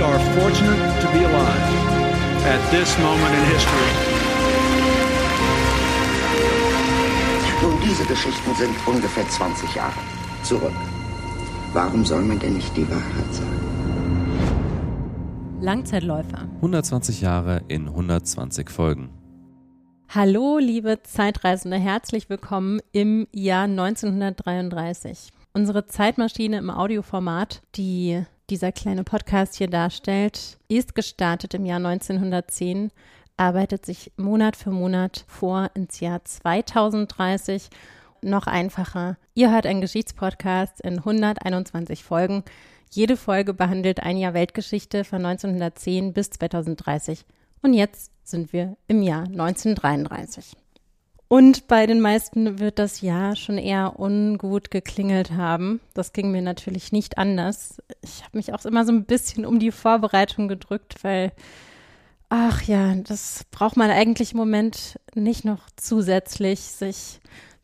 We are fortunate to be alive at this moment in history. Nun, diese Geschichten sind ungefähr 20 Jahre zurück. Warum soll man denn nicht die Wahrheit sagen? Langzeitläufer. 120 Jahre in 120 Folgen. Hallo, liebe Zeitreisende, herzlich willkommen im Jahr 1933. Unsere Zeitmaschine im Audioformat, die dieser kleine Podcast hier darstellt, ist gestartet im Jahr 1910, arbeitet sich Monat für Monat vor ins Jahr 2030. Noch einfacher. Ihr hört einen Geschichtspodcast in 121 Folgen. Jede Folge behandelt ein Jahr Weltgeschichte von 1910 bis 2030. Und jetzt sind wir im Jahr 1933. Und bei den meisten wird das Jahr schon eher ungut geklingelt haben. Das ging mir natürlich nicht anders. Ich habe mich auch immer so ein bisschen um die Vorbereitung gedrückt, weil, ach ja, das braucht man eigentlich im Moment nicht noch zusätzlich, sich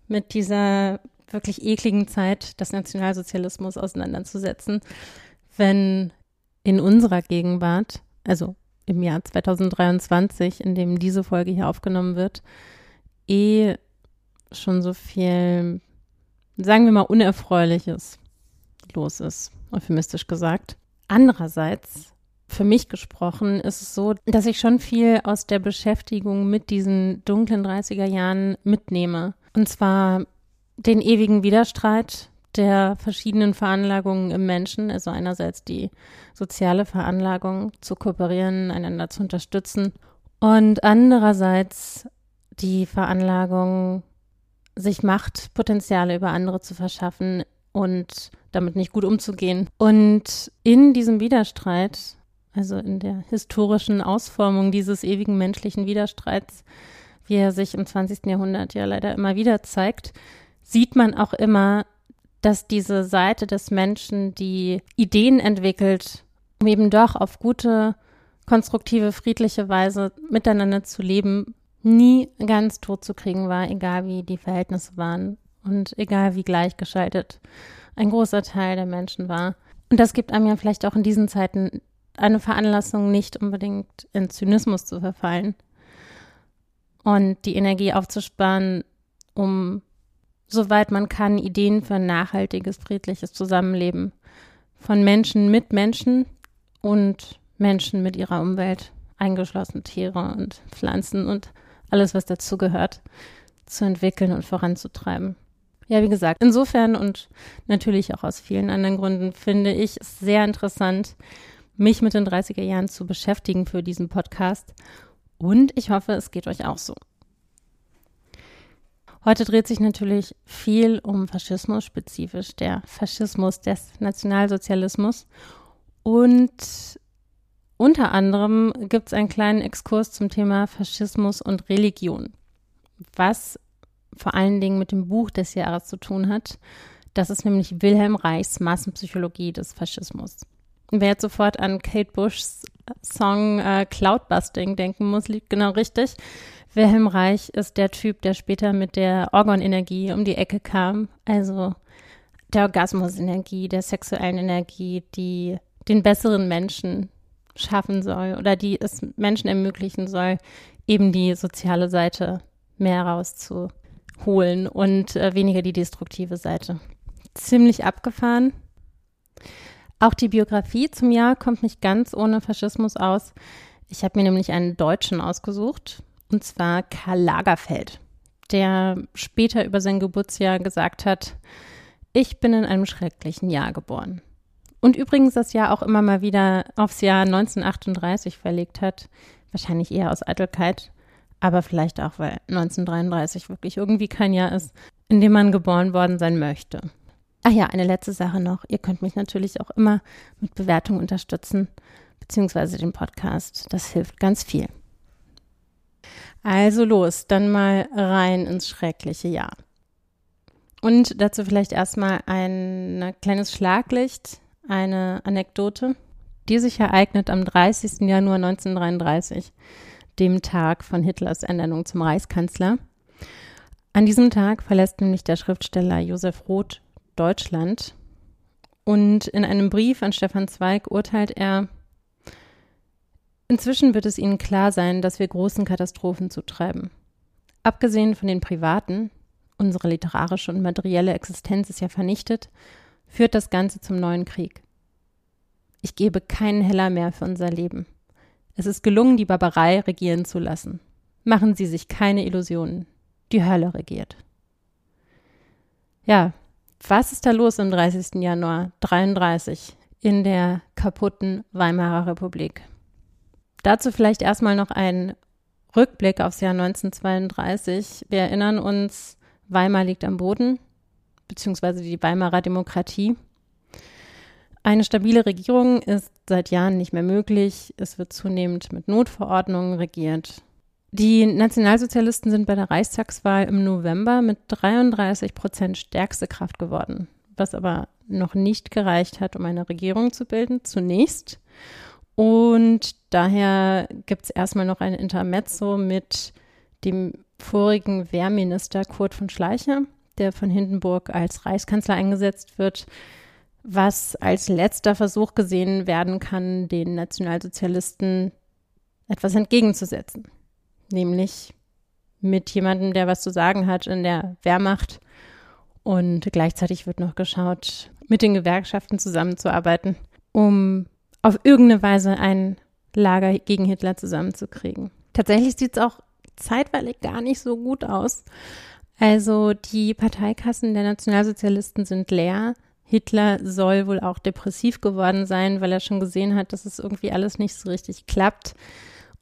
mit dieser wirklich ekligen Zeit des Nationalsozialismus auseinanderzusetzen, wenn in unserer Gegenwart, also im Jahr 2023, in dem diese Folge hier aufgenommen wird, eh schon so viel, sagen wir mal, Unerfreuliches los ist, euphemistisch gesagt. Andererseits, für mich gesprochen, ist es so, dass ich schon viel aus der Beschäftigung mit diesen dunklen 30er Jahren mitnehme. Und zwar den ewigen Widerstreit der verschiedenen Veranlagungen im Menschen, also einerseits die soziale Veranlagung zu kooperieren, einander zu unterstützen und andererseits die Veranlagung, sich Machtpotenziale über andere zu verschaffen und damit nicht gut umzugehen. Und in diesem Widerstreit, also in der historischen Ausformung dieses ewigen menschlichen Widerstreits, wie er sich im 20. Jahrhundert ja leider immer wieder zeigt, sieht man auch immer, dass diese Seite des Menschen, die Ideen entwickelt, um eben doch auf gute, konstruktive, friedliche Weise miteinander zu leben, nie ganz tot zu kriegen war, egal wie die Verhältnisse waren und egal wie gleichgeschaltet ein großer Teil der Menschen war. Und das gibt einem ja vielleicht auch in diesen Zeiten eine Veranlassung, nicht unbedingt in Zynismus zu verfallen und die Energie aufzusparen, um soweit man kann, Ideen für ein nachhaltiges, friedliches Zusammenleben von Menschen mit Menschen und Menschen mit ihrer Umwelt, eingeschlossen Tiere und Pflanzen und alles, was dazugehört, zu entwickeln und voranzutreiben. Ja, wie gesagt, insofern und natürlich auch aus vielen anderen Gründen finde ich es sehr interessant, mich mit den 30er Jahren zu beschäftigen für diesen Podcast. Und ich hoffe, es geht euch auch so. Heute dreht sich natürlich viel um Faschismus, spezifisch der Faschismus des Nationalsozialismus. Und unter anderem gibt es einen kleinen Exkurs zum Thema Faschismus und Religion, was vor allen Dingen mit dem Buch des Jahres zu tun hat. Das ist nämlich Wilhelm Reichs Massenpsychologie des Faschismus. Wer jetzt sofort an Kate Bushs Song äh, Cloudbusting denken muss, liegt genau richtig. Wilhelm Reich ist der Typ, der später mit der Orgonenergie um die Ecke kam. Also der Orgasmusenergie, der sexuellen Energie, die den besseren Menschen schaffen soll oder die es Menschen ermöglichen soll, eben die soziale Seite mehr rauszuholen und äh, weniger die destruktive Seite. Ziemlich abgefahren. Auch die Biografie zum Jahr kommt nicht ganz ohne Faschismus aus. Ich habe mir nämlich einen Deutschen ausgesucht, und zwar Karl Lagerfeld, der später über sein Geburtsjahr gesagt hat, ich bin in einem schrecklichen Jahr geboren. Und übrigens das Jahr auch immer mal wieder aufs Jahr 1938 verlegt hat. Wahrscheinlich eher aus Eitelkeit, aber vielleicht auch, weil 1933 wirklich irgendwie kein Jahr ist, in dem man geboren worden sein möchte. Ach ja, eine letzte Sache noch. Ihr könnt mich natürlich auch immer mit Bewertungen unterstützen, beziehungsweise den Podcast. Das hilft ganz viel. Also los, dann mal rein ins schreckliche Jahr. Und dazu vielleicht erstmal ein kleines Schlaglicht, eine Anekdote, die sich ereignet am 30. Januar 1933, dem Tag von Hitlers Ernennung zum Reichskanzler. An diesem Tag verlässt nämlich der Schriftsteller Josef Roth Deutschland und in einem Brief an Stefan Zweig urteilt er, Inzwischen wird es Ihnen klar sein, dass wir großen Katastrophen zutreiben. Abgesehen von den privaten, unsere literarische und materielle Existenz ist ja vernichtet, führt das Ganze zum neuen Krieg. Ich gebe keinen Heller mehr für unser Leben. Es ist gelungen, die Barbarei regieren zu lassen. Machen Sie sich keine Illusionen. Die Hölle regiert. Ja, was ist da los am 30. Januar 33 in der kaputten Weimarer Republik? Dazu vielleicht erstmal noch ein Rückblick aufs Jahr 1932. Wir erinnern uns, Weimar liegt am Boden, beziehungsweise die Weimarer Demokratie. Eine stabile Regierung ist seit Jahren nicht mehr möglich. Es wird zunehmend mit Notverordnungen regiert. Die Nationalsozialisten sind bei der Reichstagswahl im November mit 33 Prozent stärkste Kraft geworden, was aber noch nicht gereicht hat, um eine Regierung zu bilden, zunächst. Und daher gibt es erstmal noch ein Intermezzo mit dem vorigen Wehrminister Kurt von Schleicher, der von Hindenburg als Reichskanzler eingesetzt wird, was als letzter Versuch gesehen werden kann, den Nationalsozialisten etwas entgegenzusetzen. Nämlich mit jemandem, der was zu sagen hat in der Wehrmacht. Und gleichzeitig wird noch geschaut, mit den Gewerkschaften zusammenzuarbeiten, um auf irgendeine Weise ein Lager gegen Hitler zusammenzukriegen. Tatsächlich sieht es auch zeitweilig gar nicht so gut aus. Also die Parteikassen der Nationalsozialisten sind leer. Hitler soll wohl auch depressiv geworden sein, weil er schon gesehen hat, dass es irgendwie alles nicht so richtig klappt.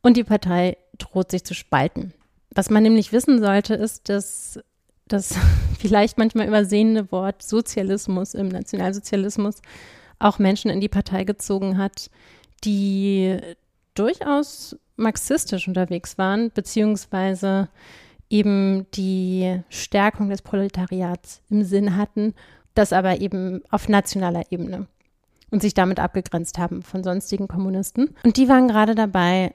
Und die Partei droht sich zu spalten. Was man nämlich wissen sollte, ist, dass das vielleicht manchmal übersehene Wort Sozialismus im Nationalsozialismus auch Menschen in die Partei gezogen hat, die durchaus marxistisch unterwegs waren, beziehungsweise eben die Stärkung des Proletariats im Sinn hatten, das aber eben auf nationaler Ebene und sich damit abgegrenzt haben von sonstigen Kommunisten. Und die waren gerade dabei,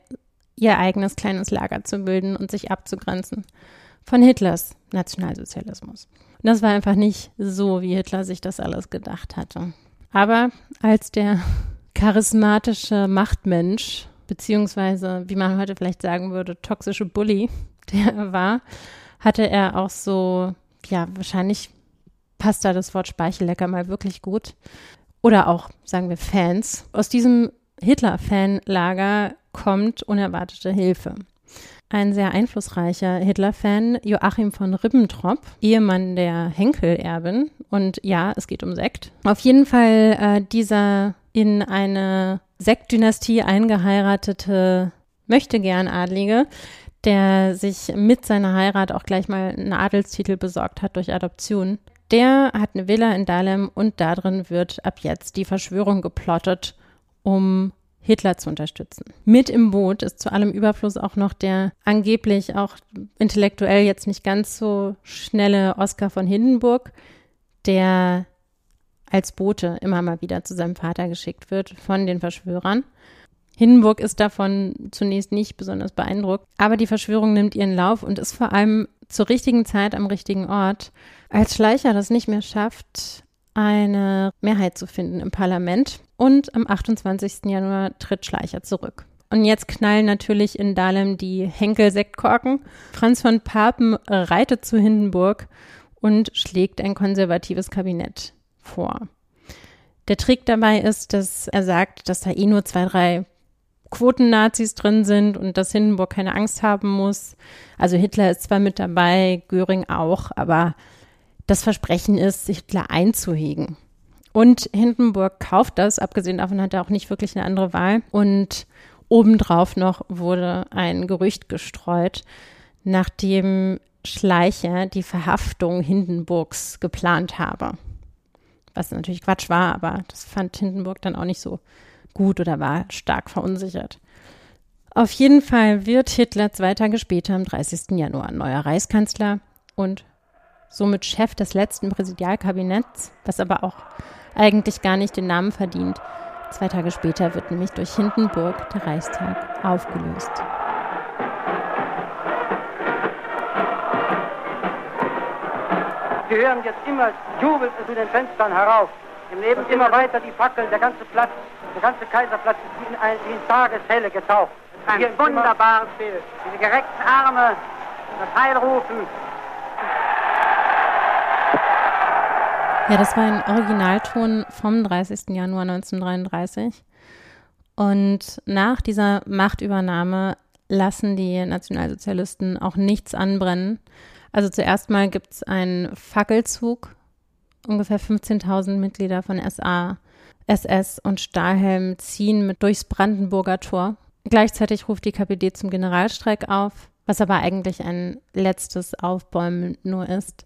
ihr eigenes kleines Lager zu bilden und sich abzugrenzen von Hitlers Nationalsozialismus. Und das war einfach nicht so, wie Hitler sich das alles gedacht hatte. Aber als der charismatische Machtmensch, beziehungsweise, wie man heute vielleicht sagen würde, toxische Bully, der er war, hatte er auch so, ja, wahrscheinlich passt da das Wort Speichellecker mal wirklich gut. Oder auch, sagen wir, Fans. Aus diesem Hitler-Fanlager kommt unerwartete Hilfe. Ein sehr einflussreicher Hitler-Fan, Joachim von Ribbentrop, Ehemann der Henkel-Erbin. Und ja, es geht um Sekt. Auf jeden Fall äh, dieser in eine Sektdynastie eingeheiratete möchte gern Adlige, der sich mit seiner Heirat auch gleich mal einen Adelstitel besorgt hat durch Adoption. Der hat eine Villa in Dahlem und darin wird ab jetzt die Verschwörung geplottet, um Hitler zu unterstützen. Mit im Boot ist zu allem Überfluss auch noch der angeblich auch intellektuell jetzt nicht ganz so schnelle Oskar von Hindenburg, der als Bote immer mal wieder zu seinem Vater geschickt wird von den Verschwörern. Hindenburg ist davon zunächst nicht besonders beeindruckt, aber die Verschwörung nimmt ihren Lauf und ist vor allem zur richtigen Zeit am richtigen Ort. Als Schleicher das nicht mehr schafft, eine Mehrheit zu finden im Parlament und am 28. Januar tritt Schleicher zurück. Und jetzt knallen natürlich in Dahlem die Henkel-Sektkorken. Franz von Papen reitet zu Hindenburg und schlägt ein konservatives Kabinett vor. Der Trick dabei ist, dass er sagt, dass da eh nur zwei, drei Quotennazis drin sind und dass Hindenburg keine Angst haben muss. Also Hitler ist zwar mit dabei, Göring auch, aber das Versprechen ist, Hitler einzuhegen. Und Hindenburg kauft das, abgesehen davon hat er auch nicht wirklich eine andere Wahl. Und obendrauf noch wurde ein Gerücht gestreut, nachdem Schleicher die Verhaftung Hindenburgs geplant habe. Was natürlich Quatsch war, aber das fand Hindenburg dann auch nicht so gut oder war stark verunsichert. Auf jeden Fall wird Hitler zwei Tage später, am 30. Januar, neuer Reichskanzler und somit Chef des letzten Präsidialkabinetts, was aber auch eigentlich gar nicht den Namen verdient. Zwei Tage später wird nämlich durch Hindenburg der Reichstag aufgelöst. Sie hören jetzt immer jubelt es in den Fenstern herauf. Im Leben immer weiter die Fackeln, der ganze Platz, der ganze Kaiserplatz ist wie in, ein, wie in Tageshelle getaucht. Ein wunderbares Bild. Diese gereckten Arme, das Heilrufen. Ja, das war ein Originalton vom 30. Januar 1933. Und nach dieser Machtübernahme lassen die Nationalsozialisten auch nichts anbrennen. Also zuerst mal gibt es einen Fackelzug. Ungefähr 15.000 Mitglieder von SA, SS und Stahlhelm ziehen mit durchs Brandenburger Tor. Gleichzeitig ruft die KPD zum Generalstreik auf, was aber eigentlich ein letztes Aufbäumen nur ist,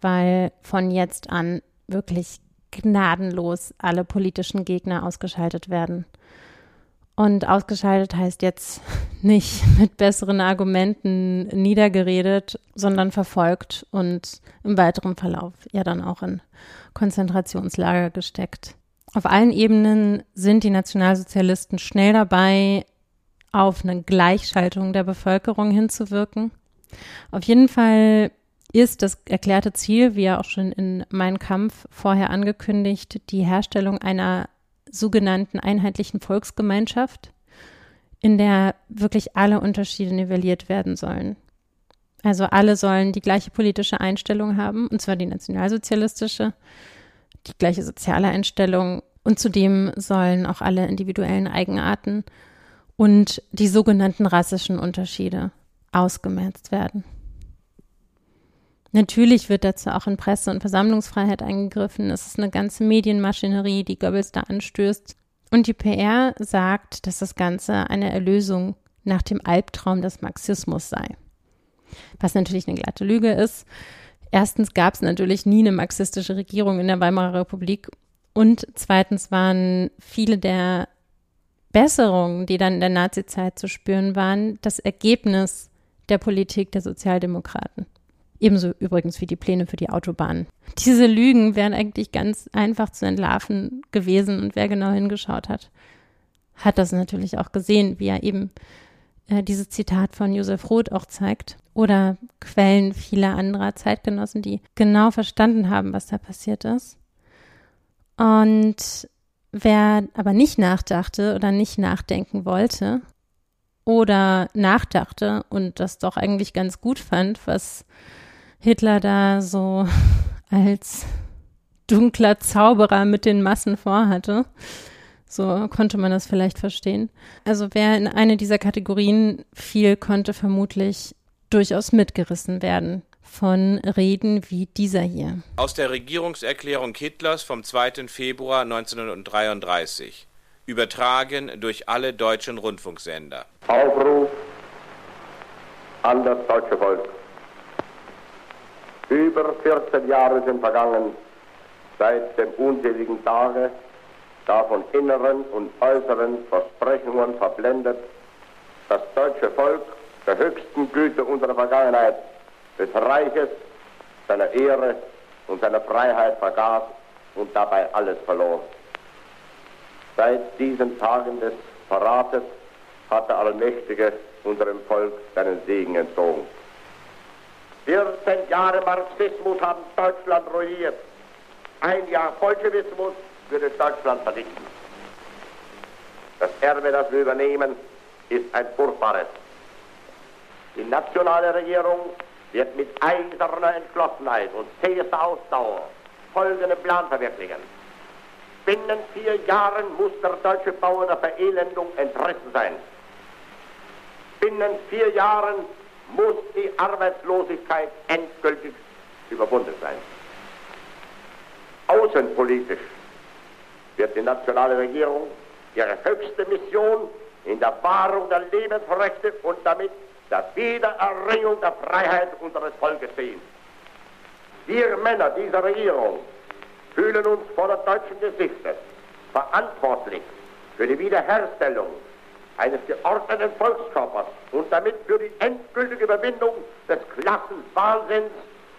weil von jetzt an wirklich gnadenlos alle politischen Gegner ausgeschaltet werden. Und ausgeschaltet heißt jetzt nicht mit besseren Argumenten niedergeredet, sondern verfolgt und im weiteren Verlauf ja dann auch in Konzentrationslager gesteckt. Auf allen Ebenen sind die Nationalsozialisten schnell dabei, auf eine Gleichschaltung der Bevölkerung hinzuwirken. Auf jeden Fall ist das erklärte Ziel, wie ja auch schon in Mein Kampf vorher angekündigt, die Herstellung einer sogenannten einheitlichen Volksgemeinschaft, in der wirklich alle Unterschiede nivelliert werden sollen. Also alle sollen die gleiche politische Einstellung haben, und zwar die nationalsozialistische, die gleiche soziale Einstellung, und zudem sollen auch alle individuellen Eigenarten und die sogenannten rassischen Unterschiede ausgemerzt werden. Natürlich wird dazu auch in Presse- und Versammlungsfreiheit eingegriffen. Es ist eine ganze Medienmaschinerie, die Goebbels da anstößt. Und die PR sagt, dass das Ganze eine Erlösung nach dem Albtraum des Marxismus sei. Was natürlich eine glatte Lüge ist. Erstens gab es natürlich nie eine marxistische Regierung in der Weimarer Republik. Und zweitens waren viele der Besserungen, die dann in der Nazizeit zu spüren waren, das Ergebnis der Politik der Sozialdemokraten. Ebenso übrigens wie die Pläne für die Autobahn. Diese Lügen wären eigentlich ganz einfach zu entlarven gewesen und wer genau hingeschaut hat, hat das natürlich auch gesehen, wie er eben äh, dieses Zitat von Josef Roth auch zeigt oder Quellen vieler anderer Zeitgenossen, die genau verstanden haben, was da passiert ist. Und wer aber nicht nachdachte oder nicht nachdenken wollte oder nachdachte und das doch eigentlich ganz gut fand, was Hitler da so als dunkler Zauberer mit den Massen vorhatte. So konnte man das vielleicht verstehen. Also wer in eine dieser Kategorien fiel, konnte vermutlich durchaus mitgerissen werden von Reden wie dieser hier. Aus der Regierungserklärung Hitlers vom 2. Februar 1933, übertragen durch alle deutschen Rundfunksender. Aufruf an das deutsche Volk. Über 14 Jahre sind vergangen seit dem unseligen Tage, da von inneren und äußeren Versprechungen verblendet das deutsche Volk der höchsten Güte unserer Vergangenheit, des Reiches, seiner Ehre und seiner Freiheit vergaß und dabei alles verlor. Seit diesen Tagen des Verrates hat der Allmächtige unserem Volk seinen Segen entzogen. 14 Jahre Marxismus haben Deutschland ruiniert. Ein Jahr Bolschewismus würde Deutschland vernichten. Das Erbe, das wir übernehmen, ist ein furchtbares. Die nationale Regierung wird mit eiserner Entschlossenheit und zähester Ausdauer folgenden Plan verwirklichen. Binnen vier Jahren muss der deutsche Bauer der Verelendung entrissen sein. Binnen vier Jahren muss die Arbeitslosigkeit endgültig überwunden sein. Außenpolitisch wird die nationale Regierung ihre höchste Mission in der Wahrung der Lebensrechte und damit der Wiedererringung der Freiheit unseres Volkes sehen. Wir Männer dieser Regierung fühlen uns vor der deutschen Geschichte verantwortlich für die Wiederherstellung eines geordneten Volkskörpers und damit für die endgültige Überwindung des Klassenwahnsinns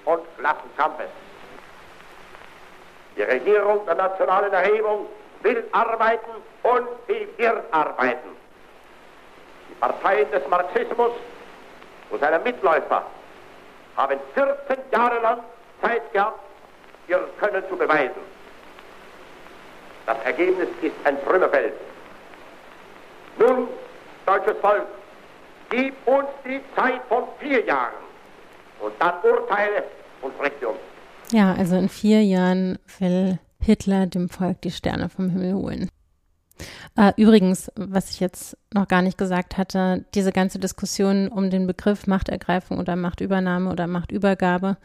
und Klassenkampfes. Die Regierung der nationalen Erhebung will arbeiten und sie wird arbeiten. Die Parteien des Marxismus und seine Mitläufer haben 14 Jahre lang Zeit gehabt, ihr Können zu beweisen. Das Ergebnis ist ein Trümmerfeld. Nun, deutsches Volk, gib uns die Zeit von vier Jahren und dann urteile und richte uns. Ja, also in vier Jahren will Hitler dem Volk die Sterne vom Himmel holen. Äh, übrigens, was ich jetzt noch gar nicht gesagt hatte, diese ganze Diskussion um den Begriff Machtergreifung oder Machtübernahme oder Machtübergabe,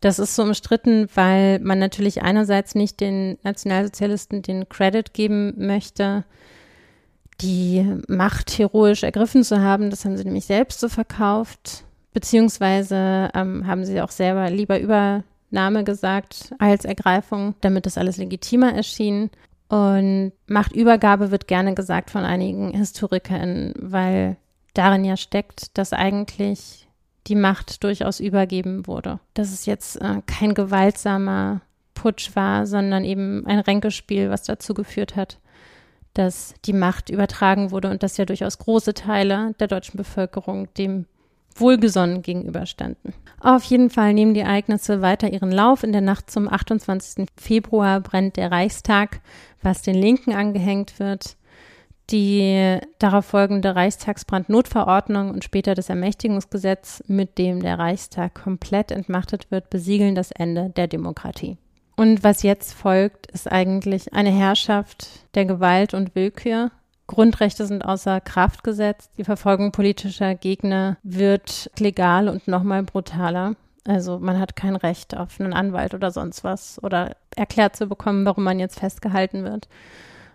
das ist so umstritten, weil man natürlich einerseits nicht den Nationalsozialisten den Credit geben möchte, die Macht heroisch ergriffen zu haben. Das haben sie nämlich selbst so verkauft, beziehungsweise ähm, haben sie auch selber lieber Übernahme gesagt als Ergreifung, damit das alles legitimer erschien. Und Machtübergabe wird gerne gesagt von einigen HistorikerInnen, weil darin ja steckt, dass eigentlich die Macht durchaus übergeben wurde. Dass es jetzt äh, kein gewaltsamer Putsch war, sondern eben ein Ränkespiel, was dazu geführt hat, dass die Macht übertragen wurde und dass ja durchaus große Teile der deutschen Bevölkerung dem wohlgesonnen gegenüberstanden. Auf jeden Fall nehmen die Ereignisse weiter ihren Lauf. In der Nacht zum 28. Februar brennt der Reichstag, was den Linken angehängt wird. Die darauf folgende Reichstagsbrandnotverordnung und später das Ermächtigungsgesetz, mit dem der Reichstag komplett entmachtet wird, besiegeln das Ende der Demokratie. Und was jetzt folgt, ist eigentlich eine Herrschaft der Gewalt und Willkür, Grundrechte sind außer Kraft gesetzt. Die Verfolgung politischer Gegner wird legal und nochmal brutaler. Also man hat kein Recht auf einen Anwalt oder sonst was oder erklärt zu bekommen, warum man jetzt festgehalten wird.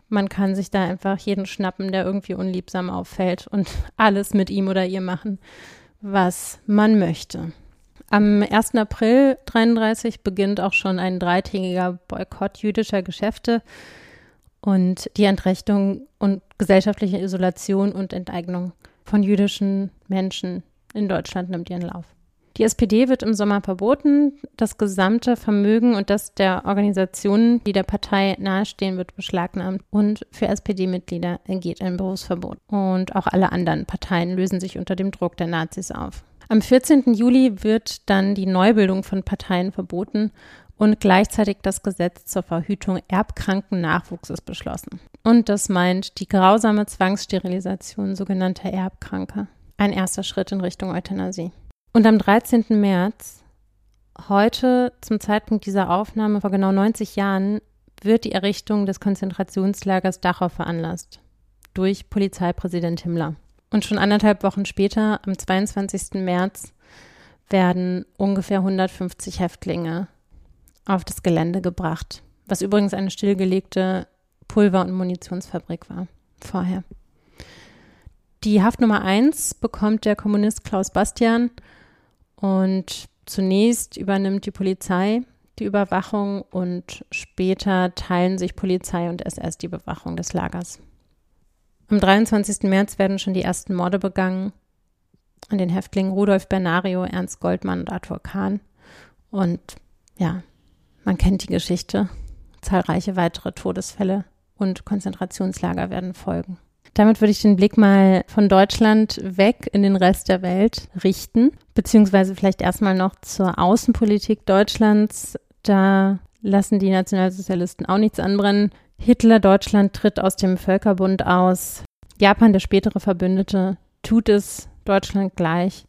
Man kann sich da einfach jeden schnappen, der irgendwie unliebsam auffällt und alles mit ihm oder ihr machen, was man möchte. Am 1. April 33 beginnt auch schon ein dreitägiger Boykott jüdischer Geschäfte und die Entrechtung und gesellschaftliche Isolation und Enteignung von jüdischen Menschen in Deutschland nimmt ihren Lauf. Die SPD wird im Sommer verboten. Das gesamte Vermögen und das der Organisationen, die der Partei nahestehen, wird beschlagnahmt. Und für SPD-Mitglieder ergeht ein Berufsverbot. Und auch alle anderen Parteien lösen sich unter dem Druck der Nazis auf. Am 14. Juli wird dann die Neubildung von Parteien verboten und gleichzeitig das Gesetz zur Verhütung erbkranken Nachwuchses beschlossen. Und das meint die grausame Zwangssterilisation sogenannter Erbkranke. Ein erster Schritt in Richtung Euthanasie. Und am 13. März, heute zum Zeitpunkt dieser Aufnahme vor genau 90 Jahren, wird die Errichtung des Konzentrationslagers Dachau veranlasst. Durch Polizeipräsident Himmler. Und schon anderthalb Wochen später, am 22. März, werden ungefähr 150 Häftlinge auf das Gelände gebracht, was übrigens eine stillgelegte Pulver- und Munitionsfabrik war vorher. Die Haft Nummer eins bekommt der Kommunist Klaus Bastian und zunächst übernimmt die Polizei die Überwachung und später teilen sich Polizei und SS die Bewachung des Lagers. Am 23. März werden schon die ersten Morde begangen an den Häftlingen Rudolf Bernario, Ernst Goldmann und Arthur Kahn. Und ja, man kennt die Geschichte. Zahlreiche weitere Todesfälle und Konzentrationslager werden folgen. Damit würde ich den Blick mal von Deutschland weg in den Rest der Welt richten, beziehungsweise vielleicht erstmal noch zur Außenpolitik Deutschlands. Da lassen die Nationalsozialisten auch nichts anbrennen. Hitler Deutschland tritt aus dem Völkerbund aus. Japan, der spätere Verbündete, tut es Deutschland gleich.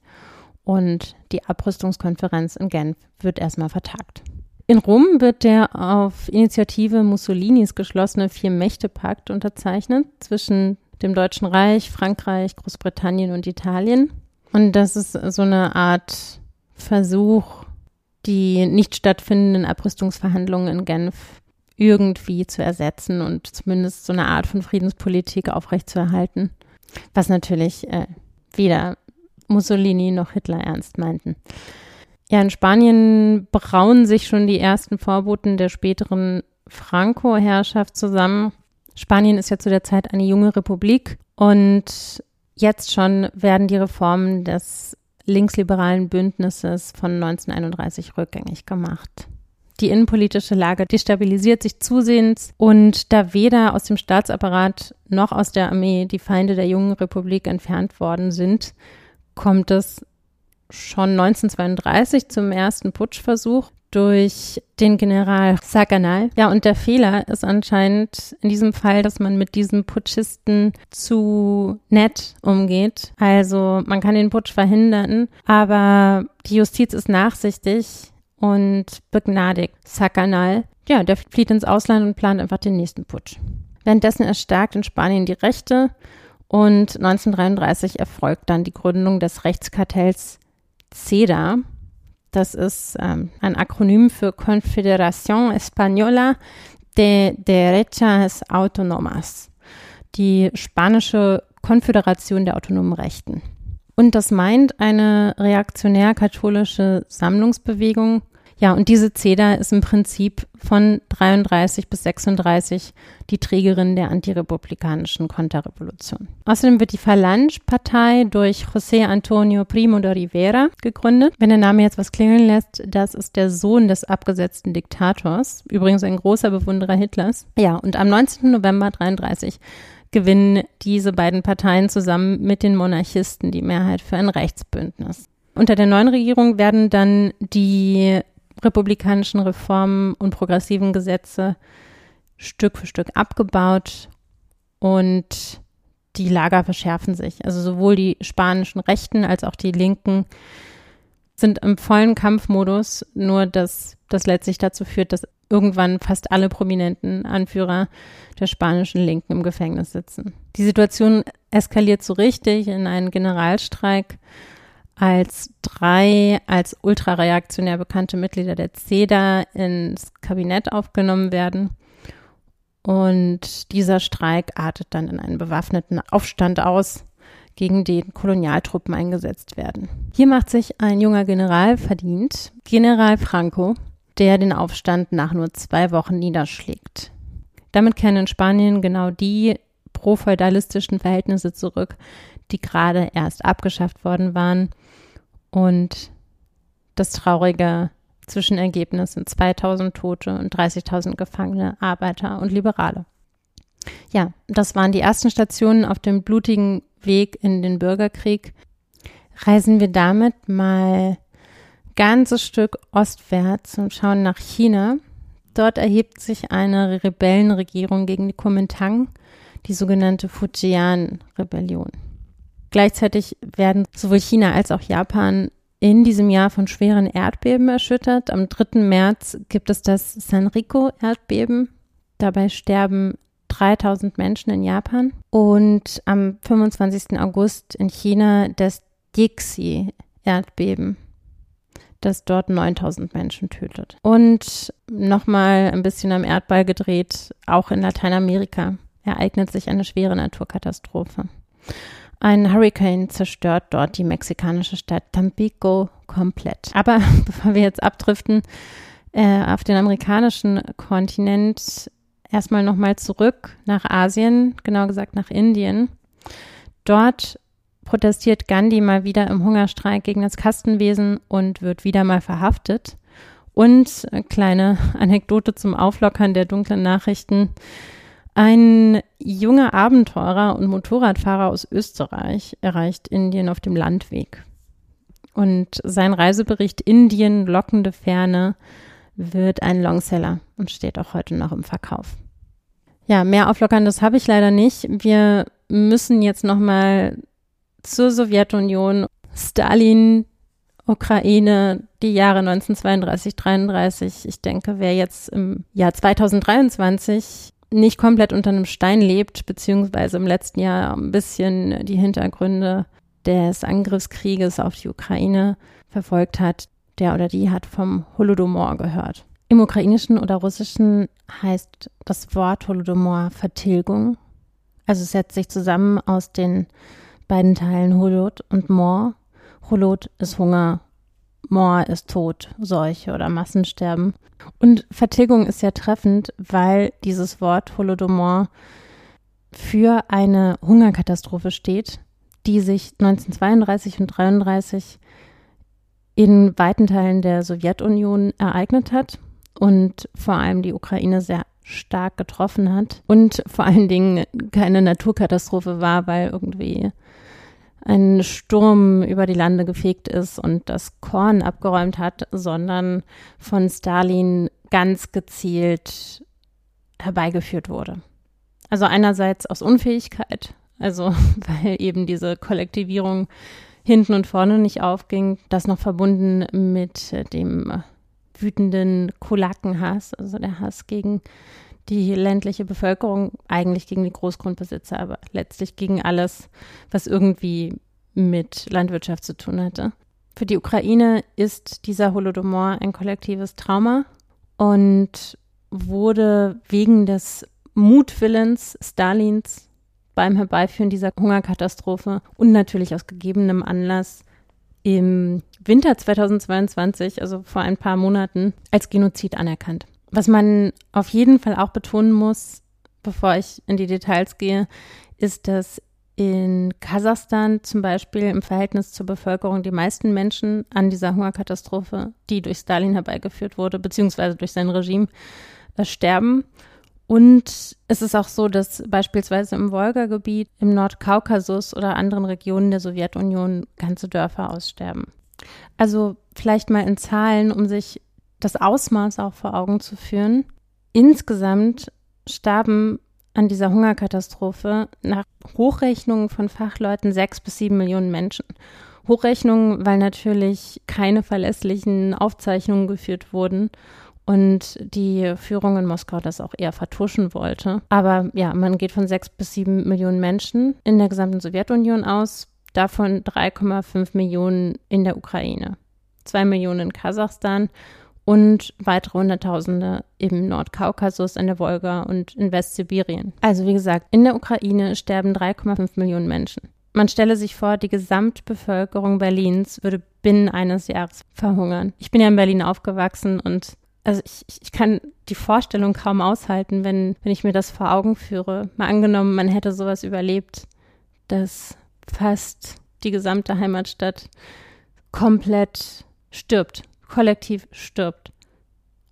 Und die Abrüstungskonferenz in Genf wird erstmal vertagt. In Rom wird der auf Initiative Mussolinis geschlossene Vier-Mächte-Pakt unterzeichnet zwischen dem Deutschen Reich, Frankreich, Großbritannien und Italien. Und das ist so eine Art Versuch, die nicht stattfindenden Abrüstungsverhandlungen in Genf irgendwie zu ersetzen und zumindest so eine Art von Friedenspolitik aufrechtzuerhalten, was natürlich äh, weder Mussolini noch Hitler ernst meinten. Ja, in Spanien brauen sich schon die ersten Vorboten der späteren Franco-Herrschaft zusammen. Spanien ist ja zu der Zeit eine junge Republik und jetzt schon werden die Reformen des linksliberalen Bündnisses von 1931 rückgängig gemacht. Die innenpolitische Lage destabilisiert sich zusehends und da weder aus dem Staatsapparat noch aus der Armee die Feinde der jungen Republik entfernt worden sind, kommt es schon 1932 zum ersten Putschversuch durch den General Saganal. Ja, und der Fehler ist anscheinend in diesem Fall, dass man mit diesem Putschisten zu nett umgeht. Also man kann den Putsch verhindern, aber die Justiz ist nachsichtig und begnadigt Saganal. Ja, der flieht ins Ausland und plant einfach den nächsten Putsch. Währenddessen erstarkt in Spanien die Rechte und 1933 erfolgt dann die Gründung des Rechtskartells CEDA. Das ist ähm, ein Akronym für Confederación Española de Derechas Autonomas, die spanische Konföderation der autonomen Rechten. Und das meint eine reaktionär-katholische Sammlungsbewegung, ja, und diese CEDA ist im Prinzip von 33 bis 36 die Trägerin der antirepublikanischen Konterrevolution. Außerdem wird die Falange-Partei durch José Antonio Primo de Rivera gegründet. Wenn der Name jetzt was klingeln lässt, das ist der Sohn des abgesetzten Diktators, übrigens ein großer Bewunderer Hitlers. Ja, und am 19. November 33 gewinnen diese beiden Parteien zusammen mit den Monarchisten die Mehrheit für ein Rechtsbündnis. Unter der neuen Regierung werden dann die republikanischen Reformen und progressiven Gesetze Stück für Stück abgebaut und die Lager verschärfen sich. Also sowohl die spanischen Rechten als auch die Linken sind im vollen Kampfmodus, nur dass das letztlich dazu führt, dass irgendwann fast alle prominenten Anführer der spanischen Linken im Gefängnis sitzen. Die Situation eskaliert so richtig in einen Generalstreik als drei als ultrareaktionär bekannte Mitglieder der CEDA ins Kabinett aufgenommen werden. Und dieser Streik artet dann in einen bewaffneten Aufstand aus, gegen den Kolonialtruppen eingesetzt werden. Hier macht sich ein junger General verdient, General Franco, der den Aufstand nach nur zwei Wochen niederschlägt. Damit kennen in Spanien genau die profeudalistischen Verhältnisse zurück, die gerade erst abgeschafft worden waren und das traurige Zwischenergebnis sind 2000 Tote und 30.000 Gefangene, Arbeiter und Liberale. Ja, das waren die ersten Stationen auf dem blutigen Weg in den Bürgerkrieg. Reisen wir damit mal ganzes Stück ostwärts und schauen nach China. Dort erhebt sich eine Rebellenregierung gegen die Kuomintang, die sogenannte Fujian-Rebellion. Gleichzeitig werden sowohl China als auch Japan in diesem Jahr von schweren Erdbeben erschüttert. Am 3. März gibt es das Sanriko-Erdbeben. Dabei sterben 3000 Menschen in Japan. Und am 25. August in China das Dixie-Erdbeben, das dort 9000 Menschen tötet. Und nochmal ein bisschen am Erdball gedreht, auch in Lateinamerika ereignet sich eine schwere Naturkatastrophe. Ein Hurricane zerstört dort die mexikanische Stadt Tampico komplett. Aber bevor wir jetzt abdriften äh, auf den amerikanischen Kontinent, erstmal nochmal zurück nach Asien, genau gesagt nach Indien. Dort protestiert Gandhi mal wieder im Hungerstreik gegen das Kastenwesen und wird wieder mal verhaftet. Und äh, kleine Anekdote zum Auflockern der dunklen Nachrichten. Ein junger Abenteurer und Motorradfahrer aus Österreich erreicht Indien auf dem Landweg. Und sein Reisebericht Indien, lockende Ferne, wird ein Longseller und steht auch heute noch im Verkauf. Ja, mehr Auflockerndes habe ich leider nicht. Wir müssen jetzt nochmal zur Sowjetunion, Stalin, Ukraine, die Jahre 1932, 33. Ich denke, wer jetzt im Jahr 2023 nicht komplett unter einem Stein lebt, beziehungsweise im letzten Jahr ein bisschen die Hintergründe des Angriffskrieges auf die Ukraine verfolgt hat, der oder die hat vom Holodomor gehört. Im Ukrainischen oder Russischen heißt das Wort Holodomor Vertilgung. Also es setzt sich zusammen aus den beiden Teilen Holod und Mor. Holod ist Hunger Mor ist Tod, Seuche oder Massensterben. Und Vertilgung ist ja treffend, weil dieses Wort Holodomor für eine Hungerkatastrophe steht, die sich 1932 und 1933 in weiten Teilen der Sowjetunion ereignet hat und vor allem die Ukraine sehr stark getroffen hat und vor allen Dingen keine Naturkatastrophe war, weil irgendwie ein Sturm über die Lande gefegt ist und das Korn abgeräumt hat, sondern von Stalin ganz gezielt herbeigeführt wurde. Also einerseits aus Unfähigkeit, also weil eben diese Kollektivierung hinten und vorne nicht aufging, das noch verbunden mit dem wütenden Kulakenhass, also der Hass gegen die ländliche Bevölkerung, eigentlich gegen die Großgrundbesitzer, aber letztlich gegen alles, was irgendwie mit Landwirtschaft zu tun hatte. Für die Ukraine ist dieser Holodomor ein kollektives Trauma und wurde wegen des Mutwillens Stalins beim Herbeiführen dieser Hungerkatastrophe und natürlich aus gegebenem Anlass im Winter 2022, also vor ein paar Monaten, als Genozid anerkannt. Was man auf jeden Fall auch betonen muss, bevor ich in die Details gehe, ist, dass in Kasachstan zum Beispiel im Verhältnis zur Bevölkerung die meisten Menschen an dieser Hungerkatastrophe, die durch Stalin herbeigeführt wurde, beziehungsweise durch sein Regime, äh, sterben. Und es ist auch so, dass beispielsweise im Wolga-Gebiet, im Nordkaukasus oder anderen Regionen der Sowjetunion ganze Dörfer aussterben. Also vielleicht mal in Zahlen, um sich das Ausmaß auch vor Augen zu führen. Insgesamt starben an dieser Hungerkatastrophe nach Hochrechnungen von Fachleuten sechs bis sieben Millionen Menschen. Hochrechnungen, weil natürlich keine verlässlichen Aufzeichnungen geführt wurden und die Führung in Moskau das auch eher vertuschen wollte. Aber ja, man geht von sechs bis sieben Millionen Menschen in der gesamten Sowjetunion aus, davon 3,5 Millionen in der Ukraine, zwei Millionen in Kasachstan und weitere Hunderttausende im Nordkaukasus, an der Wolga und in Westsibirien. Also wie gesagt, in der Ukraine sterben 3,5 Millionen Menschen. Man stelle sich vor, die Gesamtbevölkerung Berlins würde binnen eines Jahres verhungern. Ich bin ja in Berlin aufgewachsen und also ich, ich kann die Vorstellung kaum aushalten, wenn, wenn ich mir das vor Augen führe. Mal angenommen, man hätte sowas überlebt, dass fast die gesamte Heimatstadt komplett stirbt, kollektiv stirbt.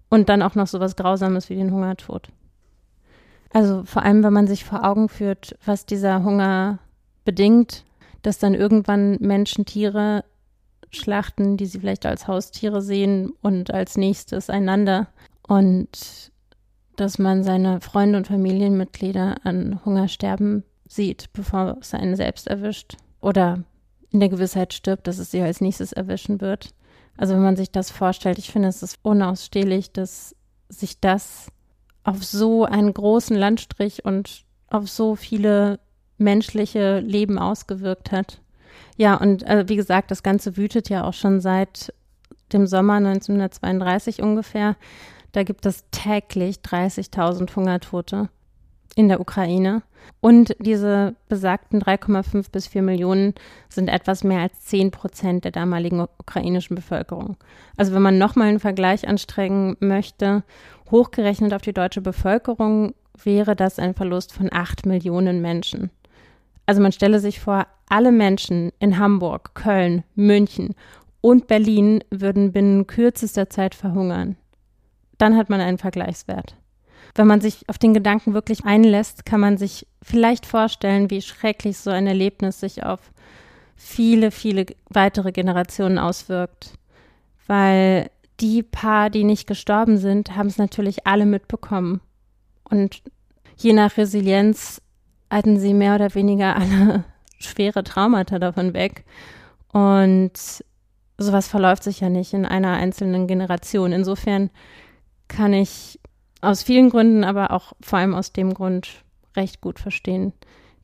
Und dann auch noch sowas Grausames wie den Hungertod. Also vor allem, wenn man sich vor Augen führt, was dieser Hunger bedingt, dass dann irgendwann Menschen Tiere schlachten, die sie vielleicht als Haustiere sehen und als nächstes einander. Und dass man seine Freunde und Familienmitglieder an Hunger sterben sieht, bevor es einen selbst erwischt. Oder in der Gewissheit stirbt, dass es sie als nächstes erwischen wird. Also wenn man sich das vorstellt, ich finde, es ist unausstehlich, dass sich das auf so einen großen Landstrich und auf so viele menschliche Leben ausgewirkt hat. Ja, und äh, wie gesagt, das Ganze wütet ja auch schon seit dem Sommer 1932 ungefähr. Da gibt es täglich 30.000 Hungertote in der Ukraine. Und diese besagten 3,5 bis 4 Millionen sind etwas mehr als 10 Prozent der damaligen ukrainischen Bevölkerung. Also wenn man nochmal einen Vergleich anstrengen möchte, hochgerechnet auf die deutsche Bevölkerung wäre das ein Verlust von 8 Millionen Menschen. Also man stelle sich vor, alle Menschen in Hamburg, Köln, München und Berlin würden binnen kürzester Zeit verhungern. Dann hat man einen Vergleichswert. Wenn man sich auf den Gedanken wirklich einlässt, kann man sich vielleicht vorstellen, wie schrecklich so ein Erlebnis sich auf viele, viele weitere Generationen auswirkt. Weil die paar, die nicht gestorben sind, haben es natürlich alle mitbekommen. Und je nach Resilienz hatten sie mehr oder weniger alle schwere Traumata davon weg. Und sowas verläuft sich ja nicht in einer einzelnen Generation. Insofern kann ich aus vielen Gründen, aber auch vor allem aus dem Grund recht gut verstehen,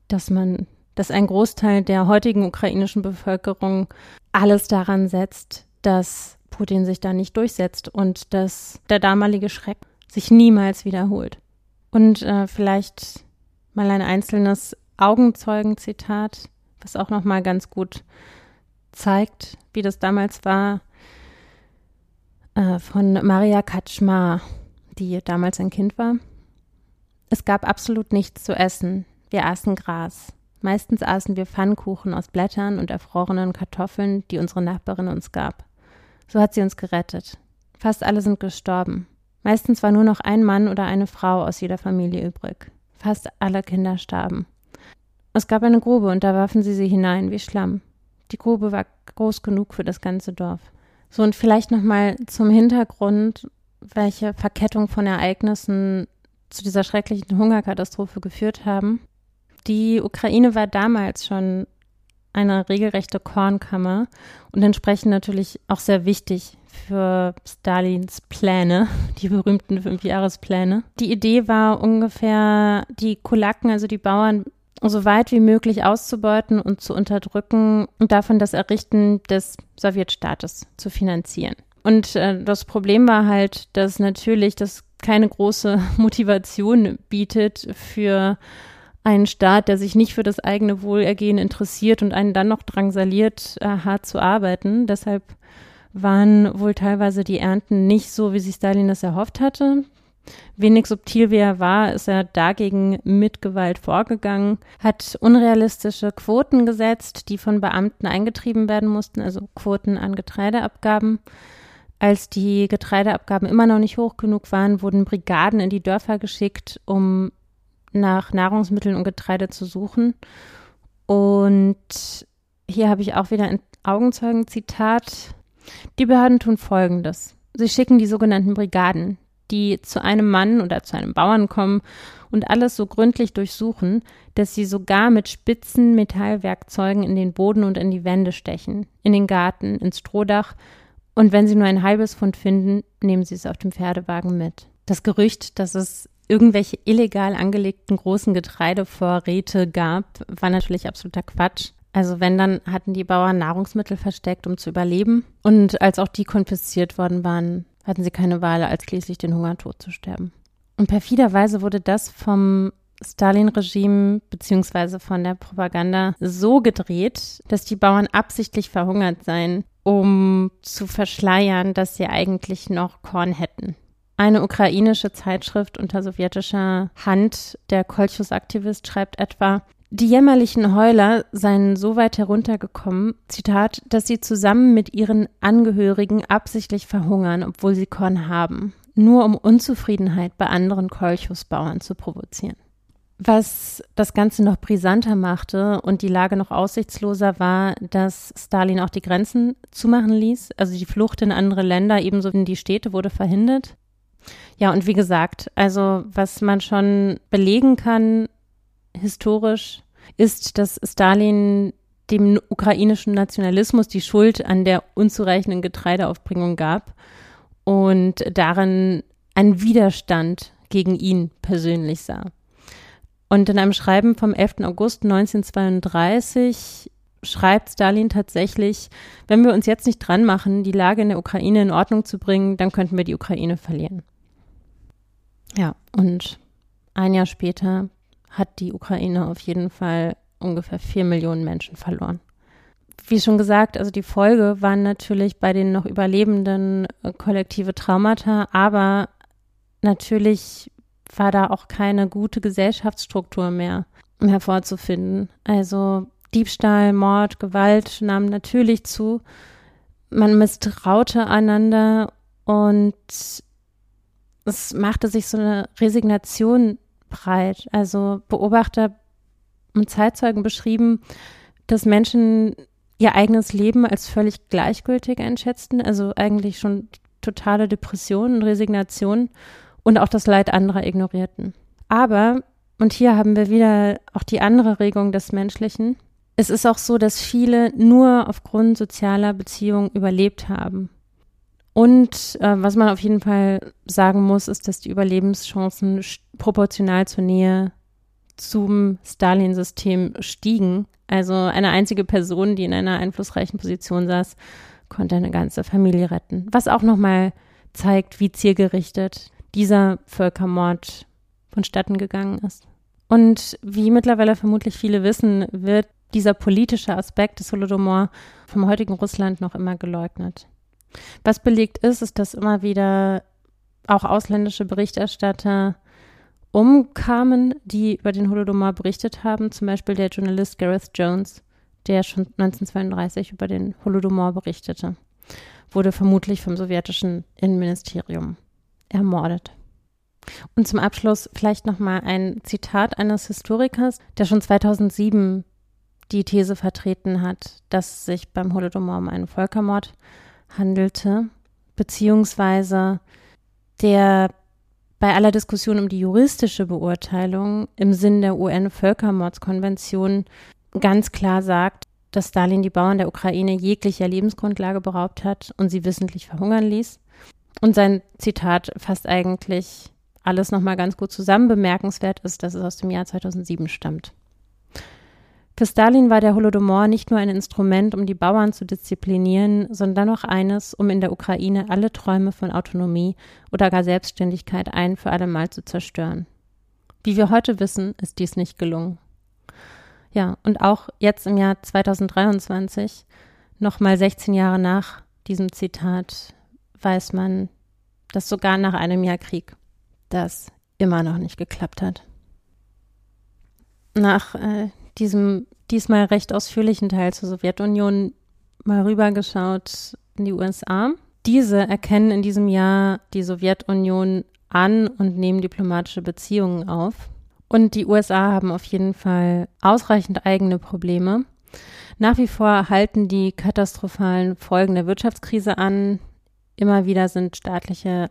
dass man, dass ein Großteil der heutigen ukrainischen Bevölkerung alles daran setzt, dass Putin sich da nicht durchsetzt und dass der damalige Schreck sich niemals wiederholt. Und äh, vielleicht mal ein einzelnes Augenzeugenzitat, was auch noch mal ganz gut zeigt, wie das damals war, äh, von Maria Kaczmar, die damals ein Kind war. Es gab absolut nichts zu essen. Wir aßen Gras. Meistens aßen wir Pfannkuchen aus Blättern und erfrorenen Kartoffeln, die unsere Nachbarin uns gab. So hat sie uns gerettet. Fast alle sind gestorben. Meistens war nur noch ein Mann oder eine Frau aus jeder Familie übrig. Fast alle Kinder starben. Es gab eine Grube und da warfen sie sie hinein wie Schlamm. Die Grube war groß genug für das ganze Dorf. So und vielleicht noch mal zum Hintergrund, welche Verkettung von Ereignissen zu dieser schrecklichen Hungerkatastrophe geführt haben. Die Ukraine war damals schon eine regelrechte Kornkammer und entsprechend natürlich auch sehr wichtig für Stalins Pläne, die berühmten Fünfjahrespläne. Die Idee war ungefähr, die Kulaken, also die Bauern, so weit wie möglich auszubeuten und zu unterdrücken und davon das Errichten des Sowjetstaates zu finanzieren. Und äh, das Problem war halt, dass natürlich das keine große Motivation bietet für einen Staat, der sich nicht für das eigene Wohlergehen interessiert und einen dann noch drangsaliert, äh, hart zu arbeiten. Deshalb waren wohl teilweise die Ernten nicht so, wie sich Stalin das erhofft hatte. Wenig subtil wie er war, ist er dagegen mit Gewalt vorgegangen, hat unrealistische Quoten gesetzt, die von Beamten eingetrieben werden mussten, also Quoten an Getreideabgaben. Als die Getreideabgaben immer noch nicht hoch genug waren, wurden Brigaden in die Dörfer geschickt, um nach Nahrungsmitteln und Getreide zu suchen. Und hier habe ich auch wieder ein Augenzeugenzitat. Die Behörden tun Folgendes. Sie schicken die sogenannten Brigaden, die zu einem Mann oder zu einem Bauern kommen und alles so gründlich durchsuchen, dass sie sogar mit spitzen Metallwerkzeugen in den Boden und in die Wände stechen, in den Garten, ins Strohdach und wenn sie nur ein halbes Pfund finden, nehmen sie es auf dem Pferdewagen mit. Das Gerücht, dass es irgendwelche illegal angelegten großen Getreidevorräte gab, war natürlich absoluter Quatsch. Also wenn, dann hatten die Bauern Nahrungsmittel versteckt, um zu überleben. Und als auch die konfisziert worden waren, hatten sie keine Wahl, als schließlich den Hungertod zu sterben. Und perfiderweise wurde das vom Stalin-Regime beziehungsweise von der Propaganda so gedreht, dass die Bauern absichtlich verhungert seien, um zu verschleiern, dass sie eigentlich noch Korn hätten. Eine ukrainische Zeitschrift unter sowjetischer Hand, der Kolchus-Aktivist, schreibt etwa, die jämmerlichen Heuler seien so weit heruntergekommen, Zitat, dass sie zusammen mit ihren Angehörigen absichtlich verhungern, obwohl sie Korn haben, nur um Unzufriedenheit bei anderen Kolchusbauern zu provozieren. Was das Ganze noch brisanter machte und die Lage noch aussichtsloser war, dass Stalin auch die Grenzen zumachen ließ. Also die Flucht in andere Länder, ebenso in die Städte, wurde verhindert. Ja, und wie gesagt, also was man schon belegen kann, historisch, ist, dass Stalin dem ukrainischen Nationalismus die Schuld an der unzureichenden Getreideaufbringung gab und darin einen Widerstand gegen ihn persönlich sah. Und in einem Schreiben vom 11. August 1932 schreibt Stalin tatsächlich, wenn wir uns jetzt nicht dran machen, die Lage in der Ukraine in Ordnung zu bringen, dann könnten wir die Ukraine verlieren. Ja, und ein Jahr später hat die Ukraine auf jeden Fall ungefähr vier Millionen Menschen verloren. Wie schon gesagt, also die Folge waren natürlich bei den noch Überlebenden äh, kollektive Traumata, aber natürlich war da auch keine gute Gesellschaftsstruktur mehr hervorzufinden. Also Diebstahl, Mord, Gewalt nahmen natürlich zu. Man misstraute einander und es machte sich so eine Resignation breit. Also Beobachter und Zeitzeugen beschrieben, dass Menschen ihr eigenes Leben als völlig gleichgültig einschätzten, also eigentlich schon totale Depression und Resignation und auch das Leid anderer ignorierten. Aber, und hier haben wir wieder auch die andere Regung des Menschlichen, es ist auch so, dass viele nur aufgrund sozialer Beziehungen überlebt haben. Und äh, was man auf jeden Fall sagen muss, ist, dass die Überlebenschancen proportional zur Nähe zum Stalin-System stiegen. Also eine einzige Person, die in einer einflussreichen Position saß, konnte eine ganze Familie retten. Was auch nochmal zeigt, wie zielgerichtet dieser Völkermord vonstatten gegangen ist. Und wie mittlerweile vermutlich viele wissen, wird dieser politische Aspekt des Holodomor vom heutigen Russland noch immer geleugnet. Was belegt ist, ist, dass immer wieder auch ausländische Berichterstatter umkamen, die über den Holodomor berichtet haben. Zum Beispiel der Journalist Gareth Jones, der schon 1932 über den Holodomor berichtete, wurde vermutlich vom sowjetischen Innenministerium ermordet. Und zum Abschluss vielleicht nochmal ein Zitat eines Historikers, der schon 2007 die These vertreten hat, dass sich beim Holodomor um einen Völkermord handelte, beziehungsweise der bei aller Diskussion um die juristische Beurteilung im Sinn der UN-Völkermordskonvention ganz klar sagt, dass Stalin die Bauern der Ukraine jeglicher Lebensgrundlage beraubt hat und sie wissentlich verhungern ließ. Und sein Zitat fasst eigentlich alles nochmal ganz gut zusammen. Bemerkenswert ist, dass es aus dem Jahr 2007 stammt. Für Stalin war der Holodomor nicht nur ein Instrument, um die Bauern zu disziplinieren, sondern auch eines, um in der Ukraine alle Träume von Autonomie oder gar Selbstständigkeit ein für alle Mal zu zerstören. Wie wir heute wissen, ist dies nicht gelungen. Ja, und auch jetzt im Jahr 2023, nochmal 16 Jahre nach diesem Zitat, weiß man, dass sogar nach einem Jahr Krieg das immer noch nicht geklappt hat. Nach äh, diesem diesmal recht ausführlichen Teil zur Sowjetunion mal rübergeschaut in die USA. Diese erkennen in diesem Jahr die Sowjetunion an und nehmen diplomatische Beziehungen auf. Und die USA haben auf jeden Fall ausreichend eigene Probleme. Nach wie vor halten die katastrophalen Folgen der Wirtschaftskrise an. Immer wieder sind staatliche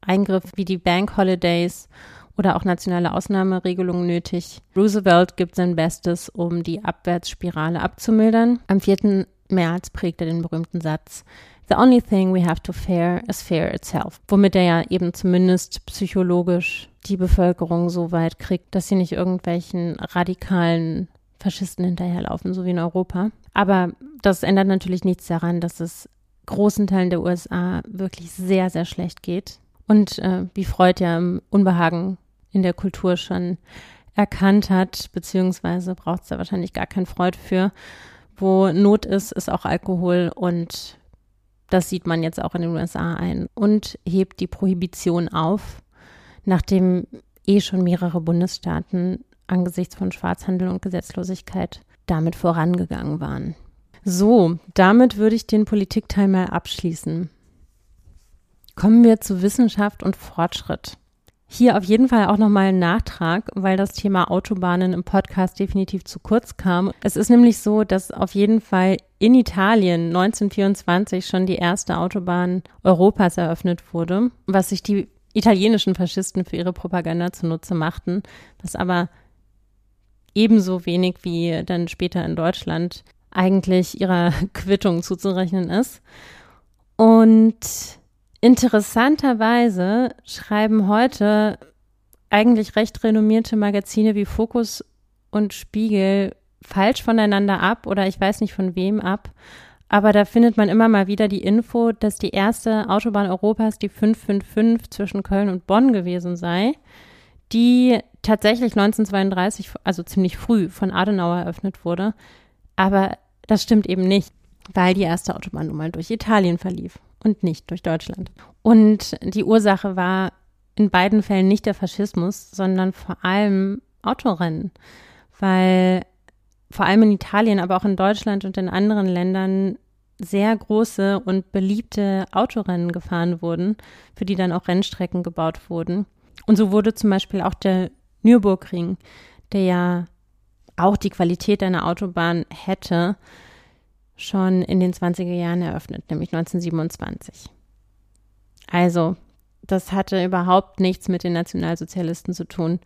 Eingriffe wie die Bank Holidays oder auch nationale Ausnahmeregelungen nötig. Roosevelt gibt sein Bestes, um die Abwärtsspirale abzumildern. Am 4. März prägt er den berühmten Satz The only thing we have to fear is fear itself, womit er ja eben zumindest psychologisch die Bevölkerung so weit kriegt, dass sie nicht irgendwelchen radikalen Faschisten hinterherlaufen, so wie in Europa. Aber das ändert natürlich nichts daran, dass es großen Teilen der USA wirklich sehr, sehr schlecht geht. Und äh, wie Freud ja im Unbehagen in der Kultur schon erkannt hat, beziehungsweise braucht es da wahrscheinlich gar kein Freud für. Wo Not ist, ist auch Alkohol und das sieht man jetzt auch in den USA ein und hebt die Prohibition auf, nachdem eh schon mehrere Bundesstaaten angesichts von Schwarzhandel und Gesetzlosigkeit damit vorangegangen waren. So, damit würde ich den Politikteil mal abschließen. Kommen wir zu Wissenschaft und Fortschritt. Hier auf jeden Fall auch nochmal ein Nachtrag, weil das Thema Autobahnen im Podcast definitiv zu kurz kam. Es ist nämlich so, dass auf jeden Fall in Italien 1924 schon die erste Autobahn Europas eröffnet wurde, was sich die italienischen Faschisten für ihre Propaganda zunutze machten, was aber ebenso wenig wie dann später in Deutschland eigentlich ihrer Quittung zuzurechnen ist. Und Interessanterweise schreiben heute eigentlich recht renommierte Magazine wie Focus und Spiegel falsch voneinander ab oder ich weiß nicht von wem ab. Aber da findet man immer mal wieder die Info, dass die erste Autobahn Europas die 555 zwischen Köln und Bonn gewesen sei, die tatsächlich 1932, also ziemlich früh von Adenauer eröffnet wurde. Aber das stimmt eben nicht, weil die erste Autobahn nun mal durch Italien verlief und nicht durch Deutschland. Und die Ursache war in beiden Fällen nicht der Faschismus, sondern vor allem Autorennen, weil vor allem in Italien, aber auch in Deutschland und in anderen Ländern sehr große und beliebte Autorennen gefahren wurden, für die dann auch Rennstrecken gebaut wurden. Und so wurde zum Beispiel auch der Nürburgring, der ja auch die Qualität einer Autobahn hätte, schon in den 20er Jahren eröffnet, nämlich 1927. Also, das hatte überhaupt nichts mit den Nationalsozialisten zu tun.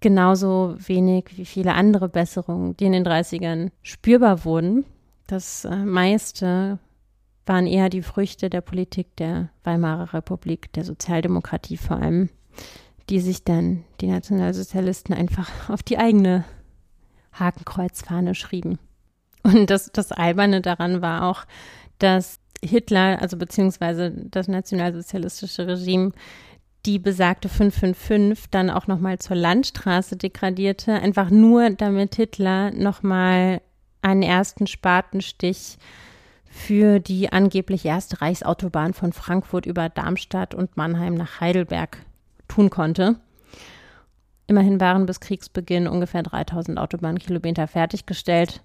Genauso wenig wie viele andere Besserungen, die in den 30ern spürbar wurden. Das äh, meiste waren eher die Früchte der Politik der Weimarer Republik, der Sozialdemokratie vor allem, die sich dann die Nationalsozialisten einfach auf die eigene Hakenkreuzfahne schrieben. Und das, das Alberne daran war auch, dass Hitler, also beziehungsweise das nationalsozialistische Regime, die besagte 555 dann auch nochmal zur Landstraße degradierte, einfach nur damit Hitler nochmal einen ersten Spatenstich für die angeblich erste Reichsautobahn von Frankfurt über Darmstadt und Mannheim nach Heidelberg tun konnte. Immerhin waren bis Kriegsbeginn ungefähr 3000 Autobahnkilometer fertiggestellt.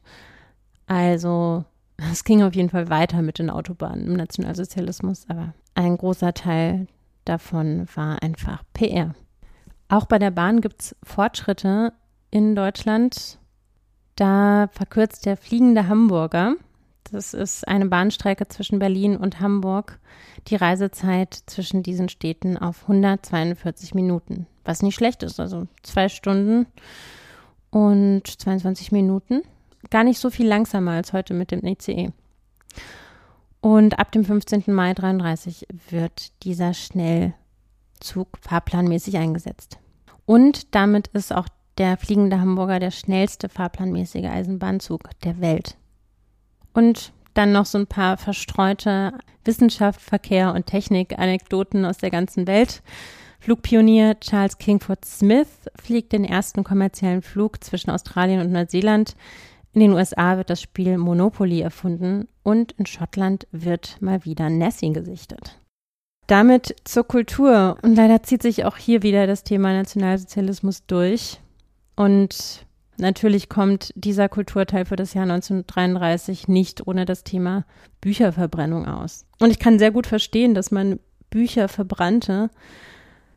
Also es ging auf jeden Fall weiter mit den Autobahnen im Nationalsozialismus, aber ein großer Teil davon war einfach PR. Auch bei der Bahn gibt es Fortschritte in Deutschland. Da verkürzt der fliegende Hamburger, das ist eine Bahnstrecke zwischen Berlin und Hamburg, die Reisezeit zwischen diesen Städten auf 142 Minuten, was nicht schlecht ist, also zwei Stunden und 22 Minuten gar nicht so viel langsamer als heute mit dem ICE. Und ab dem 15. Mai 33 wird dieser Schnellzug fahrplanmäßig eingesetzt. Und damit ist auch der fliegende Hamburger der schnellste fahrplanmäßige Eisenbahnzug der Welt. Und dann noch so ein paar verstreute Wissenschaft, Verkehr und Technik, Anekdoten aus der ganzen Welt. Flugpionier Charles Kingford Smith fliegt den ersten kommerziellen Flug zwischen Australien und Neuseeland in den USA wird das Spiel Monopoly erfunden und in Schottland wird mal wieder Nessie gesichtet. Damit zur Kultur. Und leider zieht sich auch hier wieder das Thema Nationalsozialismus durch. Und natürlich kommt dieser Kulturteil für das Jahr 1933 nicht ohne das Thema Bücherverbrennung aus. Und ich kann sehr gut verstehen, dass man Bücher verbrannte,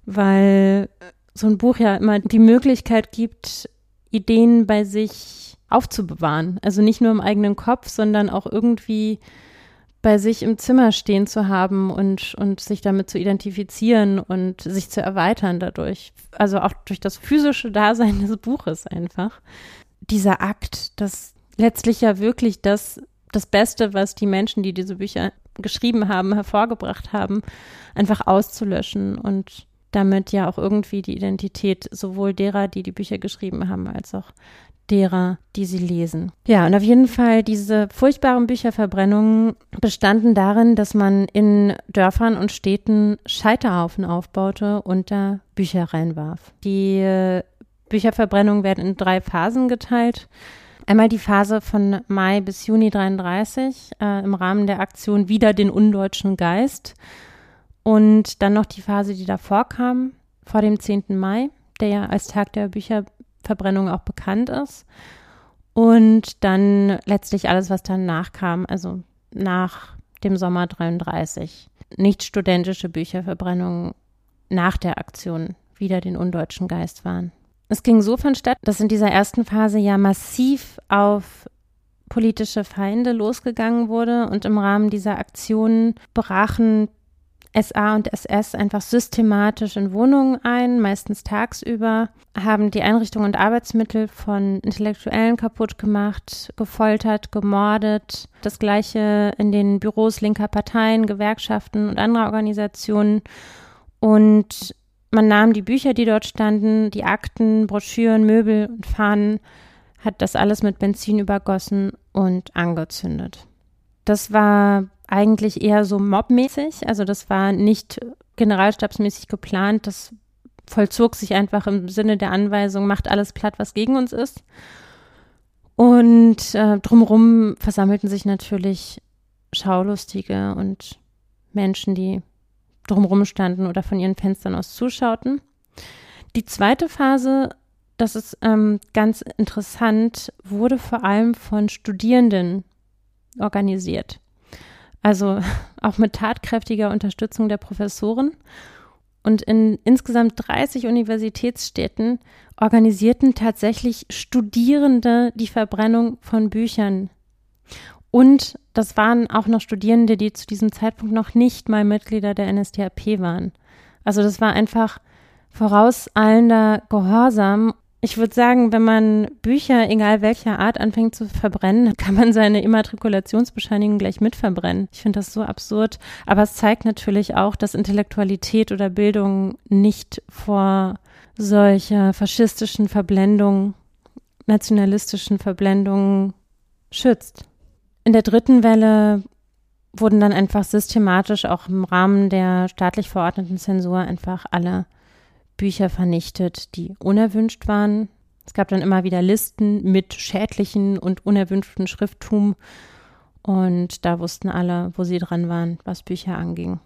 weil so ein Buch ja immer die Möglichkeit gibt, Ideen bei sich aufzubewahren. Also nicht nur im eigenen Kopf, sondern auch irgendwie bei sich im Zimmer stehen zu haben und, und sich damit zu identifizieren und sich zu erweitern dadurch. Also auch durch das physische Dasein des Buches einfach. Dieser Akt, das letztlich ja wirklich das, das Beste, was die Menschen, die diese Bücher geschrieben haben, hervorgebracht haben, einfach auszulöschen und damit ja auch irgendwie die Identität sowohl derer, die die Bücher geschrieben haben, als auch derer, die sie lesen. Ja, und auf jeden Fall diese furchtbaren Bücherverbrennungen bestanden darin, dass man in Dörfern und Städten Scheiterhaufen aufbaute und da Bücher reinwarf. Die äh, Bücherverbrennungen werden in drei Phasen geteilt. Einmal die Phase von Mai bis Juni 33 äh, im Rahmen der Aktion Wieder den undeutschen Geist. Und dann noch die Phase, die davor kam, vor dem 10. Mai, der ja als Tag der Bücher Verbrennung auch bekannt ist. Und dann letztlich alles, was danach kam, also nach dem Sommer 33. Nicht studentische Bücherverbrennungen nach der Aktion wieder den undeutschen Geist waren. Es ging so vonstatt, dass in dieser ersten Phase ja massiv auf politische Feinde losgegangen wurde und im Rahmen dieser Aktionen brachen SA und SS einfach systematisch in Wohnungen ein, meistens tagsüber, haben die Einrichtungen und Arbeitsmittel von Intellektuellen kaputt gemacht, gefoltert, gemordet. Das gleiche in den Büros linker Parteien, Gewerkschaften und anderer Organisationen. Und man nahm die Bücher, die dort standen, die Akten, Broschüren, Möbel und Fahnen, hat das alles mit Benzin übergossen und angezündet. Das war eigentlich eher so mobmäßig. Also das war nicht generalstabsmäßig geplant. Das vollzog sich einfach im Sinne der Anweisung, macht alles platt, was gegen uns ist. Und äh, drumherum versammelten sich natürlich Schaulustige und Menschen, die drumherum standen oder von ihren Fenstern aus zuschauten. Die zweite Phase, das ist ähm, ganz interessant, wurde vor allem von Studierenden organisiert. Also auch mit tatkräftiger Unterstützung der Professoren. Und in insgesamt 30 Universitätsstädten organisierten tatsächlich Studierende die Verbrennung von Büchern. Und das waren auch noch Studierende, die zu diesem Zeitpunkt noch nicht mal Mitglieder der NSDAP waren. Also das war einfach vorauseilender Gehorsam ich würde sagen, wenn man Bücher, egal welcher Art, anfängt zu verbrennen, kann man seine Immatrikulationsbescheinigung gleich mitverbrennen. Ich finde das so absurd. Aber es zeigt natürlich auch, dass Intellektualität oder Bildung nicht vor solcher faschistischen Verblendungen, nationalistischen Verblendungen schützt. In der dritten Welle wurden dann einfach systematisch auch im Rahmen der staatlich verordneten Zensur einfach alle Bücher vernichtet, die unerwünscht waren. Es gab dann immer wieder Listen mit schädlichen und unerwünschten Schrifttum. Und da wussten alle, wo sie dran waren, was Bücher anging.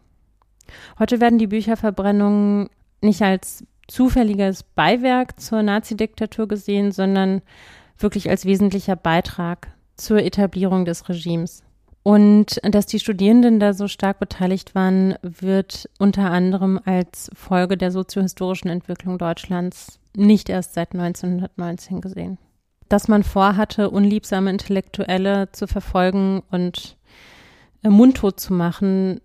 Heute werden die Bücherverbrennungen nicht als zufälliges Beiwerk zur Nazi-Diktatur gesehen, sondern wirklich als wesentlicher Beitrag zur Etablierung des Regimes. Und dass die Studierenden da so stark beteiligt waren, wird unter anderem als Folge der soziohistorischen Entwicklung Deutschlands nicht erst seit 1919 gesehen. Dass man vorhatte, unliebsame Intellektuelle zu verfolgen und äh, mundtot zu machen,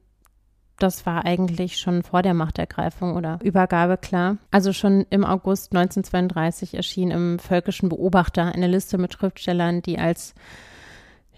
das war eigentlich schon vor der Machtergreifung oder Übergabe klar. Also schon im August 1932 erschien im Völkischen Beobachter eine Liste mit Schriftstellern, die als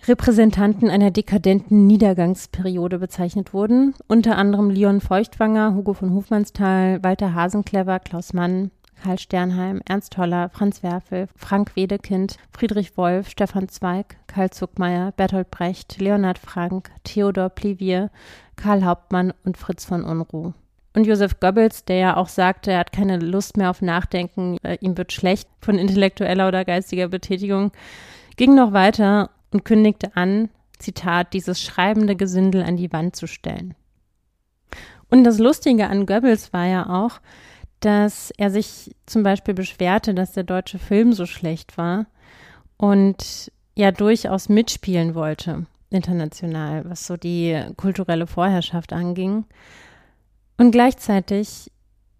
Repräsentanten einer dekadenten Niedergangsperiode bezeichnet wurden, unter anderem Leon Feuchtwanger, Hugo von Hofmannsthal, Walter Hasenclever, Klaus Mann, Karl Sternheim, Ernst Holler, Franz Werfel, Frank Wedekind, Friedrich Wolf, Stefan Zweig, Karl Zuckmeier, Bertolt Brecht, Leonhard Frank, Theodor Plivier, Karl Hauptmann und Fritz von Unruh. Und Josef Goebbels, der ja auch sagte, er hat keine Lust mehr auf Nachdenken, äh, ihm wird schlecht von intellektueller oder geistiger Betätigung, ging noch weiter und kündigte an, Zitat, dieses schreibende Gesindel an die Wand zu stellen. Und das Lustige an Goebbels war ja auch, dass er sich zum Beispiel beschwerte, dass der deutsche Film so schlecht war und ja durchaus mitspielen wollte, international, was so die kulturelle Vorherrschaft anging. Und gleichzeitig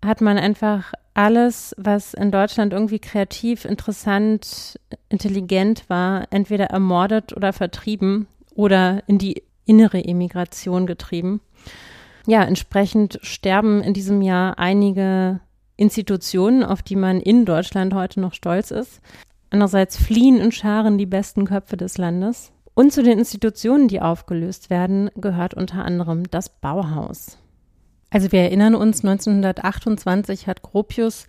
hat man einfach alles, was in Deutschland irgendwie kreativ, interessant, intelligent war, entweder ermordet oder vertrieben oder in die innere Emigration getrieben. Ja, entsprechend sterben in diesem Jahr einige Institutionen, auf die man in Deutschland heute noch stolz ist. Andererseits fliehen in Scharen die besten Köpfe des Landes. Und zu den Institutionen, die aufgelöst werden, gehört unter anderem das Bauhaus. Also wir erinnern uns, 1928 hat Gropius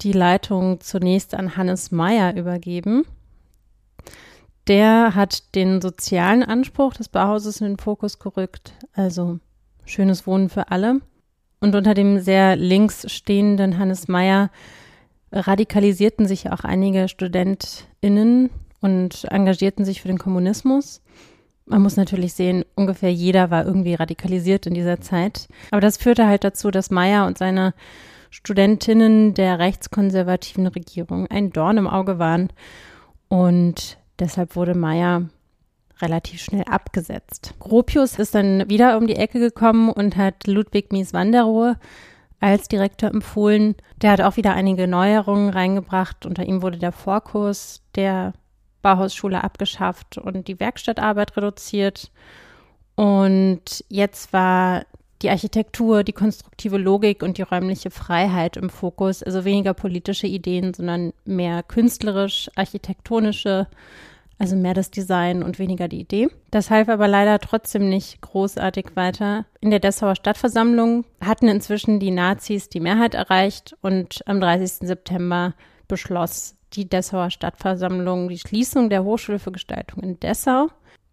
die Leitung zunächst an Hannes Meyer übergeben. Der hat den sozialen Anspruch des Bauhauses in den Fokus gerückt, also schönes Wohnen für alle. Und unter dem sehr links stehenden Hannes Meyer radikalisierten sich auch einige StudentInnen und engagierten sich für den Kommunismus. Man muss natürlich sehen, ungefähr jeder war irgendwie radikalisiert in dieser Zeit. Aber das führte halt dazu, dass Meyer und seine Studentinnen der rechtskonservativen Regierung ein Dorn im Auge waren. Und deshalb wurde Meyer relativ schnell abgesetzt. Gropius ist dann wieder um die Ecke gekommen und hat Ludwig Mies Wanderohe als Direktor empfohlen. Der hat auch wieder einige Neuerungen reingebracht. Unter ihm wurde der Vorkurs der Bauhausschule abgeschafft und die Werkstattarbeit reduziert. Und jetzt war die Architektur, die konstruktive Logik und die räumliche Freiheit im Fokus. Also weniger politische Ideen, sondern mehr künstlerisch, architektonische, also mehr das Design und weniger die Idee. Das half aber leider trotzdem nicht großartig weiter. In der Dessauer Stadtversammlung hatten inzwischen die Nazis die Mehrheit erreicht und am 30. September beschloss die Dessauer Stadtversammlung die Schließung der Hochschule für Gestaltung in Dessau.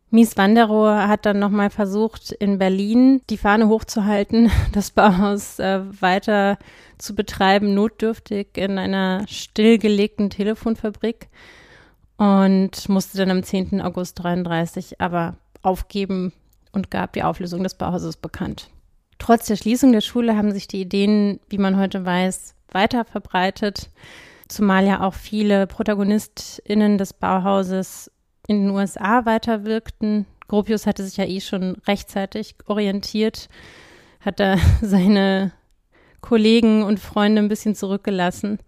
Mies Wanderow hat dann nochmal versucht, in Berlin die Fahne hochzuhalten, das Bauhaus äh, weiter zu betreiben, notdürftig in einer stillgelegten Telefonfabrik und musste dann am 10. August 33 aber aufgeben und gab die Auflösung des Bauhauses bekannt. Trotz der Schließung der Schule haben sich die Ideen, wie man heute weiß, weiter verbreitet zumal ja auch viele ProtagonistInnen des Bauhauses in den USA weiterwirkten. Gropius hatte sich ja eh schon rechtzeitig orientiert, hat da seine Kollegen und Freunde ein bisschen zurückgelassen.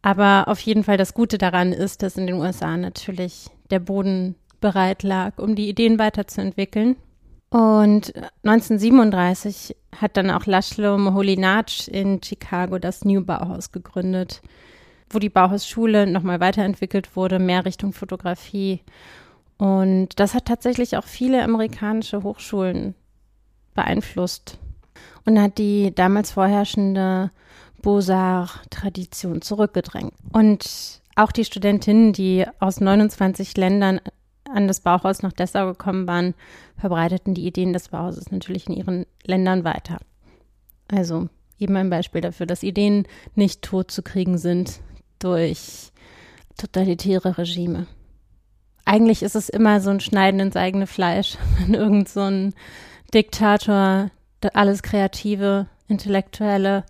Aber auf jeden Fall das Gute daran ist, dass in den USA natürlich der Boden bereit lag, um die Ideen weiterzuentwickeln. Und 1937 hat dann auch Laszlo Moholy-Nagy in Chicago das New Bauhaus gegründet wo die Bauhausschule nochmal weiterentwickelt wurde, mehr Richtung Fotografie. Und das hat tatsächlich auch viele amerikanische Hochschulen beeinflusst und hat die damals vorherrschende Beaux-Arts-Tradition zurückgedrängt. Und auch die Studentinnen, die aus 29 Ländern an das Bauhaus nach Dessau gekommen waren, verbreiteten die Ideen des Bauhauses natürlich in ihren Ländern weiter. Also eben ein Beispiel dafür, dass Ideen nicht tot zu kriegen sind, durch totalitäre Regime. Eigentlich ist es immer so ein Schneiden ins eigene Fleisch, wenn irgend so ein Diktator alles Kreative, Intellektuelle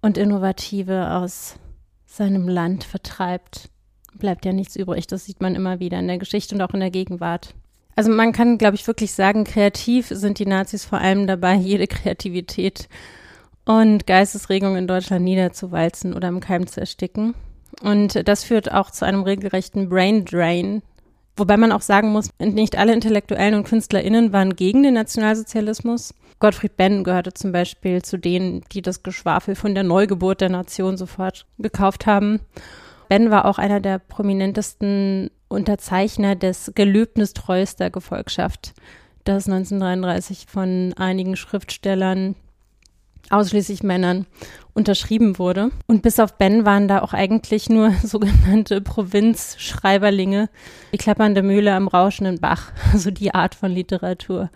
und Innovative aus seinem Land vertreibt, bleibt ja nichts übrig. Das sieht man immer wieder in der Geschichte und auch in der Gegenwart. Also man kann, glaube ich, wirklich sagen, kreativ sind die Nazis vor allem dabei, jede Kreativität und Geistesregung in Deutschland niederzuwalzen oder im Keim zu ersticken. Und das führt auch zu einem regelrechten Brain Drain. Wobei man auch sagen muss, nicht alle Intellektuellen und KünstlerInnen waren gegen den Nationalsozialismus. Gottfried Benn gehörte zum Beispiel zu denen, die das Geschwafel von der Neugeburt der Nation sofort gekauft haben. Ben war auch einer der prominentesten Unterzeichner des Gelöbnis treuester Gefolgschaft, das 1933 von einigen Schriftstellern, ausschließlich Männern, unterschrieben wurde. Und bis auf Ben waren da auch eigentlich nur sogenannte Provinzschreiberlinge, die klappernde Mühle am rauschenden Bach, so die Art von Literatur.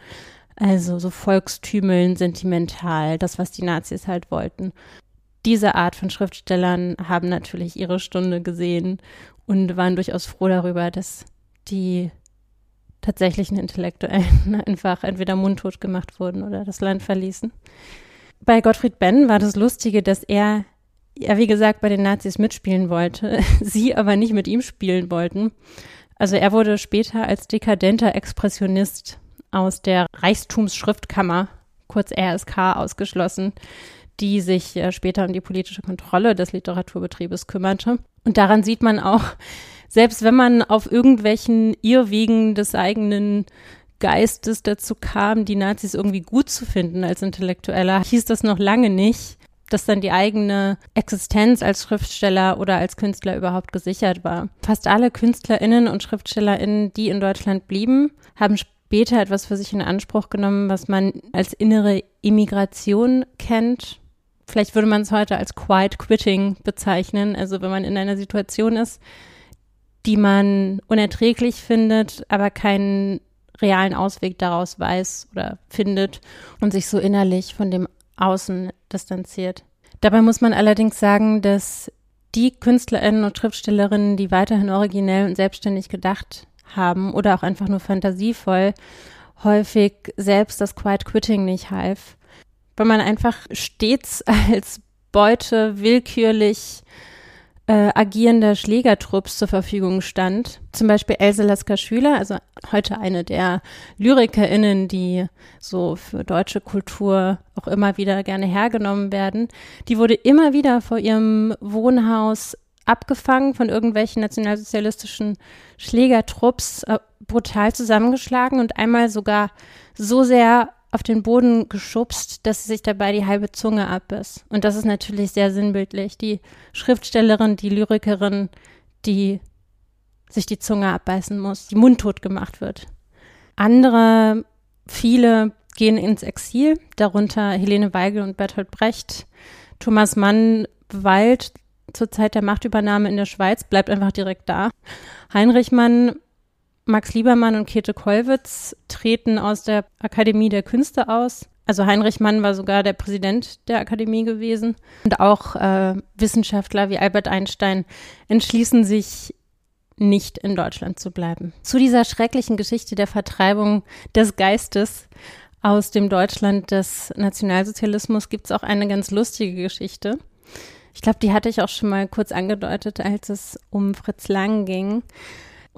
Also so Volkstümeln, sentimental, das, was die Nazis halt wollten. Diese Art von Schriftstellern haben natürlich ihre Stunde gesehen und waren durchaus froh darüber, dass die tatsächlichen Intellektuellen einfach entweder mundtot gemacht wurden oder das Land verließen. Bei Gottfried Benn war das Lustige, dass er ja, wie gesagt, bei den Nazis mitspielen wollte, sie aber nicht mit ihm spielen wollten. Also er wurde später als dekadenter Expressionist aus der Reichstumsschriftkammer, kurz RSK, ausgeschlossen, die sich äh, später um die politische Kontrolle des Literaturbetriebes kümmerte. Und daran sieht man auch, selbst wenn man auf irgendwelchen Irrwegen des eigenen Geistes dazu kam, die Nazis irgendwie gut zu finden als Intellektueller, hieß das noch lange nicht, dass dann die eigene Existenz als Schriftsteller oder als Künstler überhaupt gesichert war. Fast alle KünstlerInnen und SchriftstellerInnen, die in Deutschland blieben, haben später etwas für sich in Anspruch genommen, was man als innere Immigration kennt. Vielleicht würde man es heute als Quiet Quitting bezeichnen. Also wenn man in einer Situation ist, die man unerträglich findet, aber keinen realen Ausweg daraus weiß oder findet und sich so innerlich von dem Außen distanziert. Dabei muss man allerdings sagen, dass die KünstlerInnen und Schriftstellerinnen, die weiterhin originell und selbstständig gedacht haben oder auch einfach nur fantasievoll, häufig selbst das Quiet Quitting nicht half, weil man einfach stets als Beute willkürlich äh, agierender Schlägertrupps zur Verfügung stand. Zum Beispiel Else Lasker-Schüler, also heute eine der LyrikerInnen, die so für deutsche Kultur auch immer wieder gerne hergenommen werden. Die wurde immer wieder vor ihrem Wohnhaus abgefangen von irgendwelchen nationalsozialistischen Schlägertrupps, äh, brutal zusammengeschlagen und einmal sogar so sehr auf den Boden geschubst, dass sie sich dabei die halbe Zunge abbiss. Und das ist natürlich sehr sinnbildlich. Die Schriftstellerin, die Lyrikerin, die sich die Zunge abbeißen muss, die mundtot gemacht wird. Andere, viele gehen ins Exil, darunter Helene Weigel und Bertolt Brecht. Thomas Mann weilt zur Zeit der Machtübernahme in der Schweiz, bleibt einfach direkt da. Heinrich Mann Max Liebermann und Käthe Kollwitz treten aus der Akademie der Künste aus. Also Heinrich Mann war sogar der Präsident der Akademie gewesen. Und auch äh, Wissenschaftler wie Albert Einstein entschließen sich, nicht in Deutschland zu bleiben. Zu dieser schrecklichen Geschichte der Vertreibung des Geistes aus dem Deutschland des Nationalsozialismus gibt es auch eine ganz lustige Geschichte. Ich glaube, die hatte ich auch schon mal kurz angedeutet, als es um Fritz Lang ging.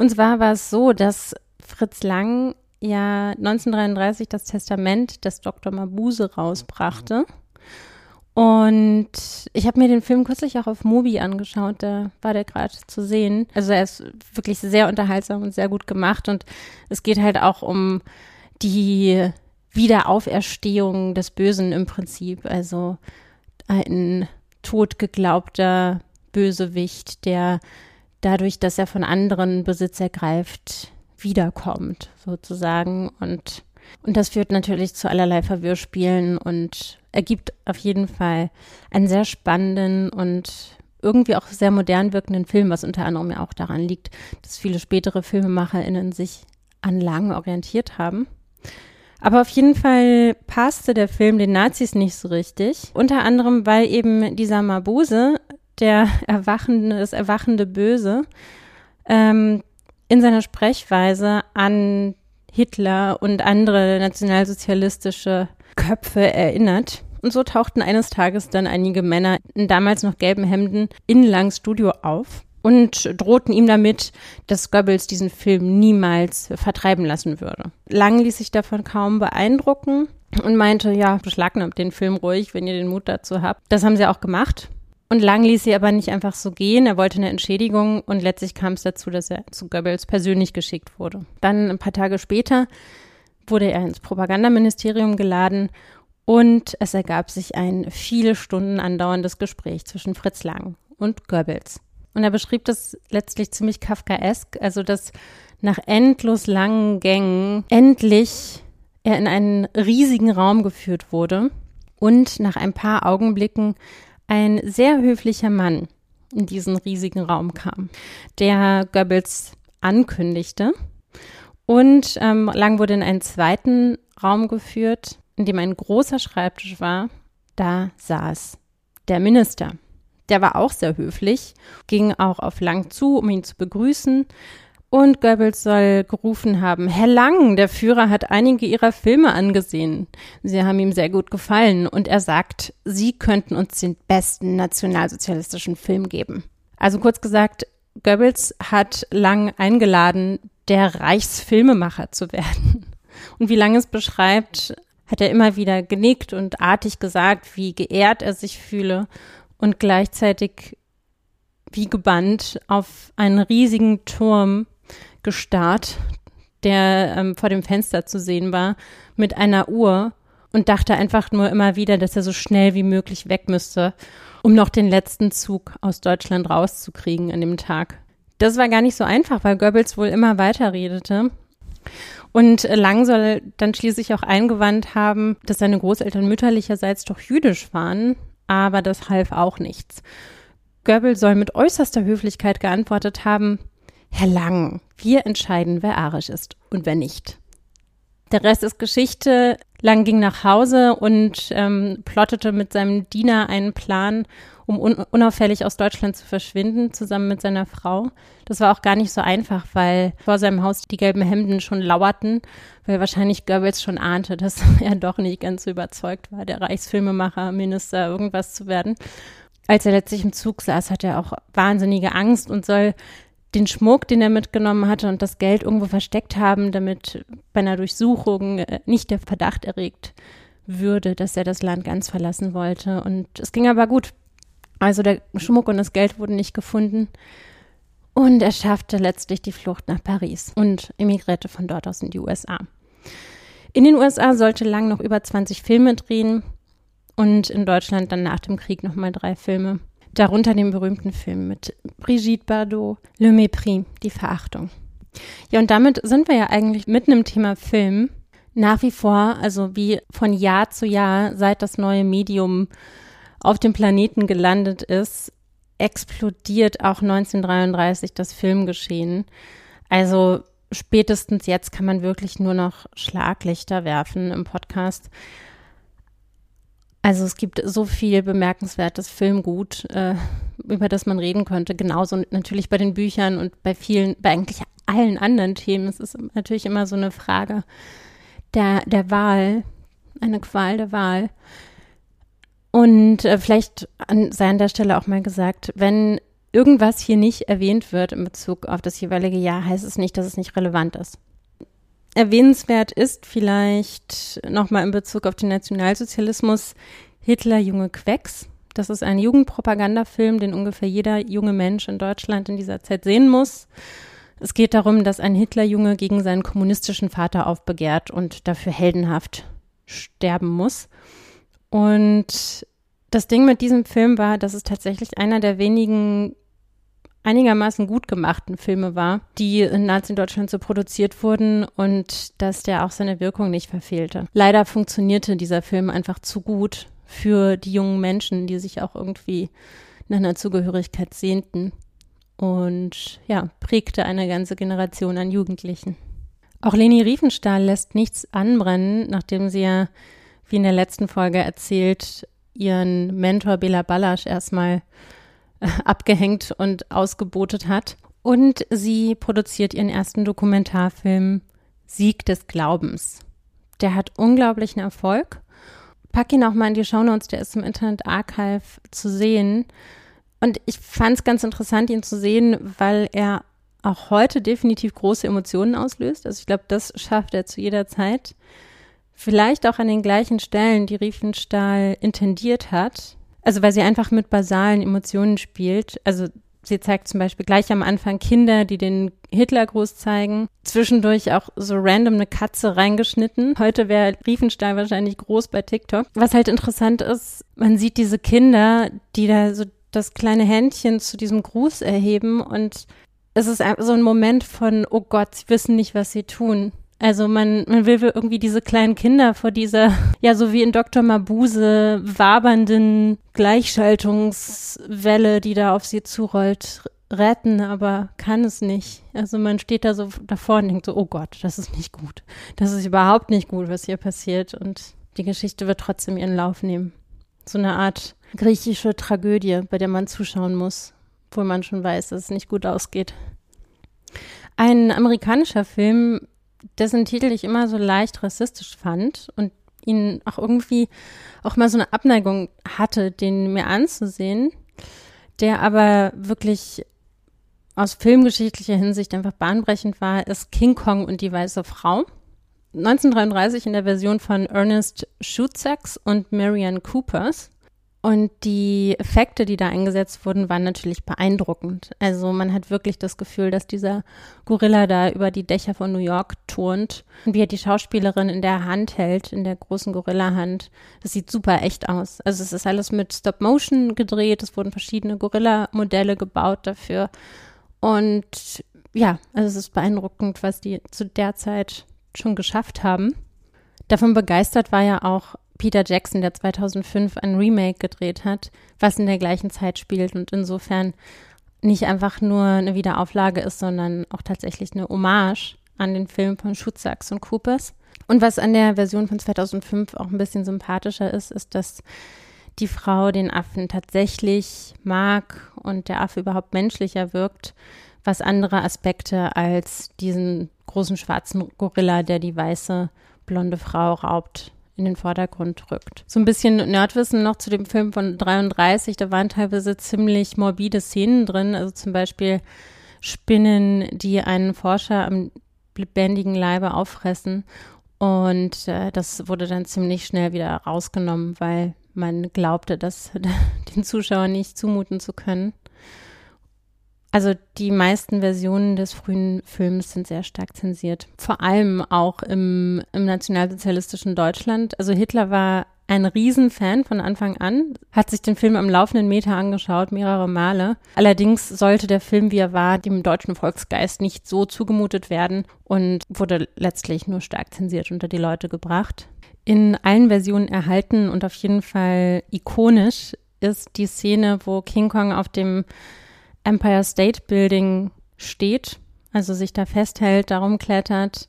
Und zwar war es so, dass Fritz Lang ja 1933 das Testament des Dr. Mabuse rausbrachte. Und ich habe mir den Film kürzlich auch auf Mubi angeschaut, da war der gerade zu sehen. Also er ist wirklich sehr unterhaltsam und sehr gut gemacht und es geht halt auch um die Wiederauferstehung des Bösen im Prinzip. Also ein totgeglaubter Bösewicht, der dadurch, dass er von anderen Besitz ergreift, wiederkommt, sozusagen. Und, und das führt natürlich zu allerlei Verwirrspielen und ergibt auf jeden Fall einen sehr spannenden und irgendwie auch sehr modern wirkenden Film, was unter anderem ja auch daran liegt, dass viele spätere FilmemacherInnen sich an Lang orientiert haben. Aber auf jeden Fall passte der Film den Nazis nicht so richtig. Unter anderem, weil eben dieser Mabuse der erwachende, das erwachende Böse ähm, in seiner Sprechweise an Hitler und andere nationalsozialistische Köpfe erinnert. Und so tauchten eines Tages dann einige Männer in damals noch gelben Hemden in Langs Studio auf und drohten ihm damit, dass Goebbels diesen Film niemals vertreiben lassen würde. Lang ließ sich davon kaum beeindrucken und meinte, ja, beschlagnahmt den Film ruhig, wenn ihr den Mut dazu habt. Das haben sie auch gemacht. Und Lang ließ sie aber nicht einfach so gehen. Er wollte eine Entschädigung und letztlich kam es dazu, dass er zu Goebbels persönlich geschickt wurde. Dann ein paar Tage später wurde er ins Propagandaministerium geladen und es ergab sich ein viele Stunden andauerndes Gespräch zwischen Fritz Lang und Goebbels. Und er beschrieb das letztlich ziemlich kafkaesk, also dass nach endlos langen Gängen endlich er in einen riesigen Raum geführt wurde und nach ein paar Augenblicken ein sehr höflicher Mann in diesen riesigen Raum kam, der Goebbels ankündigte. Und ähm, Lang wurde in einen zweiten Raum geführt, in dem ein großer Schreibtisch war. Da saß der Minister. Der war auch sehr höflich, ging auch auf Lang zu, um ihn zu begrüßen. Und Goebbels soll gerufen haben, Herr Lang, der Führer hat einige Ihrer Filme angesehen. Sie haben ihm sehr gut gefallen und er sagt, Sie könnten uns den besten nationalsozialistischen Film geben. Also kurz gesagt, Goebbels hat Lang eingeladen, der Reichsfilmemacher zu werden. Und wie Lang es beschreibt, hat er immer wieder genickt und artig gesagt, wie geehrt er sich fühle und gleichzeitig wie gebannt auf einen riesigen Turm gestarrt, der ähm, vor dem Fenster zu sehen war, mit einer Uhr und dachte einfach nur immer wieder, dass er so schnell wie möglich weg müsste, um noch den letzten Zug aus Deutschland rauszukriegen an dem Tag. Das war gar nicht so einfach, weil Goebbels wohl immer weiter redete. Und Lang soll dann schließlich auch eingewandt haben, dass seine Großeltern mütterlicherseits doch jüdisch waren aber das half auch nichts. Goebbels soll mit äußerster Höflichkeit geantwortet haben, Herr Lang, wir entscheiden, wer arisch ist und wer nicht. Der Rest ist Geschichte. Lang ging nach Hause und ähm, plottete mit seinem Diener einen Plan, um un unauffällig aus Deutschland zu verschwinden, zusammen mit seiner Frau. Das war auch gar nicht so einfach, weil vor seinem Haus die gelben Hemden schon lauerten, weil wahrscheinlich Goebbels schon ahnte, dass er doch nicht ganz so überzeugt war, der Reichsfilmemacher, Minister, irgendwas zu werden. Als er letztlich im Zug saß, hat er auch wahnsinnige Angst und soll den Schmuck, den er mitgenommen hatte und das Geld irgendwo versteckt haben, damit bei einer Durchsuchung äh, nicht der Verdacht erregt würde, dass er das Land ganz verlassen wollte. Und es ging aber gut. Also der Schmuck und das Geld wurden nicht gefunden. Und er schaffte letztlich die Flucht nach Paris und emigrierte von dort aus in die USA. In den USA sollte Lang noch über 20 Filme drehen und in Deutschland dann nach dem Krieg nochmal drei Filme. Darunter den berühmten Film mit Brigitte Bardot, Le Mépris, die Verachtung. Ja, und damit sind wir ja eigentlich mitten im Thema Film. Nach wie vor, also wie von Jahr zu Jahr, seit das neue Medium auf dem Planeten gelandet ist, explodiert auch 1933 das Filmgeschehen. Also spätestens jetzt kann man wirklich nur noch Schlaglichter werfen im Podcast. Also es gibt so viel bemerkenswertes Filmgut, äh, über das man reden könnte. Genauso natürlich bei den Büchern und bei vielen, bei eigentlich allen anderen Themen. Es ist natürlich immer so eine Frage der, der Wahl, eine Qual der Wahl. Und äh, vielleicht an, sei an der Stelle auch mal gesagt, wenn irgendwas hier nicht erwähnt wird in Bezug auf das jeweilige Jahr, heißt es nicht, dass es nicht relevant ist. Erwähnenswert ist vielleicht nochmal in Bezug auf den Nationalsozialismus Hitler junge Quecks. Das ist ein Jugendpropagandafilm, den ungefähr jeder junge Mensch in Deutschland in dieser Zeit sehen muss. Es geht darum, dass ein Hitlerjunge gegen seinen kommunistischen Vater aufbegehrt und dafür heldenhaft sterben muss. Und das Ding mit diesem Film war, dass es tatsächlich einer der wenigen einigermaßen gut gemachten Filme war, die in Nazi-Deutschland so produziert wurden und dass der auch seine Wirkung nicht verfehlte. Leider funktionierte dieser Film einfach zu gut für die jungen Menschen, die sich auch irgendwie nach einer Zugehörigkeit sehnten und ja, prägte eine ganze Generation an Jugendlichen. Auch Leni Riefenstahl lässt nichts anbrennen, nachdem sie ja wie in der letzten Folge erzählt, ihren Mentor Bela Ballasch erstmal abgehängt und ausgebotet hat. Und sie produziert ihren ersten Dokumentarfilm Sieg des Glaubens. Der hat unglaublichen Erfolg. packe ihn auch mal in die Shownotes, der ist im Internet Archive zu sehen. Und ich fand es ganz interessant, ihn zu sehen, weil er auch heute definitiv große Emotionen auslöst. Also ich glaube, das schafft er zu jeder Zeit. Vielleicht auch an den gleichen Stellen, die Riefenstahl intendiert hat. Also weil sie einfach mit basalen Emotionen spielt. Also sie zeigt zum Beispiel gleich am Anfang Kinder, die den Hitlergruß zeigen. Zwischendurch auch so random eine Katze reingeschnitten. Heute wäre Riefenstahl wahrscheinlich groß bei TikTok. Was halt interessant ist, man sieht diese Kinder, die da so das kleine Händchen zu diesem Gruß erheben und es ist so ein Moment von, oh Gott, sie wissen nicht, was sie tun. Also man, man will irgendwie diese kleinen Kinder vor dieser, ja, so wie in Dr. Mabuse, wabernden Gleichschaltungswelle, die da auf sie zurollt, retten, aber kann es nicht. Also man steht da so davor und denkt so, oh Gott, das ist nicht gut. Das ist überhaupt nicht gut, was hier passiert. Und die Geschichte wird trotzdem ihren Lauf nehmen. So eine Art griechische Tragödie, bei der man zuschauen muss, obwohl man schon weiß, dass es nicht gut ausgeht. Ein amerikanischer Film, dessen Titel ich immer so leicht rassistisch fand und ihn auch irgendwie auch mal so eine Abneigung hatte, den mir anzusehen, der aber wirklich aus filmgeschichtlicher Hinsicht einfach bahnbrechend war, ist King Kong und die weiße Frau. 1933 in der Version von Ernest Schutzax und Marianne Coopers. Und die Effekte, die da eingesetzt wurden, waren natürlich beeindruckend. Also man hat wirklich das Gefühl, dass dieser Gorilla da über die Dächer von New York turnt. Und wie er die Schauspielerin in der Hand hält, in der großen Gorilla-Hand. Das sieht super echt aus. Also es ist alles mit Stop-Motion gedreht. Es wurden verschiedene Gorilla-Modelle gebaut dafür. Und ja, also es ist beeindruckend, was die zu der Zeit schon geschafft haben. Davon begeistert war ja auch Peter Jackson, der 2005 ein Remake gedreht hat, was in der gleichen Zeit spielt und insofern nicht einfach nur eine Wiederauflage ist, sondern auch tatsächlich eine Hommage an den Film von Schutzachs und Coopers. Und was an der Version von 2005 auch ein bisschen sympathischer ist, ist, dass die Frau den Affen tatsächlich mag und der Affe überhaupt menschlicher wirkt, was andere Aspekte als diesen großen schwarzen Gorilla, der die weiße blonde Frau raubt, in den Vordergrund rückt. So ein bisschen Nerdwissen noch zu dem Film von 33, da waren teilweise ziemlich morbide Szenen drin, also zum Beispiel Spinnen, die einen Forscher am lebendigen Leibe auffressen. Und äh, das wurde dann ziemlich schnell wieder rausgenommen, weil man glaubte, das den Zuschauern nicht zumuten zu können. Also die meisten Versionen des frühen Films sind sehr stark zensiert. Vor allem auch im, im nationalsozialistischen Deutschland. Also Hitler war ein Riesenfan von Anfang an, hat sich den Film am laufenden Meter angeschaut, mehrere Male. Allerdings sollte der Film, wie er war, dem deutschen Volksgeist nicht so zugemutet werden und wurde letztlich nur stark zensiert unter die Leute gebracht. In allen Versionen erhalten und auf jeden Fall ikonisch ist die Szene, wo King Kong auf dem Empire State Building steht, also sich da festhält, darum klettert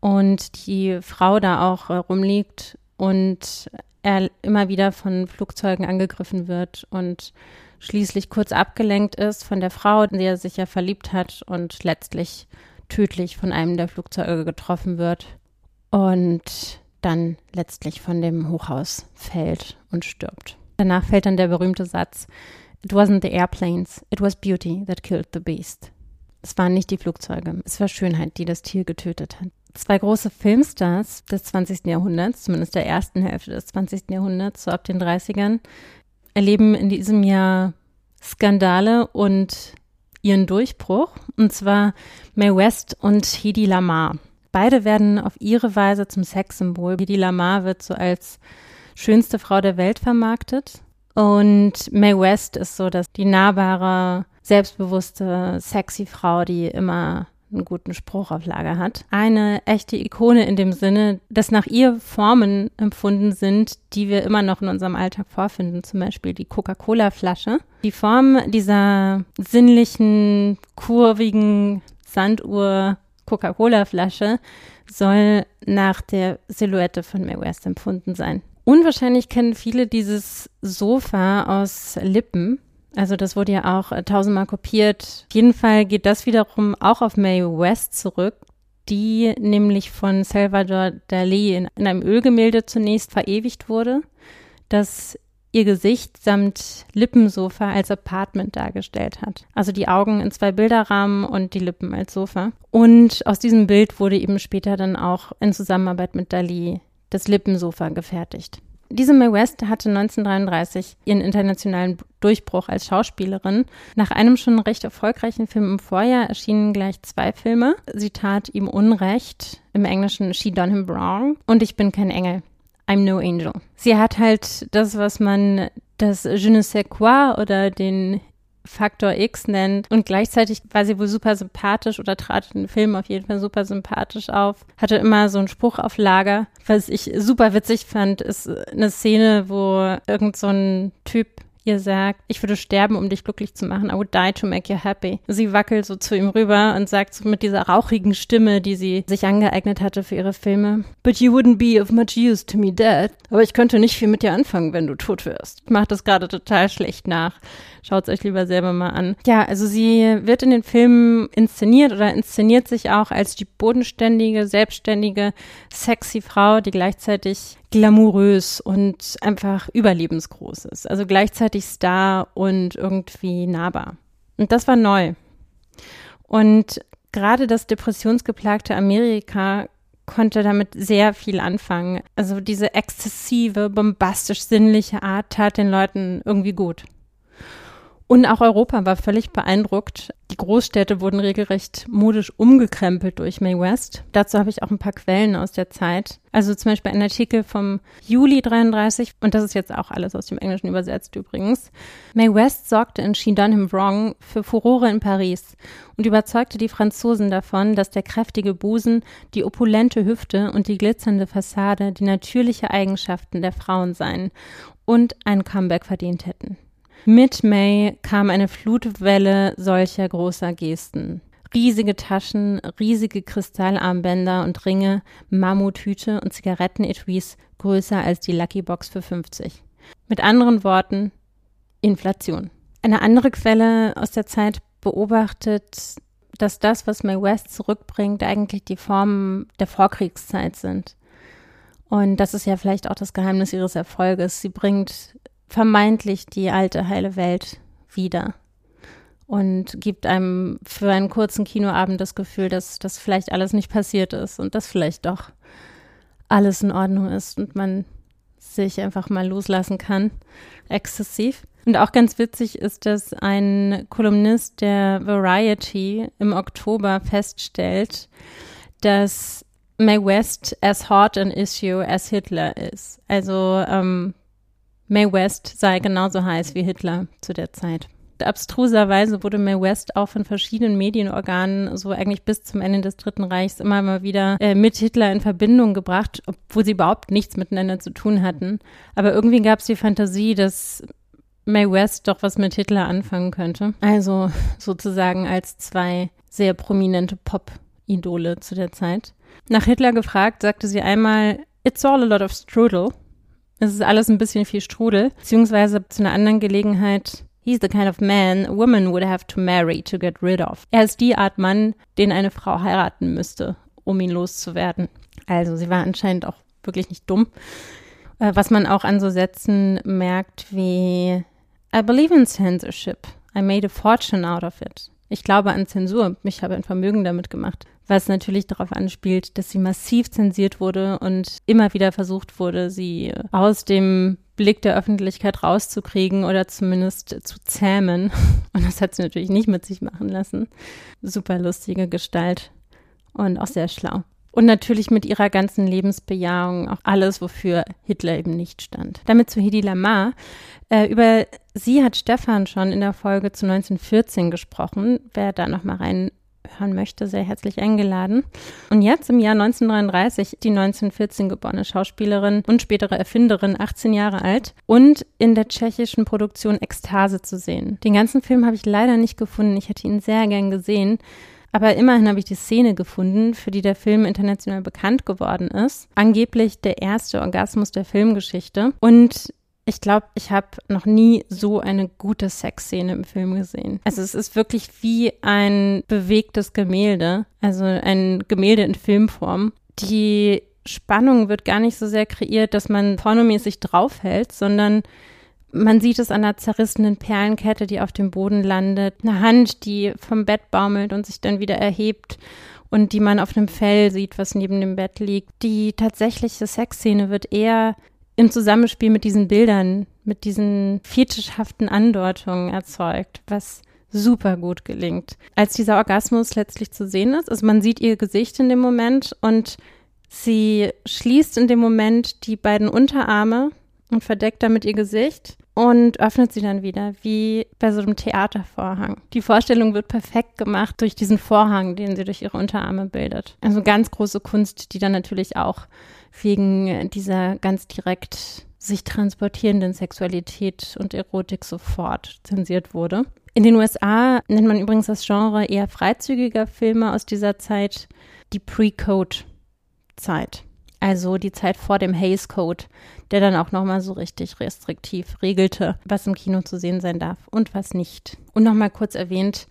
und die Frau da auch äh, rumliegt und er immer wieder von Flugzeugen angegriffen wird und schließlich kurz abgelenkt ist von der Frau, in die er sich ja verliebt hat und letztlich tödlich von einem der Flugzeuge getroffen wird und dann letztlich von dem Hochhaus fällt und stirbt. Danach fällt dann der berühmte Satz, It wasn't the airplanes, it was beauty that killed the beast. Es waren nicht die Flugzeuge, es war Schönheit, die das Tier getötet hat. Zwei große Filmstars des 20. Jahrhunderts, zumindest der ersten Hälfte des 20. Jahrhunderts, so ab den 30ern, erleben in diesem Jahr Skandale und ihren Durchbruch, und zwar Mae West und Hedy Lamar. Beide werden auf ihre Weise zum Sexsymbol. Hedy Lamar wird so als schönste Frau der Welt vermarktet und Mae West ist so, dass die nahbare, selbstbewusste, sexy Frau, die immer einen guten Spruch auf Lager hat. Eine echte Ikone in dem Sinne, dass nach ihr Formen empfunden sind, die wir immer noch in unserem Alltag vorfinden. Zum Beispiel die Coca-Cola-Flasche. Die Form dieser sinnlichen, kurvigen Sanduhr Coca-Cola-Flasche soll nach der Silhouette von Mae West empfunden sein. Unwahrscheinlich kennen viele dieses Sofa aus Lippen. Also das wurde ja auch äh, tausendmal kopiert. Auf jeden Fall geht das wiederum auch auf Mae West zurück. die nämlich von Salvador Dali in, in einem Ölgemälde zunächst verewigt wurde, das ihr Gesicht samt Lippensofa als Apartment dargestellt hat. Also die Augen in zwei Bilderrahmen und die Lippen als Sofa. Und aus diesem Bild wurde eben später dann auch in Zusammenarbeit mit Dali das Lippensofa gefertigt. Diese Mae West hatte 1933 ihren internationalen Durchbruch als Schauspielerin. Nach einem schon recht erfolgreichen Film im Vorjahr erschienen gleich zwei Filme. Sie tat ihm Unrecht, im Englischen She Done Him Wrong und Ich bin kein Engel. I'm no angel. Sie hat halt das, was man das Je ne sais quoi oder den Faktor X nennt. Und gleichzeitig war sie wohl super sympathisch oder trat in den Film auf jeden Fall super sympathisch auf. Hatte immer so einen Spruch auf Lager. Was ich super witzig fand, ist eine Szene, wo irgend so ein Typ ihr sagt, ich würde sterben, um dich glücklich zu machen. I would die to make you happy. Sie wackelt so zu ihm rüber und sagt so mit dieser rauchigen Stimme, die sie sich angeeignet hatte für ihre Filme. But you wouldn't be of much use to me dead. Aber ich könnte nicht viel mit dir anfangen, wenn du tot wärst. Ich mache das gerade total schlecht nach. Schaut es euch lieber selber mal an. Ja, also sie wird in den Filmen inszeniert oder inszeniert sich auch als die bodenständige, selbstständige, sexy Frau, die gleichzeitig glamourös und einfach überlebensgroß ist. Also gleichzeitig Star und irgendwie nahbar. Und das war neu. Und gerade das depressionsgeplagte Amerika konnte damit sehr viel anfangen. Also diese exzessive, bombastisch sinnliche Art tat den Leuten irgendwie gut. Und auch Europa war völlig beeindruckt. Die Großstädte wurden regelrecht modisch umgekrempelt durch Mae West. Dazu habe ich auch ein paar Quellen aus der Zeit. Also zum Beispiel ein Artikel vom Juli 33, und das ist jetzt auch alles aus dem Englischen übersetzt übrigens. Mae West sorgte in She Done Him Wrong für Furore in Paris und überzeugte die Franzosen davon, dass der kräftige Busen, die opulente Hüfte und die glitzernde Fassade die natürliche Eigenschaften der Frauen seien und ein Comeback verdient hätten. Mit May kam eine Flutwelle solcher großer Gesten. Riesige Taschen, riesige Kristallarmbänder und Ringe, Mammuthüte und Zigarettenetuis größer als die Lucky Box für 50. Mit anderen Worten, Inflation. Eine andere Quelle aus der Zeit beobachtet, dass das, was May West zurückbringt, eigentlich die Formen der Vorkriegszeit sind. Und das ist ja vielleicht auch das Geheimnis ihres Erfolges. Sie bringt vermeintlich die alte heile Welt wieder und gibt einem für einen kurzen Kinoabend das Gefühl, dass das vielleicht alles nicht passiert ist und dass vielleicht doch alles in Ordnung ist und man sich einfach mal loslassen kann, exzessiv. Und auch ganz witzig ist, dass ein Kolumnist der Variety im Oktober feststellt, dass Mae West as hot an issue as Hitler ist. Also ähm, Mae West sei genauso heiß wie Hitler zu der Zeit. Abstruserweise wurde Mae West auch von verschiedenen Medienorganen so eigentlich bis zum Ende des Dritten Reichs immer mal wieder äh, mit Hitler in Verbindung gebracht, obwohl sie überhaupt nichts miteinander zu tun hatten. Aber irgendwie gab es die Fantasie, dass Mae West doch was mit Hitler anfangen könnte. Also sozusagen als zwei sehr prominente Pop-Idole zu der Zeit. Nach Hitler gefragt, sagte sie einmal, It's all a lot of strudel. Es ist alles ein bisschen viel Strudel. Beziehungsweise zu einer anderen Gelegenheit, he's the kind of man a woman would have to marry to get rid of. Er ist die Art Mann, den eine Frau heiraten müsste, um ihn loszuwerden. Also sie war anscheinend auch wirklich nicht dumm. Äh, was man auch an so Sätzen merkt wie I believe in censorship. I made a fortune out of it. Ich glaube an Zensur. Ich habe ein Vermögen damit gemacht was natürlich darauf anspielt, dass sie massiv zensiert wurde und immer wieder versucht wurde, sie aus dem Blick der Öffentlichkeit rauszukriegen oder zumindest zu zähmen. Und das hat sie natürlich nicht mit sich machen lassen. Super lustige Gestalt und auch sehr schlau. Und natürlich mit ihrer ganzen Lebensbejahung auch alles, wofür Hitler eben nicht stand. Damit zu Hedi Lamar. Äh, über sie hat Stefan schon in der Folge zu 1914 gesprochen. Wer da nochmal rein hören möchte, sehr herzlich eingeladen. Und jetzt im Jahr 1933 die 1914 geborene Schauspielerin und spätere Erfinderin, 18 Jahre alt und in der tschechischen Produktion Ekstase zu sehen. Den ganzen Film habe ich leider nicht gefunden. Ich hätte ihn sehr gern gesehen. Aber immerhin habe ich die Szene gefunden, für die der Film international bekannt geworden ist. Angeblich der erste Orgasmus der Filmgeschichte. Und Ich glaube, ich habe noch nie so eine gute Sexszene im Film gesehen. Also es ist wirklich wie ein bewegtes Gemälde, also ein Gemälde in Filmform. Die Spannung wird gar nicht so sehr kreiert, dass man pornomäßig draufhält, sondern man sieht es an einer zerrissenen Perlenkette, die auf dem Boden landet, eine Hand, die vom Bett baumelt und sich dann wieder erhebt und die man auf einem Fell sieht, was neben dem Bett liegt. Die tatsächliche Sexszene wird eher im Zusammenspiel mit diesen Bildern, mit diesen fetischhaften Andeutungen erzeugt, was super gut gelingt. Als dieser Orgasmus letztlich zu sehen ist, also man sieht ihr Gesicht in dem Moment und sie schließt in dem Moment die beiden Unterarme und verdeckt damit ihr Gesicht und öffnet sie dann wieder, wie bei so einem Theatervorhang. Die Vorstellung wird perfekt gemacht durch diesen Vorhang, den sie durch ihre Unterarme bildet. Also ganz große Kunst, die dann natürlich auch wegen dieser ganz direkt sich transportierenden Sexualität und Erotik sofort zensiert wurde. In den USA nennt man übrigens das Genre eher freizügiger Filme aus dieser Zeit die Pre-Code-Zeit. Also die Zeit vor dem Hays Code, der dann auch nochmal so richtig restriktiv regelte, was im Kino zu sehen sein darf und was nicht. Und nochmal kurz erwähnt,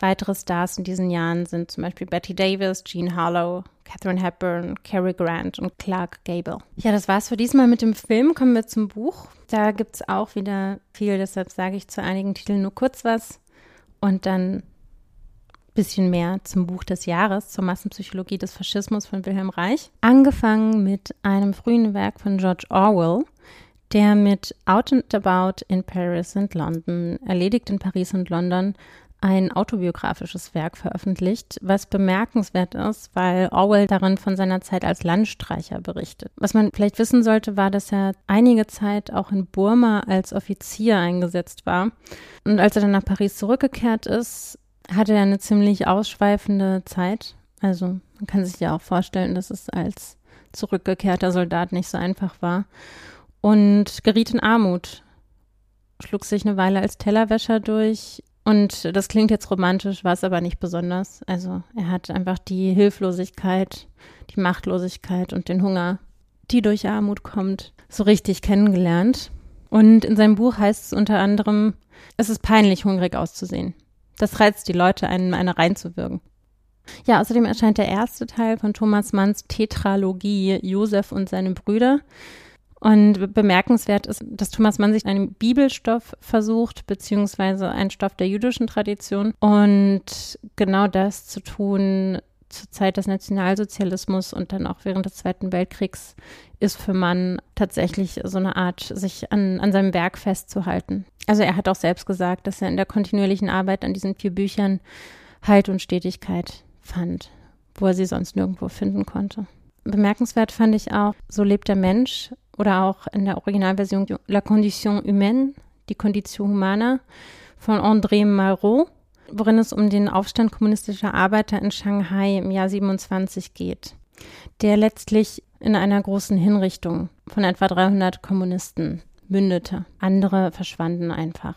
weitere Stars in diesen Jahren sind zum Beispiel Betty Davis, Jean Harlow, Catherine Hepburn, Cary Grant und Clark Gable. Ja, das war's für diesmal mit dem Film. Kommen wir zum Buch. Da gibt's auch wieder viel, deshalb sage ich zu einigen Titeln nur kurz was und dann bisschen mehr zum Buch des Jahres, zur Massenpsychologie des Faschismus von Wilhelm Reich. Angefangen mit einem frühen Werk von George Orwell, der mit Out and About in Paris and London, erledigt in Paris und London, ein autobiografisches Werk veröffentlicht, was bemerkenswert ist, weil Orwell darin von seiner Zeit als Landstreicher berichtet. Was man vielleicht wissen sollte, war, dass er einige Zeit auch in Burma als Offizier eingesetzt war. Und als er dann nach Paris zurückgekehrt ist, hatte er eine ziemlich ausschweifende Zeit. Also man kann sich ja auch vorstellen, dass es als zurückgekehrter Soldat nicht so einfach war. Und geriet in Armut, schlug sich eine Weile als Tellerwäscher durch. Und das klingt jetzt romantisch, war es aber nicht besonders. Also er hat einfach die Hilflosigkeit, die Machtlosigkeit und den Hunger, die durch Armut kommt, so richtig kennengelernt. Und in seinem Buch heißt es unter anderem, es ist peinlich, hungrig auszusehen. Das reizt die Leute, einen eine reinzuwirken. Ja, außerdem erscheint der erste Teil von Thomas Manns Tetralogie Josef und seine Brüder. Und bemerkenswert ist, dass Thomas Mann sich einen Bibelstoff versucht, beziehungsweise einen Stoff der jüdischen Tradition. Und genau das zu tun zur Zeit des Nationalsozialismus und dann auch während des Zweiten Weltkriegs ist für Mann tatsächlich so eine Art, sich an, an seinem Werk festzuhalten. Also er hat auch selbst gesagt, dass er in der kontinuierlichen Arbeit an diesen vier Büchern Halt und Stetigkeit fand, wo er sie sonst nirgendwo finden konnte. Bemerkenswert fand ich auch, so lebt der Mensch oder auch in der Originalversion La Condition Humaine, die Condition Humana von André Malraux, worin es um den Aufstand kommunistischer Arbeiter in Shanghai im Jahr 27 geht, der letztlich in einer großen Hinrichtung von etwa 300 Kommunisten mündete. Andere verschwanden einfach.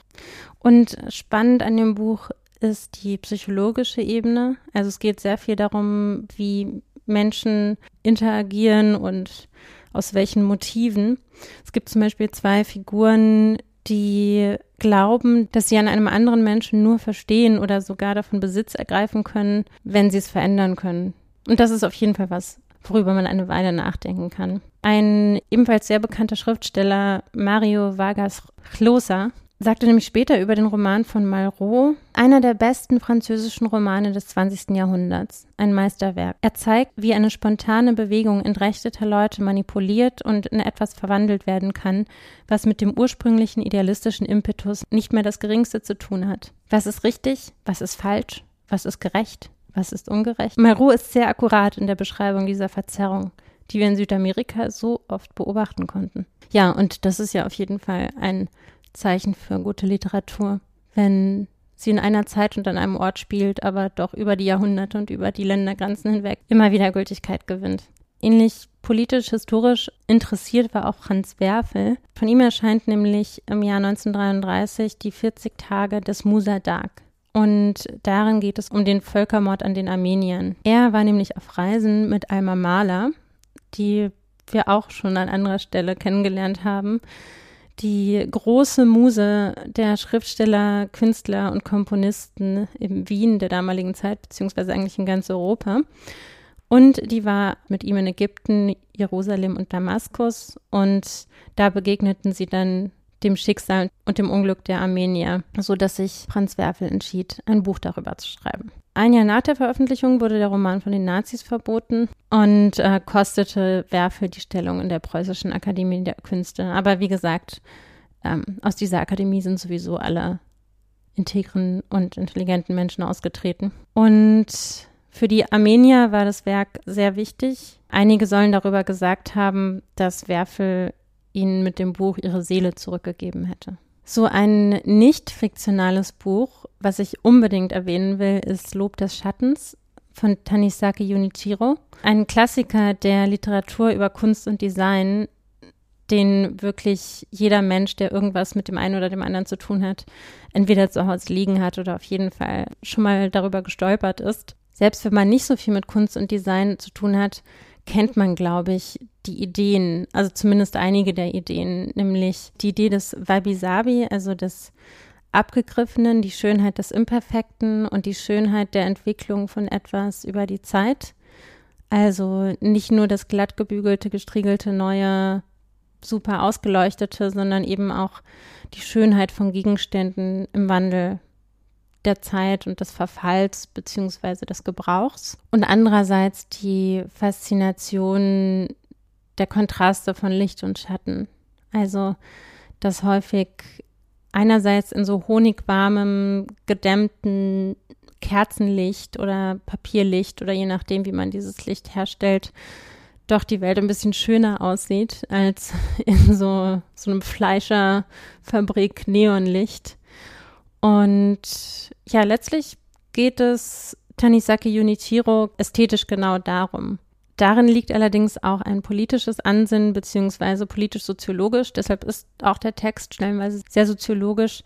Und spannend an dem Buch ist die psychologische Ebene. Also es geht sehr viel darum, wie Menschen interagieren und aus welchen Motiven. Es gibt zum Beispiel zwei Figuren, die glauben, dass sie an einem anderen Menschen nur verstehen oder sogar davon Besitz ergreifen können, wenn sie es verändern können. Und das ist auf jeden Fall was, worüber man eine Weile nachdenken kann. Ein ebenfalls sehr bekannter Schriftsteller, Mario Vargas Llosa, sagte nämlich später über den Roman von Malraux, einer der besten französischen Romane des 20. Jahrhunderts, ein Meisterwerk. Er zeigt, wie eine spontane Bewegung entrechteter Leute manipuliert und in etwas verwandelt werden kann, was mit dem ursprünglichen idealistischen Impetus nicht mehr das geringste zu tun hat. Was ist richtig? Was ist falsch? Was ist gerecht? Was ist ungerecht? Malraux ist sehr akkurat in der Beschreibung dieser Verzerrung, die wir in Südamerika so oft beobachten konnten. Ja, und das ist ja auf jeden Fall ein Zeichen für gute Literatur, wenn sie in einer Zeit und an einem Ort spielt, aber doch über die Jahrhunderte und über die Ländergrenzen hinweg immer wieder Gültigkeit gewinnt. Ähnlich politisch-historisch interessiert war auch Franz Werfel. Von ihm erscheint nämlich im Jahr 1933 die 40 Tage des Musadag. Und darin geht es um den Völkermord an den Armeniern. Er war nämlich auf Reisen mit Alma Mahler, die wir auch schon an anderer Stelle kennengelernt haben, die große Muse der Schriftsteller, Künstler und Komponisten in Wien der damaligen Zeit, beziehungsweise eigentlich in ganz Europa. Und die war mit ihm in Ägypten, Jerusalem und Damaskus. Und da begegneten sie dann dem Schicksal und dem Unglück der Armenier, so dass sich Franz Werfel entschied, ein Buch darüber zu schreiben. Ein Jahr nach der Veröffentlichung wurde der Roman von den Nazis verboten und äh, kostete Werfel die Stellung in der Preußischen Akademie der Künste. Aber wie gesagt, ähm, aus dieser Akademie sind sowieso alle integren und intelligenten Menschen ausgetreten. Und für die Armenier war das Werk sehr wichtig. Einige sollen darüber gesagt haben, dass Werfel ihnen mit dem Buch ihre Seele zurückgegeben hätte. So ein nicht fiktionales Buch, was ich unbedingt erwähnen will, ist Lob des Schattens von Tanisaki Junichiro. Ein Klassiker der Literatur über Kunst und Design, den wirklich jeder Mensch, der irgendwas mit dem einen oder dem anderen zu tun hat, entweder zu Hause liegen hat oder auf jeden Fall schon mal darüber gestolpert ist. Selbst wenn man nicht so viel mit Kunst und Design zu tun hat, kennt man, glaube ich, die Ideen, also zumindest einige der Ideen, nämlich die Idee des Wabi-Sabi, also des Abgegriffenen, die Schönheit des Imperfekten und die Schönheit der Entwicklung von etwas über die Zeit. Also nicht nur das glatt gebügelte, gestriegelte, neue, super ausgeleuchtete, sondern eben auch die Schönheit von Gegenständen im Wandel der Zeit und des Verfalls beziehungsweise des Gebrauchs und andererseits die Faszination der Kontraste von Licht und Schatten. Also, dass häufig einerseits in so honigwarmem, gedämmten Kerzenlicht oder Papierlicht oder je nachdem, wie man dieses Licht herstellt, doch die Welt ein bisschen schöner aussieht als in so, so einem Fleischerfabrik Neonlicht. Und ja, letztlich geht es Tanisaki Junichiro ästhetisch genau darum. Darin liegt allerdings auch ein politisches Ansinnen beziehungsweise politisch-soziologisch. Deshalb ist auch der Text stellenweise sehr soziologisch,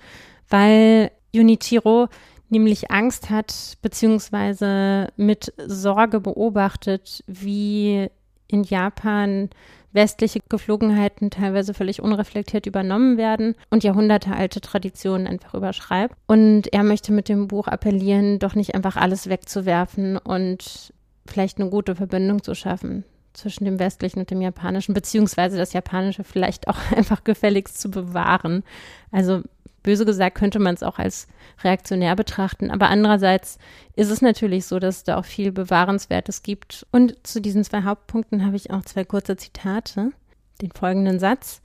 weil Junichiro nämlich Angst hat beziehungsweise mit Sorge beobachtet, wie in Japan westliche Geflogenheiten teilweise völlig unreflektiert übernommen werden und jahrhundertealte Traditionen einfach überschreibt. Und er möchte mit dem Buch appellieren, doch nicht einfach alles wegzuwerfen und vielleicht eine gute Verbindung zu schaffen zwischen dem westlichen und dem japanischen, beziehungsweise das japanische vielleicht auch einfach gefälligst zu bewahren. Also Böse gesagt könnte man es auch als reaktionär betrachten, aber andererseits ist es natürlich so, dass es da auch viel Bewahrenswertes gibt. Und zu diesen zwei Hauptpunkten habe ich auch zwei kurze Zitate. Den folgenden Satz.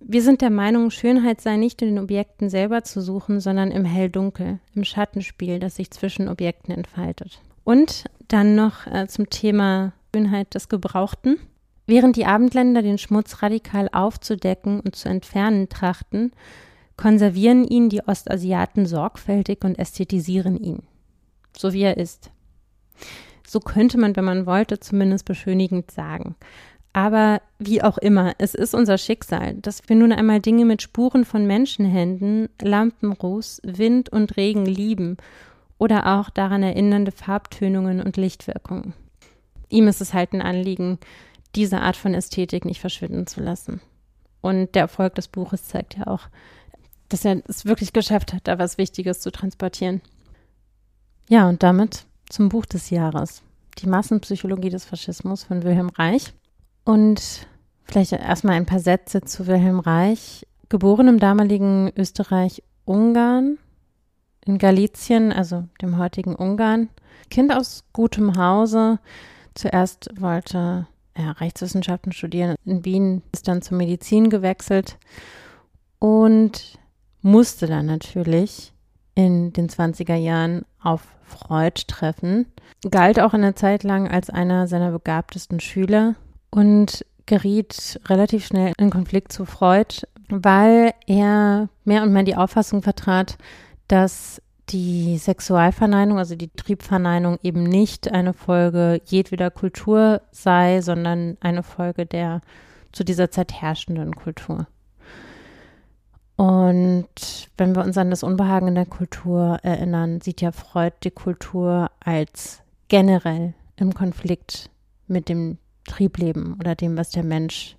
Wir sind der Meinung, Schönheit sei nicht in den Objekten selber zu suchen, sondern im Hell-Dunkel, im Schattenspiel, das sich zwischen Objekten entfaltet. Und dann noch äh, zum Thema Schönheit des Gebrauchten. Während die Abendländer den Schmutz radikal aufzudecken und zu entfernen trachten, konservieren ihn die Ostasiaten sorgfältig und ästhetisieren ihn, so wie er ist. So könnte man, wenn man wollte, zumindest beschönigend sagen. Aber wie auch immer, es ist unser Schicksal, dass wir nun einmal Dinge mit Spuren von Menschenhänden, Lampenruß, Wind und Regen lieben oder auch daran erinnernde Farbtönungen und Lichtwirkungen. Ihm ist es halt ein Anliegen, diese Art von Ästhetik nicht verschwinden zu lassen. Und der Erfolg des Buches zeigt ja auch, dass er es wirklich geschafft hat, da was Wichtiges zu transportieren. Ja, und damit zum Buch des Jahres. Die Massenpsychologie des Faschismus von Wilhelm Reich. Und vielleicht erstmal ein paar Sätze zu Wilhelm Reich. Geboren im damaligen Österreich-Ungarn, in Galizien, also dem heutigen Ungarn. Kind aus gutem Hause. Zuerst wollte er Rechtswissenschaften studieren. In Wien ist dann zur Medizin gewechselt. Und musste dann natürlich in den 20er Jahren auf Freud treffen, galt auch eine Zeit lang als einer seiner begabtesten Schüler und geriet relativ schnell in Konflikt zu Freud, weil er mehr und mehr die Auffassung vertrat, dass die Sexualverneinung, also die Triebverneinung eben nicht eine Folge jedweder Kultur sei, sondern eine Folge der zu dieser Zeit herrschenden Kultur. Und wenn wir uns an das Unbehagen in der Kultur erinnern, sieht ja Freud die Kultur als generell im Konflikt mit dem Triebleben oder dem, was der Mensch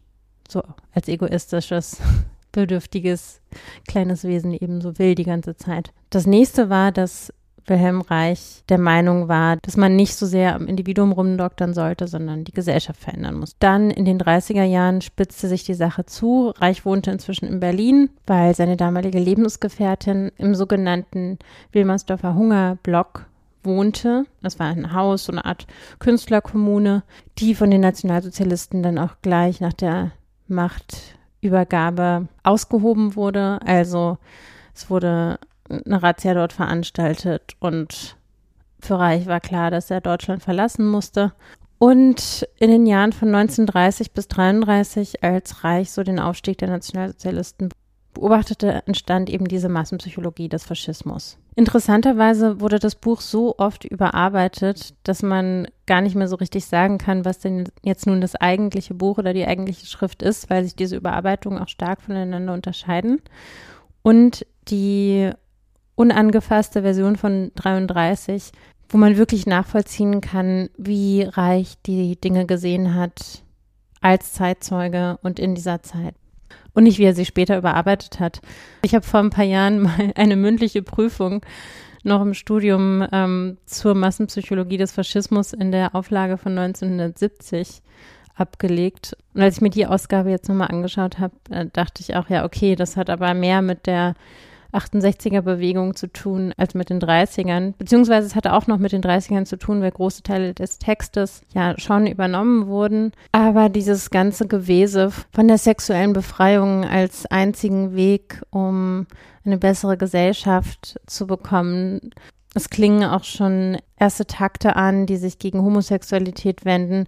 so als egoistisches hilfsbedürftiges kleines Wesen eben so will die ganze Zeit. Das nächste war, dass Wilhelm Reich der Meinung war, dass man nicht so sehr am Individuum rumdoktern sollte, sondern die Gesellschaft verändern muss. Dann in den 30er Jahren spitzte sich die Sache zu. Reich wohnte inzwischen in Berlin, weil seine damalige Lebensgefährtin im sogenannten Wilmersdorfer Hungerblock wohnte. Das war ein Haus, so eine Art Künstlerkommune, die von den Nationalsozialisten dann auch gleich nach der Machtübergabe ausgehoben wurde. Also es wurde eine Razzia dort veranstaltet und für Reich war klar, dass er Deutschland verlassen musste. Und in den Jahren von 1930 bis 1933, als Reich so den Aufstieg der Nationalsozialisten beobachtete, entstand eben diese Massenpsychologie des Faschismus. Interessanterweise wurde das Buch so oft überarbeitet, dass man gar nicht mehr so richtig sagen kann, was denn jetzt nun das eigentliche Buch oder die eigentliche Schrift ist, weil sich diese Überarbeitungen auch stark voneinander unterscheiden. Und die unangefasste Version von 33, wo man wirklich nachvollziehen kann, wie reich die Dinge gesehen hat als Zeitzeuge und in dieser Zeit. Und nicht, wie er sie später überarbeitet hat. Ich habe vor ein paar Jahren mal eine mündliche Prüfung noch im Studium ähm, zur Massenpsychologie des Faschismus in der Auflage von 1970 abgelegt. Und als ich mir die Ausgabe jetzt nochmal angeschaut habe, äh, dachte ich auch, ja, okay, das hat aber mehr mit der 68er-Bewegung zu tun als mit den 30ern. Beziehungsweise es hatte auch noch mit den 30ern zu tun, weil große Teile des Textes ja schon übernommen wurden. Aber dieses ganze Gewese von der sexuellen Befreiung als einzigen Weg, um eine bessere Gesellschaft zu bekommen, es klingen auch schon erste Takte an, die sich gegen Homosexualität wenden.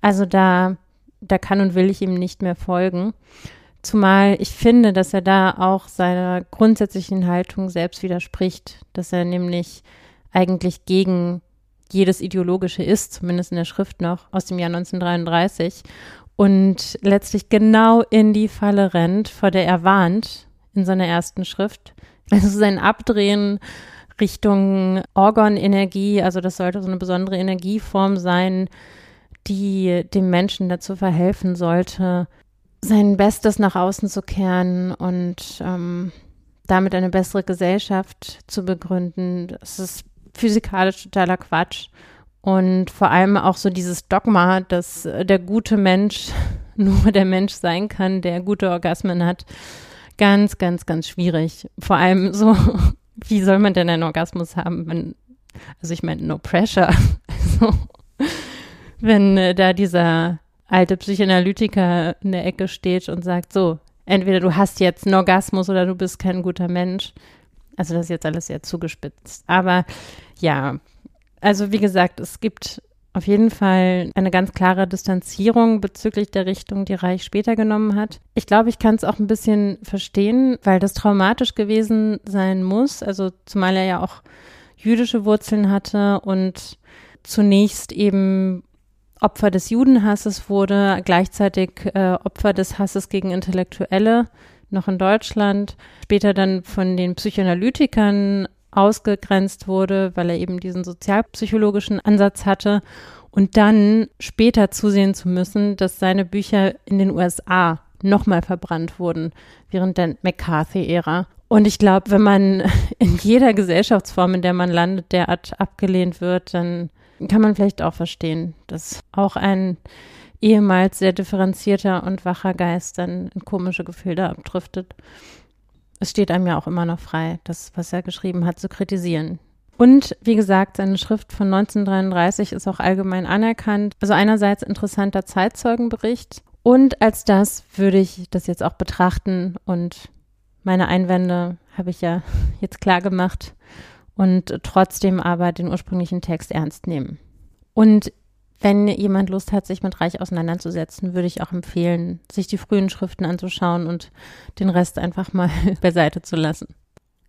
Also da, da kann und will ich ihm nicht mehr folgen. Zumal ich finde, dass er da auch seiner grundsätzlichen Haltung selbst widerspricht, dass er nämlich eigentlich gegen jedes Ideologische ist, zumindest in der Schrift noch aus dem Jahr 1933 und letztlich genau in die Falle rennt, vor der er warnt in seiner ersten Schrift. Also sein Abdrehen Richtung Organenergie, also das sollte so eine besondere Energieform sein, die dem Menschen dazu verhelfen sollte, sein Bestes nach außen zu kehren und ähm, damit eine bessere Gesellschaft zu begründen. Das ist physikalisch totaler Quatsch. Und vor allem auch so dieses Dogma, dass der gute Mensch nur der Mensch sein kann, der gute Orgasmen hat. Ganz, ganz, ganz schwierig. Vor allem so, wie soll man denn einen Orgasmus haben, wenn, also ich meine, no pressure. Also, wenn äh, da dieser alte Psychoanalytiker in der Ecke steht und sagt, so, entweder du hast jetzt einen Orgasmus oder du bist kein guter Mensch. Also das ist jetzt alles sehr zugespitzt. Aber ja, also wie gesagt, es gibt auf jeden Fall eine ganz klare Distanzierung bezüglich der Richtung, die Reich später genommen hat. Ich glaube, ich kann es auch ein bisschen verstehen, weil das traumatisch gewesen sein muss. Also zumal er ja auch jüdische Wurzeln hatte und zunächst eben Opfer des Judenhasses wurde, gleichzeitig äh, Opfer des Hasses gegen Intellektuelle, noch in Deutschland, später dann von den Psychoanalytikern ausgegrenzt wurde, weil er eben diesen sozialpsychologischen Ansatz hatte und dann später zusehen zu müssen, dass seine Bücher in den USA nochmal verbrannt wurden während der McCarthy-Ära. Und ich glaube, wenn man in jeder Gesellschaftsform, in der man landet, derart abgelehnt wird, dann kann man vielleicht auch verstehen, dass auch ein ehemals sehr differenzierter und wacher Geist dann in komische Gefühle abdriftet. Es steht einem ja auch immer noch frei, das, was er geschrieben hat, zu kritisieren. Und wie gesagt, seine Schrift von 1933 ist auch allgemein anerkannt. Also einerseits interessanter Zeitzeugenbericht und als das würde ich das jetzt auch betrachten und meine Einwände habe ich ja jetzt klar gemacht und trotzdem aber den ursprünglichen Text ernst nehmen. Und wenn jemand Lust hat, sich mit Reich auseinanderzusetzen, würde ich auch empfehlen, sich die frühen Schriften anzuschauen und den Rest einfach mal beiseite zu lassen.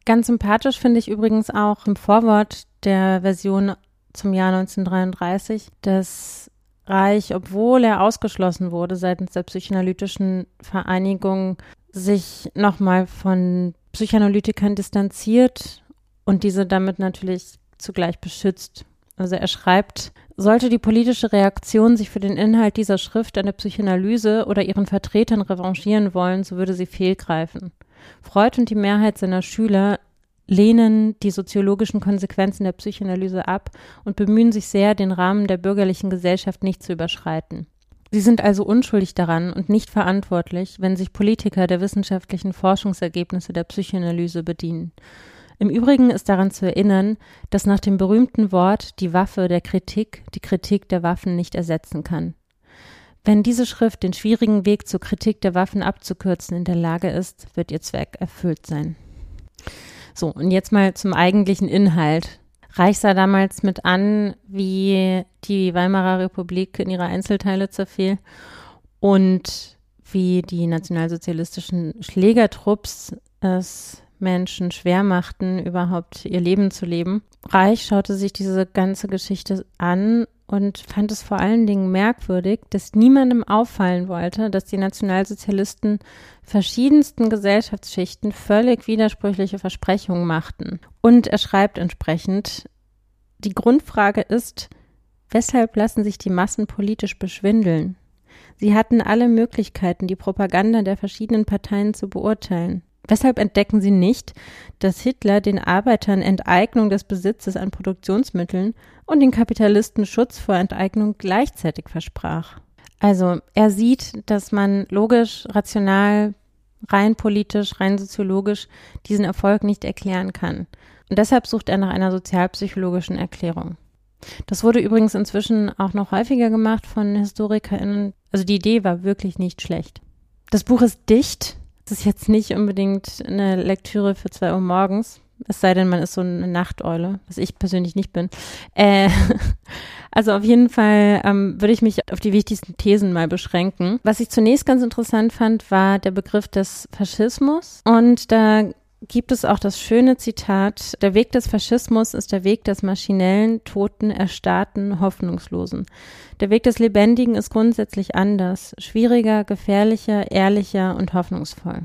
Ganz sympathisch finde ich übrigens auch im Vorwort der Version zum Jahr 1933, dass Reich, obwohl er ausgeschlossen wurde seitens der psychoanalytischen Vereinigung, sich nochmal von Psychoanalytikern distanziert und diese damit natürlich zugleich beschützt. Also er schreibt, sollte die politische Reaktion sich für den Inhalt dieser Schrift an der Psychoanalyse oder ihren Vertretern revanchieren wollen, so würde sie fehlgreifen. Freud und die Mehrheit seiner Schüler lehnen die soziologischen Konsequenzen der Psychoanalyse ab und bemühen sich sehr, den Rahmen der bürgerlichen Gesellschaft nicht zu überschreiten. Sie sind also unschuldig daran und nicht verantwortlich, wenn sich Politiker der wissenschaftlichen Forschungsergebnisse der Psychoanalyse bedienen. Im Übrigen ist daran zu erinnern, dass nach dem berühmten Wort die Waffe der Kritik die Kritik der Waffen nicht ersetzen kann. Wenn diese Schrift den schwierigen Weg zur Kritik der Waffen abzukürzen in der Lage ist, wird ihr Zweck erfüllt sein. So, und jetzt mal zum eigentlichen Inhalt. Reich sah damals mit an, wie die Weimarer Republik in ihre Einzelteile zerfiel und wie die nationalsozialistischen Schlägertrupps es Menschen schwer machten, überhaupt ihr Leben zu leben. Reich schaute sich diese ganze Geschichte an und fand es vor allen Dingen merkwürdig, dass niemandem auffallen wollte, dass die Nationalsozialisten verschiedensten Gesellschaftsschichten völlig widersprüchliche Versprechungen machten. Und er schreibt entsprechend, die Grundfrage ist, weshalb lassen sich die Massen politisch beschwindeln? Sie hatten alle Möglichkeiten, die Propaganda der verschiedenen Parteien zu beurteilen. Weshalb entdecken sie nicht, dass Hitler den Arbeitern Enteignung des Besitzes an Produktionsmitteln und den Kapitalisten Schutz vor Enteignung gleichzeitig versprach? Also er sieht, dass man logisch, rational, rein politisch, rein soziologisch diesen Erfolg nicht erklären kann. Und deshalb sucht er nach einer sozialpsychologischen Erklärung. Das wurde übrigens inzwischen auch noch häufiger gemacht von HistorikerInnen. Also die Idee war wirklich nicht schlecht. Das Buch ist dicht, das ist jetzt nicht unbedingt eine Lektüre für zwei Uhr morgens. Es sei denn, man ist so eine Nachteule, was ich persönlich nicht bin. Äh, also auf jeden Fall ähm, würde ich mich auf die wichtigsten Thesen mal beschränken. Was ich zunächst ganz interessant fand, war der Begriff des Faschismus. Und da gibt es auch das schöne Zitat, der Weg des Faschismus ist der Weg des maschinellen, toten, erstarrten, hoffnungslosen. Der Weg des Lebendigen ist grundsätzlich anders, schwieriger, gefährlicher, ehrlicher und hoffnungsvoll.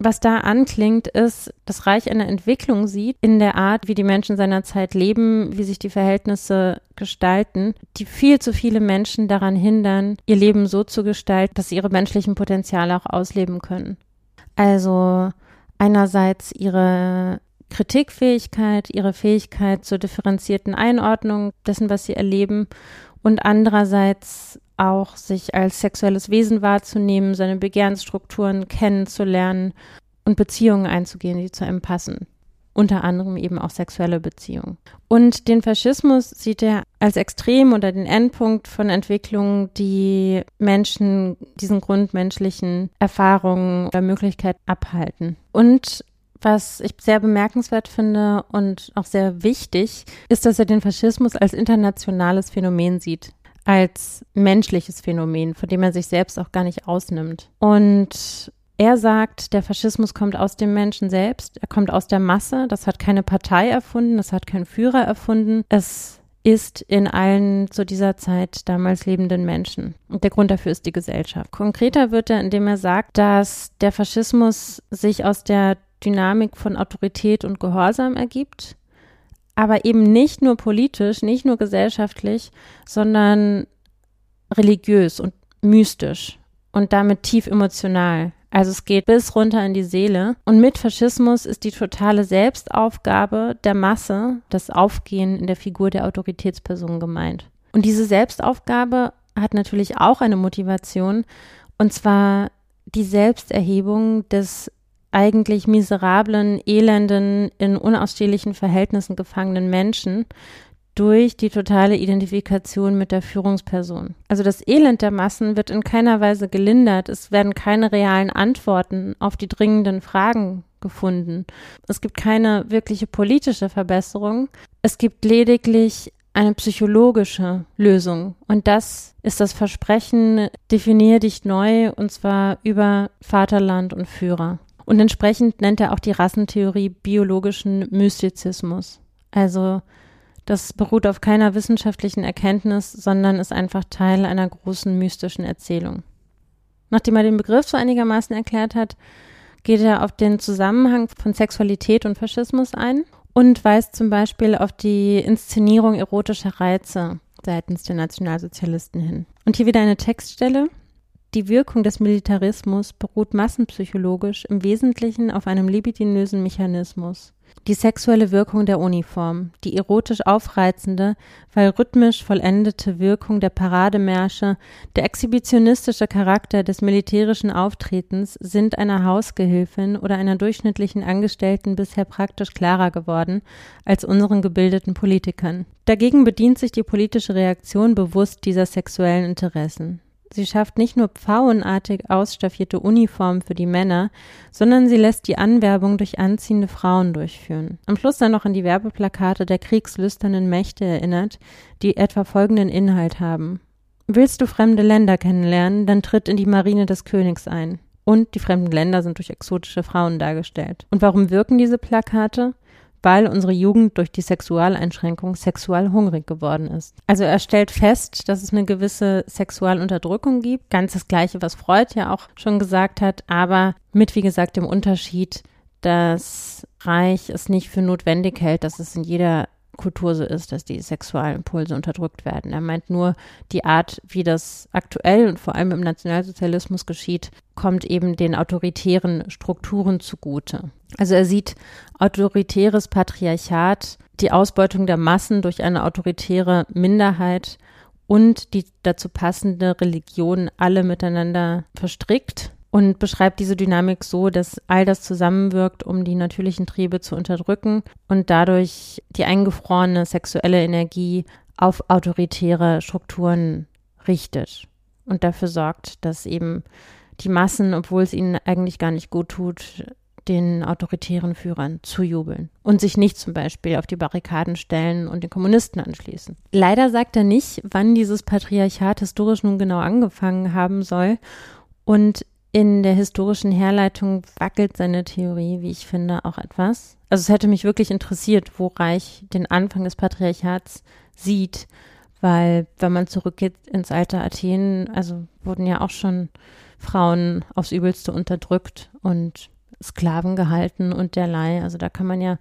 Was da anklingt, ist, dass Reich eine Entwicklung sieht in der Art, wie die Menschen seiner Zeit leben, wie sich die Verhältnisse gestalten, die viel zu viele Menschen daran hindern, ihr Leben so zu gestalten, dass sie ihre menschlichen Potenziale auch ausleben können. Also einerseits ihre Kritikfähigkeit, ihre Fähigkeit zur differenzierten Einordnung dessen, was sie erleben und andererseits auch sich als sexuelles Wesen wahrzunehmen, seine Begehrensstrukturen kennenzulernen und Beziehungen einzugehen, die zu einem passen. Unter anderem eben auch sexuelle Beziehungen. Und den Faschismus sieht er als extrem oder den Endpunkt von Entwicklungen, die Menschen diesen grundmenschlichen Erfahrungen oder Möglichkeiten abhalten. Und was ich sehr bemerkenswert finde und auch sehr wichtig, ist, dass er den Faschismus als internationales Phänomen sieht als menschliches Phänomen, von dem er sich selbst auch gar nicht ausnimmt. Und er sagt, der Faschismus kommt aus dem Menschen selbst, er kommt aus der Masse, das hat keine Partei erfunden, das hat kein Führer erfunden, es ist in allen zu dieser Zeit damals lebenden Menschen. Und der Grund dafür ist die Gesellschaft. Konkreter wird er, indem er sagt, dass der Faschismus sich aus der Dynamik von Autorität und Gehorsam ergibt, aber eben nicht nur politisch, nicht nur gesellschaftlich, sondern religiös und mystisch und damit tief emotional. Also es geht bis runter in die Seele. Und mit Faschismus ist die totale Selbstaufgabe der Masse, das Aufgehen in der Figur der Autoritätsperson gemeint. Und diese Selbstaufgabe hat natürlich auch eine Motivation, und zwar die Selbsterhebung des eigentlich miserablen, elenden, in unausstehlichen Verhältnissen gefangenen Menschen durch die totale Identifikation mit der Führungsperson. Also das Elend der Massen wird in keiner Weise gelindert. Es werden keine realen Antworten auf die dringenden Fragen gefunden. Es gibt keine wirkliche politische Verbesserung. Es gibt lediglich eine psychologische Lösung. Und das ist das Versprechen, definier dich neu, und zwar über Vaterland und Führer. Und entsprechend nennt er auch die Rassentheorie biologischen Mystizismus. Also das beruht auf keiner wissenschaftlichen Erkenntnis, sondern ist einfach Teil einer großen mystischen Erzählung. Nachdem er den Begriff so einigermaßen erklärt hat, geht er auf den Zusammenhang von Sexualität und Faschismus ein und weist zum Beispiel auf die Inszenierung erotischer Reize seitens der Nationalsozialisten hin. Und hier wieder eine Textstelle. Die Wirkung des Militarismus beruht massenpsychologisch im Wesentlichen auf einem libidinösen Mechanismus. Die sexuelle Wirkung der Uniform, die erotisch aufreizende, weil rhythmisch vollendete Wirkung der Parademärsche, der exhibitionistische Charakter des militärischen Auftretens sind einer Hausgehilfin oder einer durchschnittlichen Angestellten bisher praktisch klarer geworden als unseren gebildeten Politikern. Dagegen bedient sich die politische Reaktion bewusst dieser sexuellen Interessen. Sie schafft nicht nur pfauenartig ausstaffierte Uniformen für die Männer, sondern sie lässt die Anwerbung durch anziehende Frauen durchführen. Am Schluss dann noch an die Werbeplakate der kriegslüsternen Mächte erinnert, die etwa folgenden Inhalt haben. Willst du fremde Länder kennenlernen, dann tritt in die Marine des Königs ein. Und die fremden Länder sind durch exotische Frauen dargestellt. Und warum wirken diese Plakate? Weil unsere Jugend durch die Sexualeinschränkung sexual hungrig geworden ist. Also er stellt fest, dass es eine gewisse Sexualunterdrückung gibt. Ganz das Gleiche, was Freud ja auch schon gesagt hat, aber mit, wie gesagt, dem Unterschied, dass Reich es nicht für notwendig hält, dass es in jeder Kultur so ist, dass die Sexualimpulse unterdrückt werden. Er meint nur, die Art, wie das aktuell und vor allem im Nationalsozialismus geschieht, kommt eben den autoritären Strukturen zugute. Also er sieht autoritäres Patriarchat, die Ausbeutung der Massen durch eine autoritäre Minderheit und die dazu passende Religion alle miteinander verstrickt und beschreibt diese Dynamik so, dass all das zusammenwirkt, um die natürlichen Triebe zu unterdrücken und dadurch die eingefrorene sexuelle Energie auf autoritäre Strukturen richtet und dafür sorgt, dass eben die Massen, obwohl es ihnen eigentlich gar nicht gut tut, den autoritären Führern zujubeln und sich nicht zum Beispiel auf die Barrikaden stellen und den Kommunisten anschließen. Leider sagt er nicht, wann dieses Patriarchat historisch nun genau angefangen haben soll und in der historischen Herleitung wackelt seine Theorie, wie ich finde, auch etwas. Also es hätte mich wirklich interessiert, wo Reich den Anfang des Patriarchats sieht, weil wenn man zurückgeht ins alte Athen, also wurden ja auch schon Frauen aufs Übelste unterdrückt und Sklaven gehalten und derlei. Also da kann man ja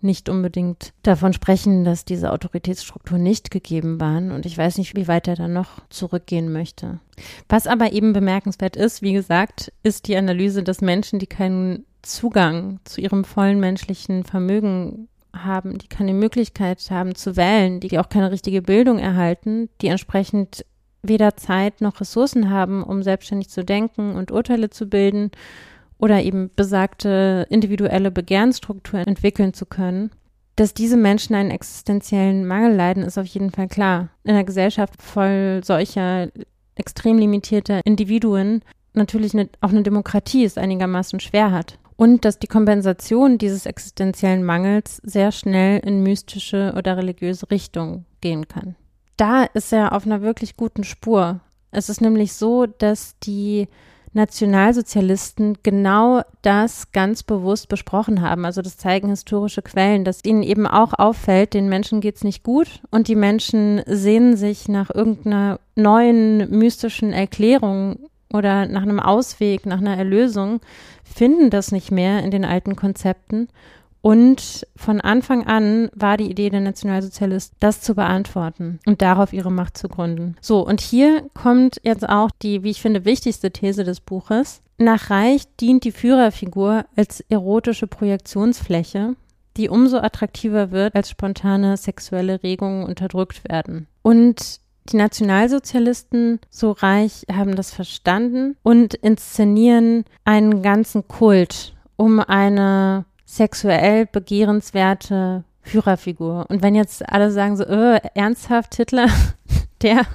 nicht unbedingt davon sprechen, dass diese Autoritätsstrukturen nicht gegeben waren. Und ich weiß nicht, wie weit er dann noch zurückgehen möchte. Was aber eben bemerkenswert ist, wie gesagt, ist die Analyse, dass Menschen, die keinen Zugang zu ihrem vollen menschlichen Vermögen haben, die keine Möglichkeit haben zu wählen, die auch keine richtige Bildung erhalten, die entsprechend weder Zeit noch Ressourcen haben, um selbstständig zu denken und Urteile zu bilden oder eben besagte individuelle Begehrensstrukturen entwickeln zu können. Dass diese Menschen einen existenziellen Mangel leiden, ist auf jeden Fall klar. In einer Gesellschaft voll solcher extrem limitierter Individuen natürlich eine, auch eine Demokratie es einigermaßen schwer hat. Und dass die Kompensation dieses existenziellen Mangels sehr schnell in mystische oder religiöse Richtung gehen kann. Da ist er auf einer wirklich guten Spur. Es ist nämlich so, dass die Nationalsozialisten genau das ganz bewusst besprochen haben. Also das zeigen historische Quellen, dass ihnen eben auch auffällt, den Menschen geht's nicht gut und die Menschen sehnen sich nach irgendeiner neuen mystischen Erklärung oder nach einem Ausweg, nach einer Erlösung, finden das nicht mehr in den alten Konzepten und von Anfang an war die Idee der Nationalsozialisten, das zu beantworten und darauf ihre Macht zu gründen. So, und hier kommt jetzt auch die, wie ich finde, wichtigste These des Buches. Nach Reich dient die Führerfigur als erotische Projektionsfläche, die umso attraktiver wird, als spontane sexuelle Regungen unterdrückt werden. Und die Nationalsozialisten, so reich, haben das verstanden und inszenieren einen ganzen Kult um eine sexuell begehrenswerte Führerfigur. Und wenn jetzt alle sagen so, äh, ernsthaft Hitler, der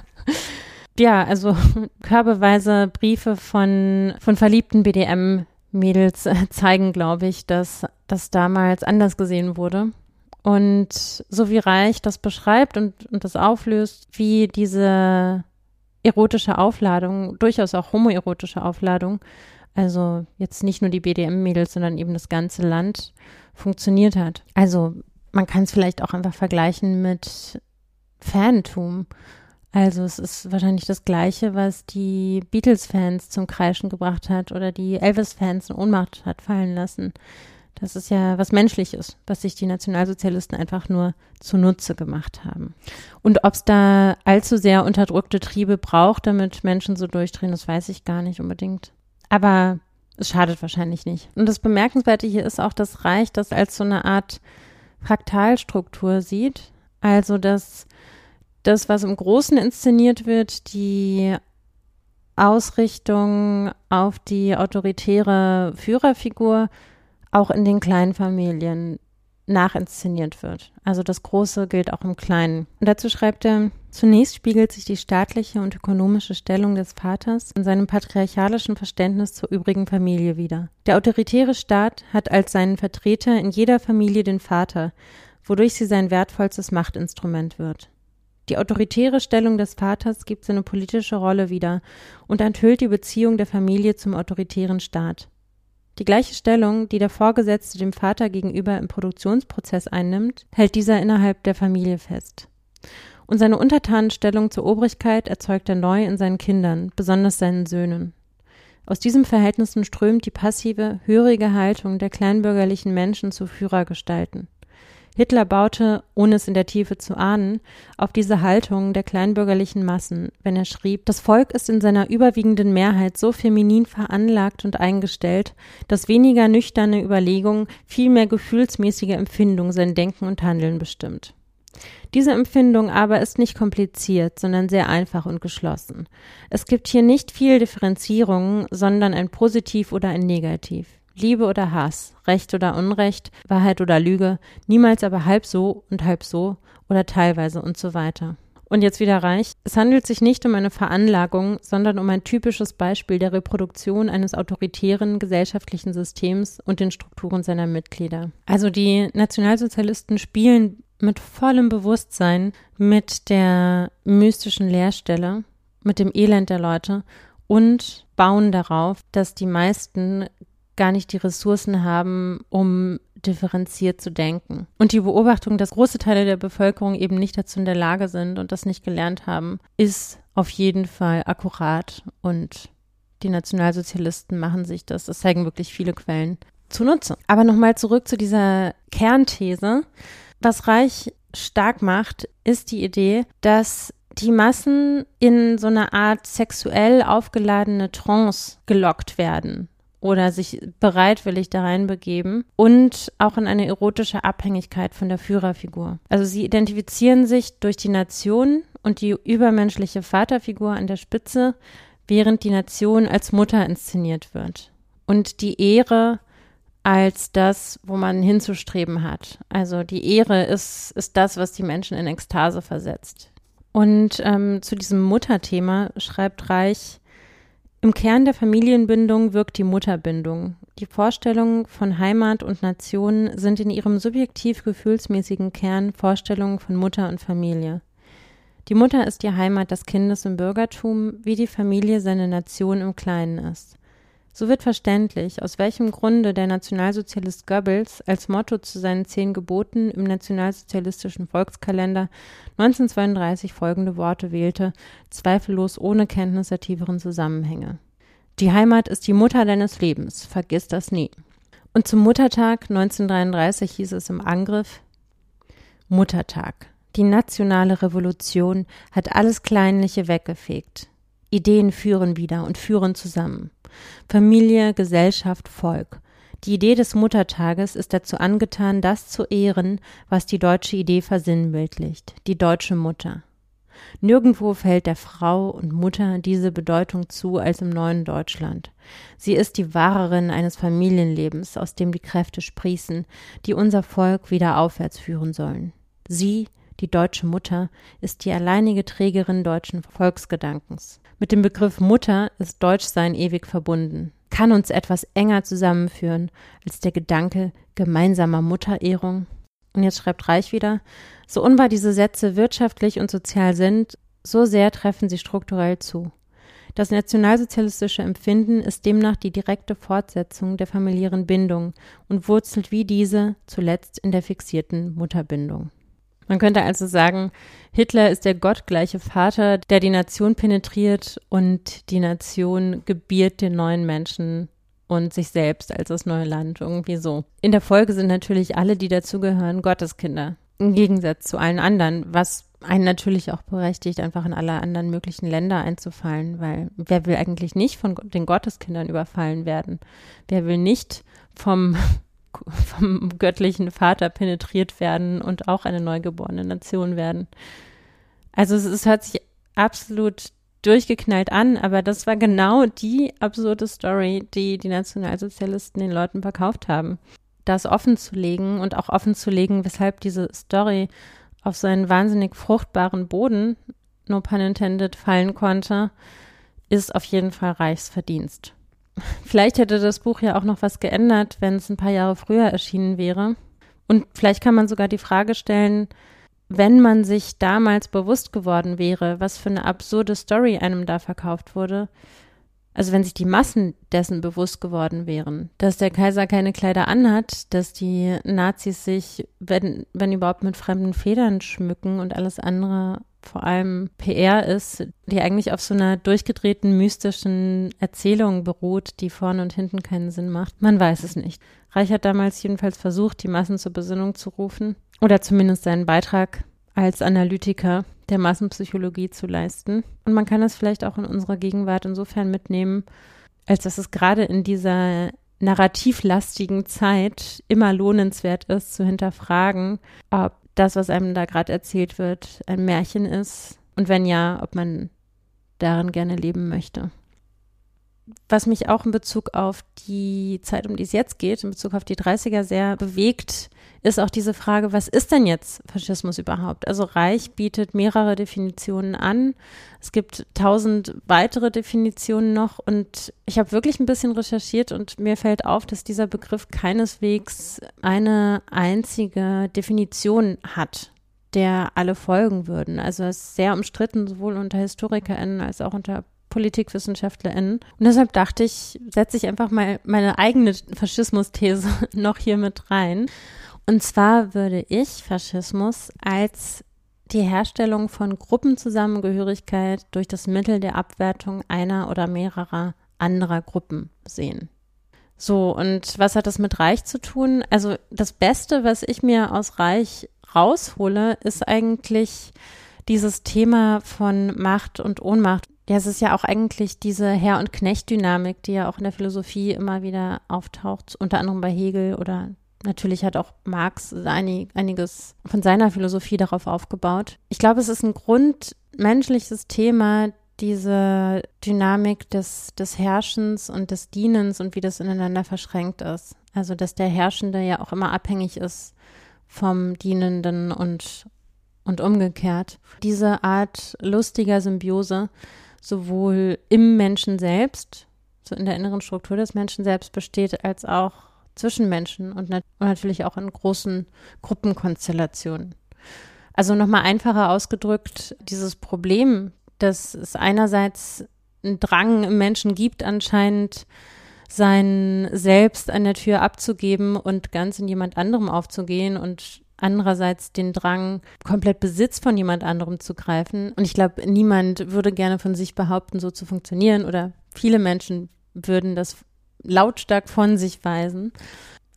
ja, also körbeweise Briefe von, von verliebten BDM-Mädels äh, zeigen, glaube ich, dass das damals anders gesehen wurde. Und so wie Reich das beschreibt und, und das auflöst, wie diese erotische Aufladung, durchaus auch homoerotische Aufladung, also jetzt nicht nur die BDM-Mädels, sondern eben das ganze Land funktioniert hat. Also man kann es vielleicht auch einfach vergleichen mit Fantum. Also es ist wahrscheinlich das Gleiche, was die Beatles-Fans zum Kreischen gebracht hat oder die Elvis-Fans in Ohnmacht hat fallen lassen. Das ist ja was Menschliches, was sich die Nationalsozialisten einfach nur zunutze gemacht haben. Und ob es da allzu sehr unterdrückte Triebe braucht, damit Menschen so durchdrehen, das weiß ich gar nicht unbedingt. Aber es schadet wahrscheinlich nicht. Und das Bemerkenswerte hier ist auch, dass Reich das als so eine Art Fraktalstruktur sieht. Also, dass das, was im Großen inszeniert wird, die Ausrichtung auf die autoritäre Führerfigur auch in den kleinen Familien nachinszeniert wird. Also das Große gilt auch im Kleinen. Und dazu schreibt er, zunächst spiegelt sich die staatliche und ökonomische Stellung des Vaters in seinem patriarchalischen Verständnis zur übrigen Familie wider. Der autoritäre Staat hat als seinen Vertreter in jeder Familie den Vater, wodurch sie sein wertvollstes Machtinstrument wird. Die autoritäre Stellung des Vaters gibt seine politische Rolle wieder und enthüllt die Beziehung der Familie zum autoritären Staat. Die gleiche Stellung, die der Vorgesetzte dem Vater gegenüber im Produktionsprozess einnimmt, hält dieser innerhalb der Familie fest. Und seine Untertanenstellung zur Obrigkeit erzeugt er neu in seinen Kindern, besonders seinen Söhnen. Aus diesen Verhältnissen strömt die passive, hörige Haltung der kleinbürgerlichen Menschen zu Führergestalten. Hitler baute, ohne es in der Tiefe zu ahnen, auf diese Haltung der kleinbürgerlichen Massen, wenn er schrieb, das Volk ist in seiner überwiegenden Mehrheit so feminin veranlagt und eingestellt, dass weniger nüchterne Überlegung, vielmehr gefühlsmäßige Empfindung sein Denken und Handeln bestimmt. Diese Empfindung aber ist nicht kompliziert, sondern sehr einfach und geschlossen. Es gibt hier nicht viel Differenzierung, sondern ein Positiv oder ein Negativ. Liebe oder Hass, Recht oder Unrecht, Wahrheit oder Lüge, niemals aber halb so und halb so oder teilweise und so weiter. Und jetzt wieder reich. Es handelt sich nicht um eine Veranlagung, sondern um ein typisches Beispiel der Reproduktion eines autoritären gesellschaftlichen Systems und den Strukturen seiner Mitglieder. Also die Nationalsozialisten spielen mit vollem Bewusstsein mit der mystischen Leerstelle, mit dem Elend der Leute und bauen darauf, dass die meisten gar nicht die Ressourcen haben, um differenziert zu denken. Und die Beobachtung, dass große Teile der Bevölkerung eben nicht dazu in der Lage sind und das nicht gelernt haben, ist auf jeden Fall akkurat und die Nationalsozialisten machen sich das, das zeigen wirklich viele Quellen, zunutze. Aber nochmal zurück zu dieser Kernthese. Was Reich stark macht, ist die Idee, dass die Massen in so eine Art sexuell aufgeladene Trance gelockt werden oder sich bereitwillig da reinbegeben und auch in eine erotische Abhängigkeit von der Führerfigur. Also sie identifizieren sich durch die Nation und die übermenschliche Vaterfigur an der Spitze, während die Nation als Mutter inszeniert wird. Und die Ehre als das, wo man hinzustreben hat. Also die Ehre ist, ist das, was die Menschen in Ekstase versetzt. Und ähm, zu diesem Mutterthema schreibt Reich, im Kern der Familienbindung wirkt die Mutterbindung. Die Vorstellungen von Heimat und Nation sind in ihrem subjektiv gefühlsmäßigen Kern Vorstellungen von Mutter und Familie. Die Mutter ist die Heimat des Kindes im Bürgertum, wie die Familie seine Nation im Kleinen ist. So wird verständlich, aus welchem Grunde der Nationalsozialist Goebbels als Motto zu seinen zehn Geboten im nationalsozialistischen Volkskalender 1932 folgende Worte wählte, zweifellos ohne Kenntnis der tieferen Zusammenhänge. Die Heimat ist die Mutter deines Lebens, vergiss das nie. Und zum Muttertag 1933 hieß es im Angriff Muttertag. Die nationale Revolution hat alles Kleinliche weggefegt. Ideen führen wieder und führen zusammen. Familie, Gesellschaft, Volk. Die Idee des Muttertages ist dazu angetan, das zu ehren, was die deutsche Idee versinnbildlicht, die deutsche Mutter. Nirgendwo fällt der Frau und Mutter diese Bedeutung zu als im neuen Deutschland. Sie ist die Wahrerin eines Familienlebens, aus dem die Kräfte sprießen, die unser Volk wieder aufwärts führen sollen. Sie, die deutsche Mutter, ist die alleinige Trägerin deutschen Volksgedankens. Mit dem Begriff Mutter ist Deutschsein ewig verbunden. Kann uns etwas enger zusammenführen als der Gedanke gemeinsamer Mutterehrung? Und jetzt schreibt Reich wieder, so unwahr diese Sätze wirtschaftlich und sozial sind, so sehr treffen sie strukturell zu. Das nationalsozialistische Empfinden ist demnach die direkte Fortsetzung der familiären Bindung und wurzelt wie diese zuletzt in der fixierten Mutterbindung. Man könnte also sagen, Hitler ist der gottgleiche Vater, der die Nation penetriert und die Nation gebiert den neuen Menschen und sich selbst als das neue Land, irgendwie so. In der Folge sind natürlich alle, die dazugehören, Gotteskinder. Im Gegensatz zu allen anderen, was einen natürlich auch berechtigt, einfach in alle anderen möglichen Länder einzufallen, weil wer will eigentlich nicht von den Gotteskindern überfallen werden? Wer will nicht vom, vom göttlichen Vater penetriert werden und auch eine neugeborene Nation werden? Also es, es hört sich absolut durchgeknallt an, aber das war genau die absurde Story, die die Nationalsozialisten den Leuten verkauft haben. Das offen zu legen und auch offen zu legen, weshalb diese Story auf so einen wahnsinnig fruchtbaren Boden, no pun intended, fallen konnte, ist auf jeden Fall Reichsverdienst. Vielleicht hätte das Buch ja auch noch was geändert, wenn es ein paar Jahre früher erschienen wäre. Und vielleicht kann man sogar die Frage stellen, wenn man sich damals bewusst geworden wäre, was für eine absurde Story einem da verkauft wurde, also wenn sich die Massen dessen bewusst geworden wären, dass der Kaiser keine Kleider anhat, dass die Nazis sich, wenn, wenn überhaupt, mit fremden Federn schmücken und alles andere vor allem PR ist, die eigentlich auf so einer durchgedrehten mystischen Erzählung beruht, die vorne und hinten keinen Sinn macht. Man weiß es nicht. Reich hat damals jedenfalls versucht, die Massen zur Besinnung zu rufen oder zumindest seinen Beitrag als Analytiker der Massenpsychologie zu leisten. Und man kann das vielleicht auch in unserer Gegenwart insofern mitnehmen, als dass es gerade in dieser narrativlastigen Zeit immer lohnenswert ist, zu hinterfragen, ob das, was einem da gerade erzählt wird, ein Märchen ist und wenn ja, ob man darin gerne leben möchte. Was mich auch in Bezug auf die Zeit, um die es jetzt geht, in Bezug auf die 30er sehr bewegt, ist auch diese Frage, was ist denn jetzt Faschismus überhaupt? Also Reich bietet mehrere Definitionen an. Es gibt tausend weitere Definitionen noch und ich habe wirklich ein bisschen recherchiert und mir fällt auf, dass dieser Begriff keineswegs eine einzige Definition hat der alle folgen würden. Also es ist sehr umstritten, sowohl unter HistorikerInnen als auch unter PolitikwissenschaftlerInnen. Und deshalb dachte ich, setze ich einfach mal meine eigene Faschismus-These noch hier mit rein. Und zwar würde ich Faschismus als die Herstellung von Gruppenzusammengehörigkeit durch das Mittel der Abwertung einer oder mehrerer anderer Gruppen sehen. So, und was hat das mit Reich zu tun? Also das Beste, was ich mir aus Reich raushole, ist eigentlich dieses Thema von Macht und Ohnmacht. Ja, es ist ja auch eigentlich diese Herr- und Knecht-Dynamik, die ja auch in der Philosophie immer wieder auftaucht, unter anderem bei Hegel oder Natürlich hat auch Marx einig, einiges von seiner Philosophie darauf aufgebaut. Ich glaube, es ist ein grundmenschliches Thema, diese Dynamik des, des Herrschens und des Dienens und wie das ineinander verschränkt ist. Also, dass der Herrschende ja auch immer abhängig ist vom Dienenden und, und umgekehrt. Diese Art lustiger Symbiose sowohl im Menschen selbst, so in der inneren Struktur des Menschen selbst besteht, als auch zwischen Menschen und, nat und natürlich auch in großen Gruppenkonstellationen. Also nochmal einfacher ausgedrückt, dieses Problem, dass es einerseits einen Drang im Menschen gibt, anscheinend sein Selbst an der Tür abzugeben und ganz in jemand anderem aufzugehen und andererseits den Drang, komplett Besitz von jemand anderem zu greifen. Und ich glaube, niemand würde gerne von sich behaupten, so zu funktionieren oder viele Menschen würden das lautstark von sich weisen.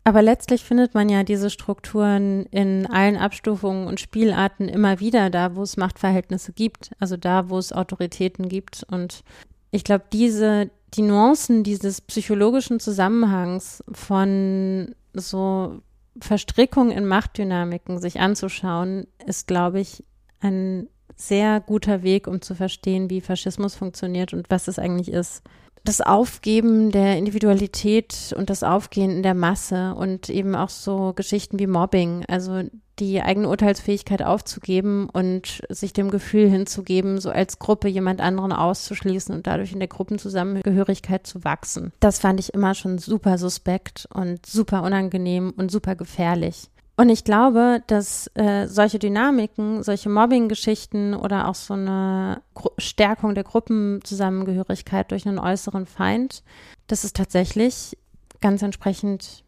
Aber letztlich findet man ja diese Strukturen in allen Abstufungen und Spielarten immer wieder da, wo es Machtverhältnisse gibt, also da, wo es Autoritäten gibt. Und ich glaube, diese, die Nuancen dieses psychologischen Zusammenhangs von so Verstrickung in Machtdynamiken sich anzuschauen, ist, glaube ich, ein sehr guter Weg, um zu verstehen, wie Faschismus funktioniert und was es eigentlich ist das Aufgeben der Individualität und das Aufgehen in der Masse und eben auch so Geschichten wie Mobbing, also die eigene Urteilsfähigkeit aufzugeben und sich dem Gefühl hinzugeben, so als Gruppe jemand anderen auszuschließen und dadurch in der Gruppenzusammengehörigkeit zu wachsen. Das fand ich immer schon super suspekt und super unangenehm und super gefährlich. Und ich glaube, dass äh, solche Dynamiken, solche Mobbing-Geschichten oder auch so eine Gru Stärkung der Gruppenzusammengehörigkeit durch einen äußeren Feind, dass es tatsächlich ganz entsprechend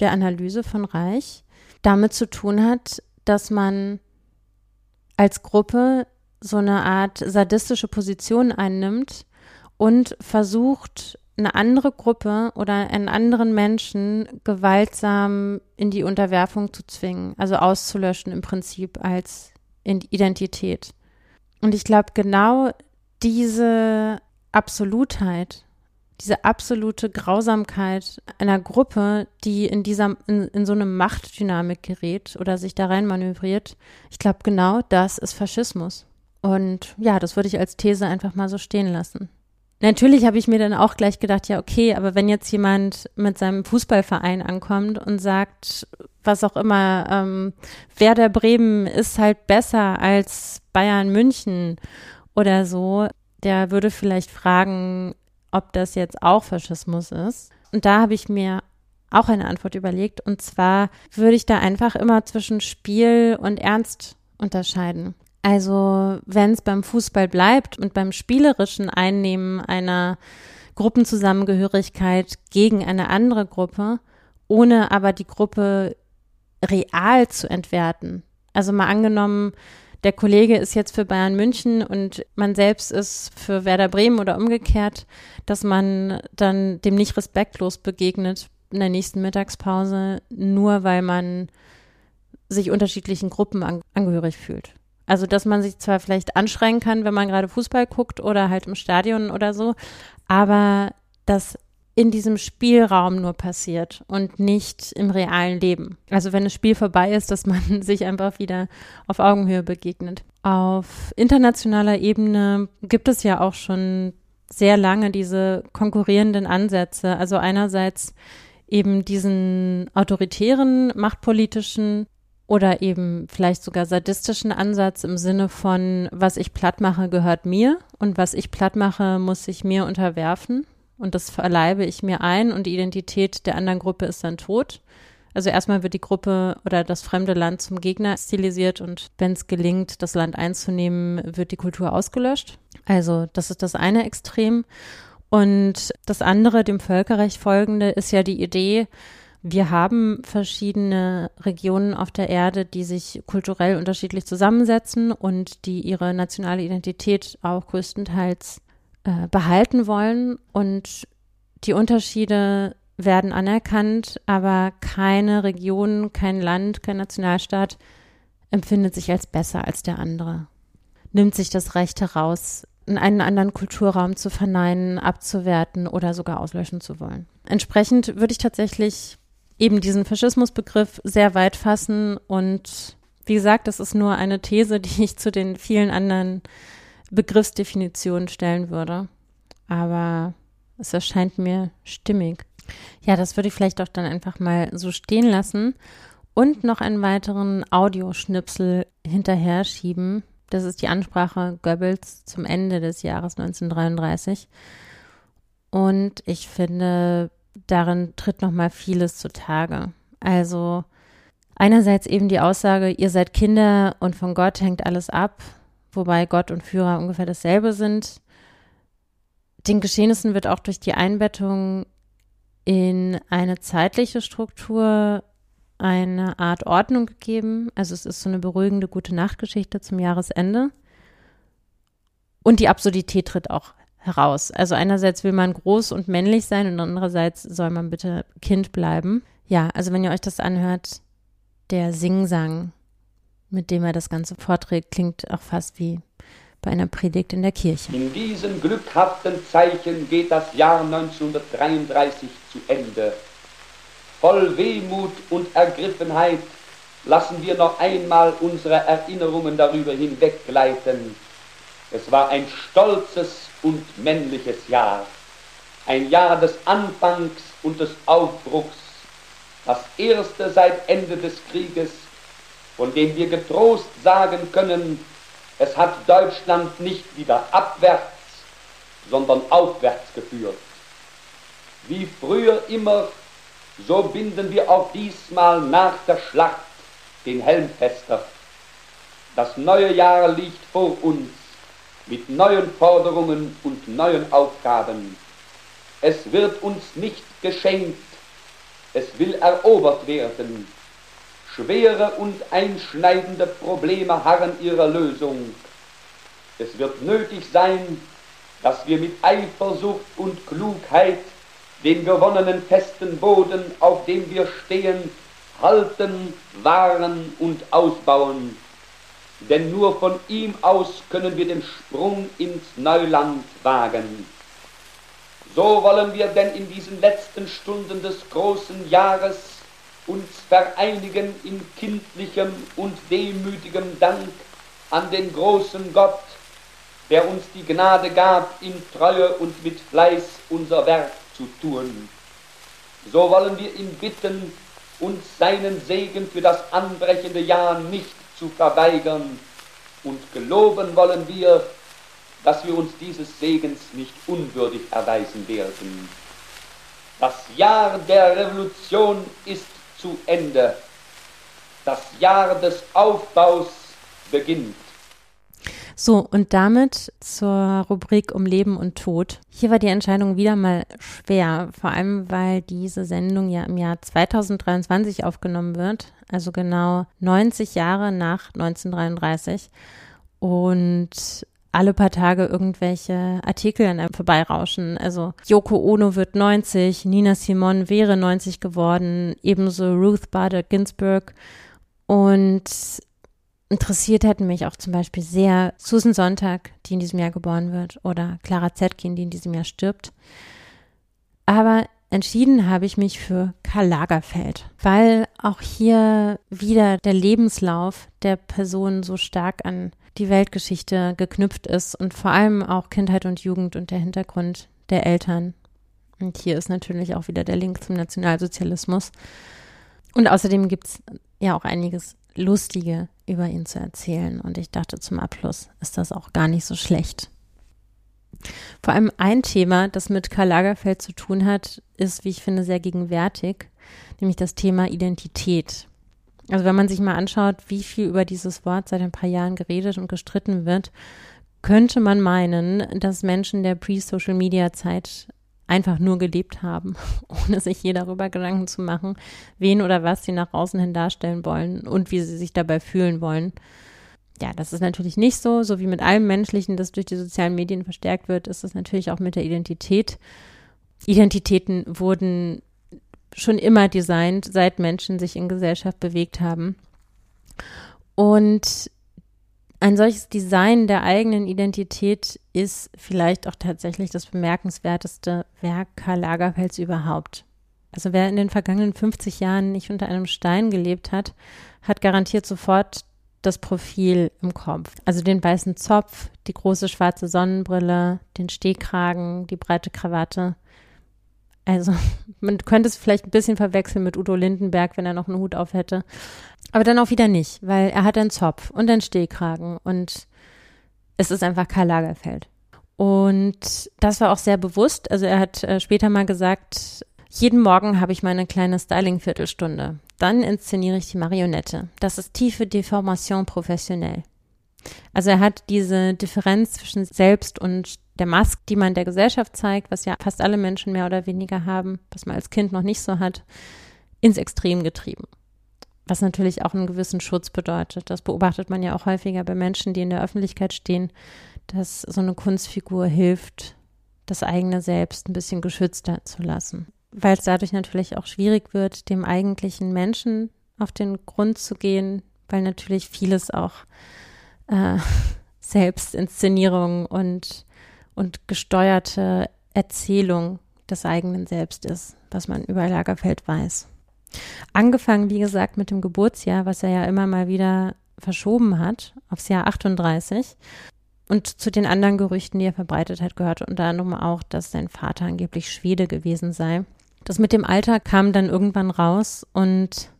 der Analyse von Reich damit zu tun hat, dass man als Gruppe so eine Art sadistische Position einnimmt und versucht, eine andere Gruppe oder einen anderen Menschen gewaltsam in die Unterwerfung zu zwingen, also auszulöschen im Prinzip als Identität. Und ich glaube, genau diese Absolutheit, diese absolute Grausamkeit einer Gruppe, die in dieser, in, in so eine Machtdynamik gerät oder sich da rein manövriert, ich glaube, genau das ist Faschismus. Und ja, das würde ich als These einfach mal so stehen lassen. Natürlich habe ich mir dann auch gleich gedacht, ja, okay, aber wenn jetzt jemand mit seinem Fußballverein ankommt und sagt, was auch immer, ähm, Werder Bremen ist halt besser als Bayern München oder so, der würde vielleicht fragen, ob das jetzt auch Faschismus ist. Und da habe ich mir auch eine Antwort überlegt. Und zwar würde ich da einfach immer zwischen Spiel und Ernst unterscheiden. Also wenn es beim Fußball bleibt und beim spielerischen Einnehmen einer Gruppenzusammengehörigkeit gegen eine andere Gruppe, ohne aber die Gruppe real zu entwerten. Also mal angenommen, der Kollege ist jetzt für Bayern München und man selbst ist für Werder Bremen oder umgekehrt, dass man dann dem nicht respektlos begegnet in der nächsten Mittagspause, nur weil man sich unterschiedlichen Gruppen angehörig fühlt. Also, dass man sich zwar vielleicht anschreien kann, wenn man gerade Fußball guckt oder halt im Stadion oder so, aber dass in diesem Spielraum nur passiert und nicht im realen Leben. Also wenn das Spiel vorbei ist, dass man sich einfach wieder auf Augenhöhe begegnet. Auf internationaler Ebene gibt es ja auch schon sehr lange diese konkurrierenden Ansätze. Also einerseits eben diesen autoritären, machtpolitischen oder eben vielleicht sogar sadistischen Ansatz im Sinne von, was ich platt mache, gehört mir und was ich platt mache, muss ich mir unterwerfen und das verleibe ich mir ein und die Identität der anderen Gruppe ist dann tot. Also erstmal wird die Gruppe oder das fremde Land zum Gegner stilisiert und wenn es gelingt, das Land einzunehmen, wird die Kultur ausgelöscht. Also das ist das eine Extrem. Und das andere, dem Völkerrecht folgende, ist ja die Idee, wir haben verschiedene Regionen auf der Erde, die sich kulturell unterschiedlich zusammensetzen und die ihre nationale Identität auch größtenteils äh, behalten wollen. Und die Unterschiede werden anerkannt, aber keine Region, kein Land, kein Nationalstaat empfindet sich als besser als der andere. Nimmt sich das Recht heraus, in einen anderen Kulturraum zu verneinen, abzuwerten oder sogar auslöschen zu wollen. Entsprechend würde ich tatsächlich eben diesen Faschismusbegriff sehr weit fassen und wie gesagt, das ist nur eine These, die ich zu den vielen anderen Begriffsdefinitionen stellen würde. Aber es erscheint mir stimmig. Ja, das würde ich vielleicht auch dann einfach mal so stehen lassen und noch einen weiteren Audioschnipsel hinterher schieben. Das ist die Ansprache Goebbels zum Ende des Jahres 1933. Und ich finde, darin tritt noch mal vieles zutage. Also einerseits eben die Aussage, ihr seid Kinder und von Gott hängt alles ab, wobei Gott und Führer ungefähr dasselbe sind. Den Geschehnissen wird auch durch die Einbettung in eine zeitliche Struktur eine Art Ordnung gegeben. Also es ist so eine beruhigende gute Nachtgeschichte zum Jahresende. Und die Absurdität tritt auch heraus. Also einerseits will man groß und männlich sein und andererseits soll man bitte Kind bleiben. Ja, also wenn ihr euch das anhört, der Singsang, mit dem er das Ganze vorträgt, klingt auch fast wie bei einer Predigt in der Kirche. In diesem glückhaften Zeichen geht das Jahr 1933 zu Ende. Voll Wehmut und Ergriffenheit lassen wir noch einmal unsere Erinnerungen darüber hinweggleiten. Es war ein stolzes und männliches Jahr, ein Jahr des Anfangs und des Aufbruchs, das erste seit Ende des Krieges, von dem wir getrost sagen können, es hat Deutschland nicht wieder abwärts, sondern aufwärts geführt. Wie früher immer, so binden wir auch diesmal nach der Schlacht den Helm fester. Das neue Jahr liegt vor uns mit neuen Forderungen und neuen Aufgaben. Es wird uns nicht geschenkt, es will erobert werden. Schwere und einschneidende Probleme harren ihrer Lösung. Es wird nötig sein, dass wir mit Eifersucht und Klugheit den gewonnenen festen Boden, auf dem wir stehen, halten, wahren und ausbauen. Denn nur von ihm aus können wir den Sprung ins Neuland wagen. So wollen wir denn in diesen letzten Stunden des großen Jahres uns vereinigen in kindlichem und demütigem Dank an den großen Gott, der uns die Gnade gab, in Treue und mit Fleiß unser Werk zu tun. So wollen wir ihn bitten, uns seinen Segen für das anbrechende Jahr nicht zu verweigern, und geloben wollen wir, dass wir uns dieses Segens nicht unwürdig erweisen werden. Das Jahr der Revolution ist zu Ende. Das Jahr des Aufbaus beginnt. So, und damit zur Rubrik um Leben und Tod. Hier war die Entscheidung wieder mal schwer, vor allem weil diese Sendung ja im Jahr 2023 aufgenommen wird, also genau 90 Jahre nach 1933. Und alle paar Tage irgendwelche Artikel an einem vorbeirauschen. Also Yoko Ono wird 90, Nina Simon wäre 90 geworden, ebenso Ruth Bader Ginsburg. Und interessiert hätten mich auch zum Beispiel sehr Susan Sonntag, die in diesem Jahr geboren wird, oder Clara Zetkin, die in diesem Jahr stirbt. Aber entschieden habe ich mich für Karl Lagerfeld, weil auch hier wieder der Lebenslauf der Person so stark an die Weltgeschichte geknüpft ist und vor allem auch Kindheit und Jugend und der Hintergrund der Eltern. Und hier ist natürlich auch wieder der Link zum Nationalsozialismus. Und außerdem gibt es ja auch einiges Lustige über ihn zu erzählen. Und ich dachte, zum Abschluss ist das auch gar nicht so schlecht. Vor allem ein Thema, das mit Karl Lagerfeld zu tun hat, ist, wie ich finde, sehr gegenwärtig, nämlich das Thema Identität. Also wenn man sich mal anschaut, wie viel über dieses Wort seit ein paar Jahren geredet und gestritten wird, könnte man meinen, dass Menschen der Pre-Social-Media-Zeit einfach nur gelebt haben, ohne sich je darüber Gedanken zu machen, wen oder was sie nach außen hin darstellen wollen und wie sie sich dabei fühlen wollen. Ja, das ist natürlich nicht so. So wie mit allem Menschlichen, das durch die sozialen Medien verstärkt wird, ist es natürlich auch mit der Identität. Identitäten wurden schon immer designt, seit Menschen sich in Gesellschaft bewegt haben. Und ein solches Design der eigenen Identität ist vielleicht auch tatsächlich das bemerkenswerteste Werk Karl Lagerfelds überhaupt. Also wer in den vergangenen 50 Jahren nicht unter einem Stein gelebt hat, hat garantiert sofort das Profil im Kopf. Also den weißen Zopf, die große schwarze Sonnenbrille, den Stehkragen, die breite Krawatte. Also man könnte es vielleicht ein bisschen verwechseln mit Udo Lindenberg, wenn er noch einen Hut auf hätte. Aber dann auch wieder nicht, weil er hat einen Zopf und einen Stehkragen und es ist einfach Karl Lagerfeld. Und das war auch sehr bewusst. Also er hat äh, später mal gesagt, jeden Morgen habe ich meine kleine Styling-Viertelstunde. Dann inszeniere ich die Marionette. Das ist tiefe Deformation professionell. Also er hat diese Differenz zwischen Selbst und der Maske, die man der Gesellschaft zeigt, was ja fast alle Menschen mehr oder weniger haben, was man als Kind noch nicht so hat, ins Extrem getrieben. Was natürlich auch einen gewissen Schutz bedeutet. Das beobachtet man ja auch häufiger bei Menschen, die in der Öffentlichkeit stehen, dass so eine Kunstfigur hilft, das eigene Selbst ein bisschen geschützter zu lassen. Weil es dadurch natürlich auch schwierig wird, dem eigentlichen Menschen auf den Grund zu gehen, weil natürlich vieles auch äh, Selbstinszenierung und und gesteuerte Erzählung des eigenen Selbst ist, was man über Lagerfeld weiß. Angefangen, wie gesagt, mit dem Geburtsjahr, was er ja immer mal wieder verschoben hat, aufs Jahr 38. Und zu den anderen Gerüchten, die er verbreitet hat, gehört unter anderem auch, dass sein Vater angeblich Schwede gewesen sei. Das mit dem Alter kam dann irgendwann raus und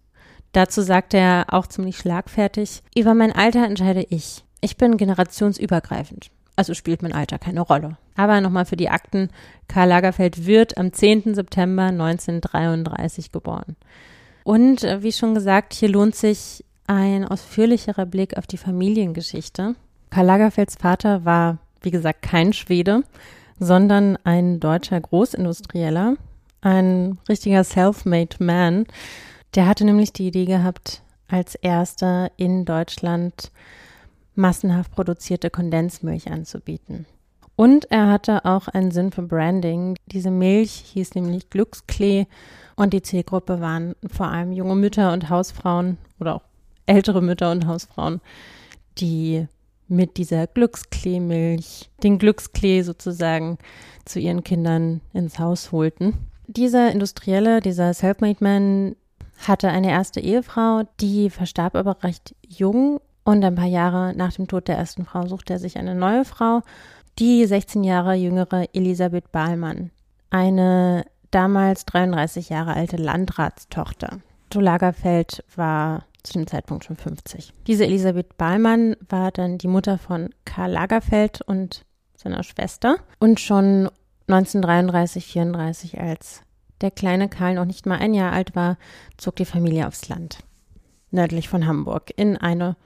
dazu sagte er auch ziemlich schlagfertig, über mein Alter entscheide ich. Ich bin generationsübergreifend. Also spielt mein Alter keine Rolle. Aber nochmal für die Akten, Karl Lagerfeld wird am 10. September 1933 geboren. Und äh, wie schon gesagt, hier lohnt sich ein ausführlicherer Blick auf die Familiengeschichte. Karl Lagerfelds Vater war, wie gesagt, kein Schwede, sondern ein deutscher Großindustrieller, ein richtiger self-made man. Der hatte nämlich die Idee gehabt, als erster in Deutschland massenhaft produzierte Kondensmilch anzubieten. Und er hatte auch einen Sinn für Branding. Diese Milch hieß nämlich Glücksklee und die Zielgruppe waren vor allem junge Mütter und Hausfrauen oder auch ältere Mütter und Hausfrauen, die mit dieser Glückskleemilch den Glücksklee sozusagen zu ihren Kindern ins Haus holten. Dieser Industrielle, dieser Selfmade Man hatte eine erste Ehefrau, die verstarb aber recht jung und ein paar Jahre nach dem Tod der ersten Frau suchte er sich eine neue Frau die 16 Jahre jüngere Elisabeth Bahlmann, eine damals 33 Jahre alte Landratstochter. To Lagerfeld war zu dem Zeitpunkt schon 50. Diese Elisabeth Bahlmann war dann die Mutter von Karl Lagerfeld und seiner Schwester und schon 1933, 34, als der kleine Karl noch nicht mal ein Jahr alt war, zog die Familie aufs Land, nördlich von Hamburg, in eine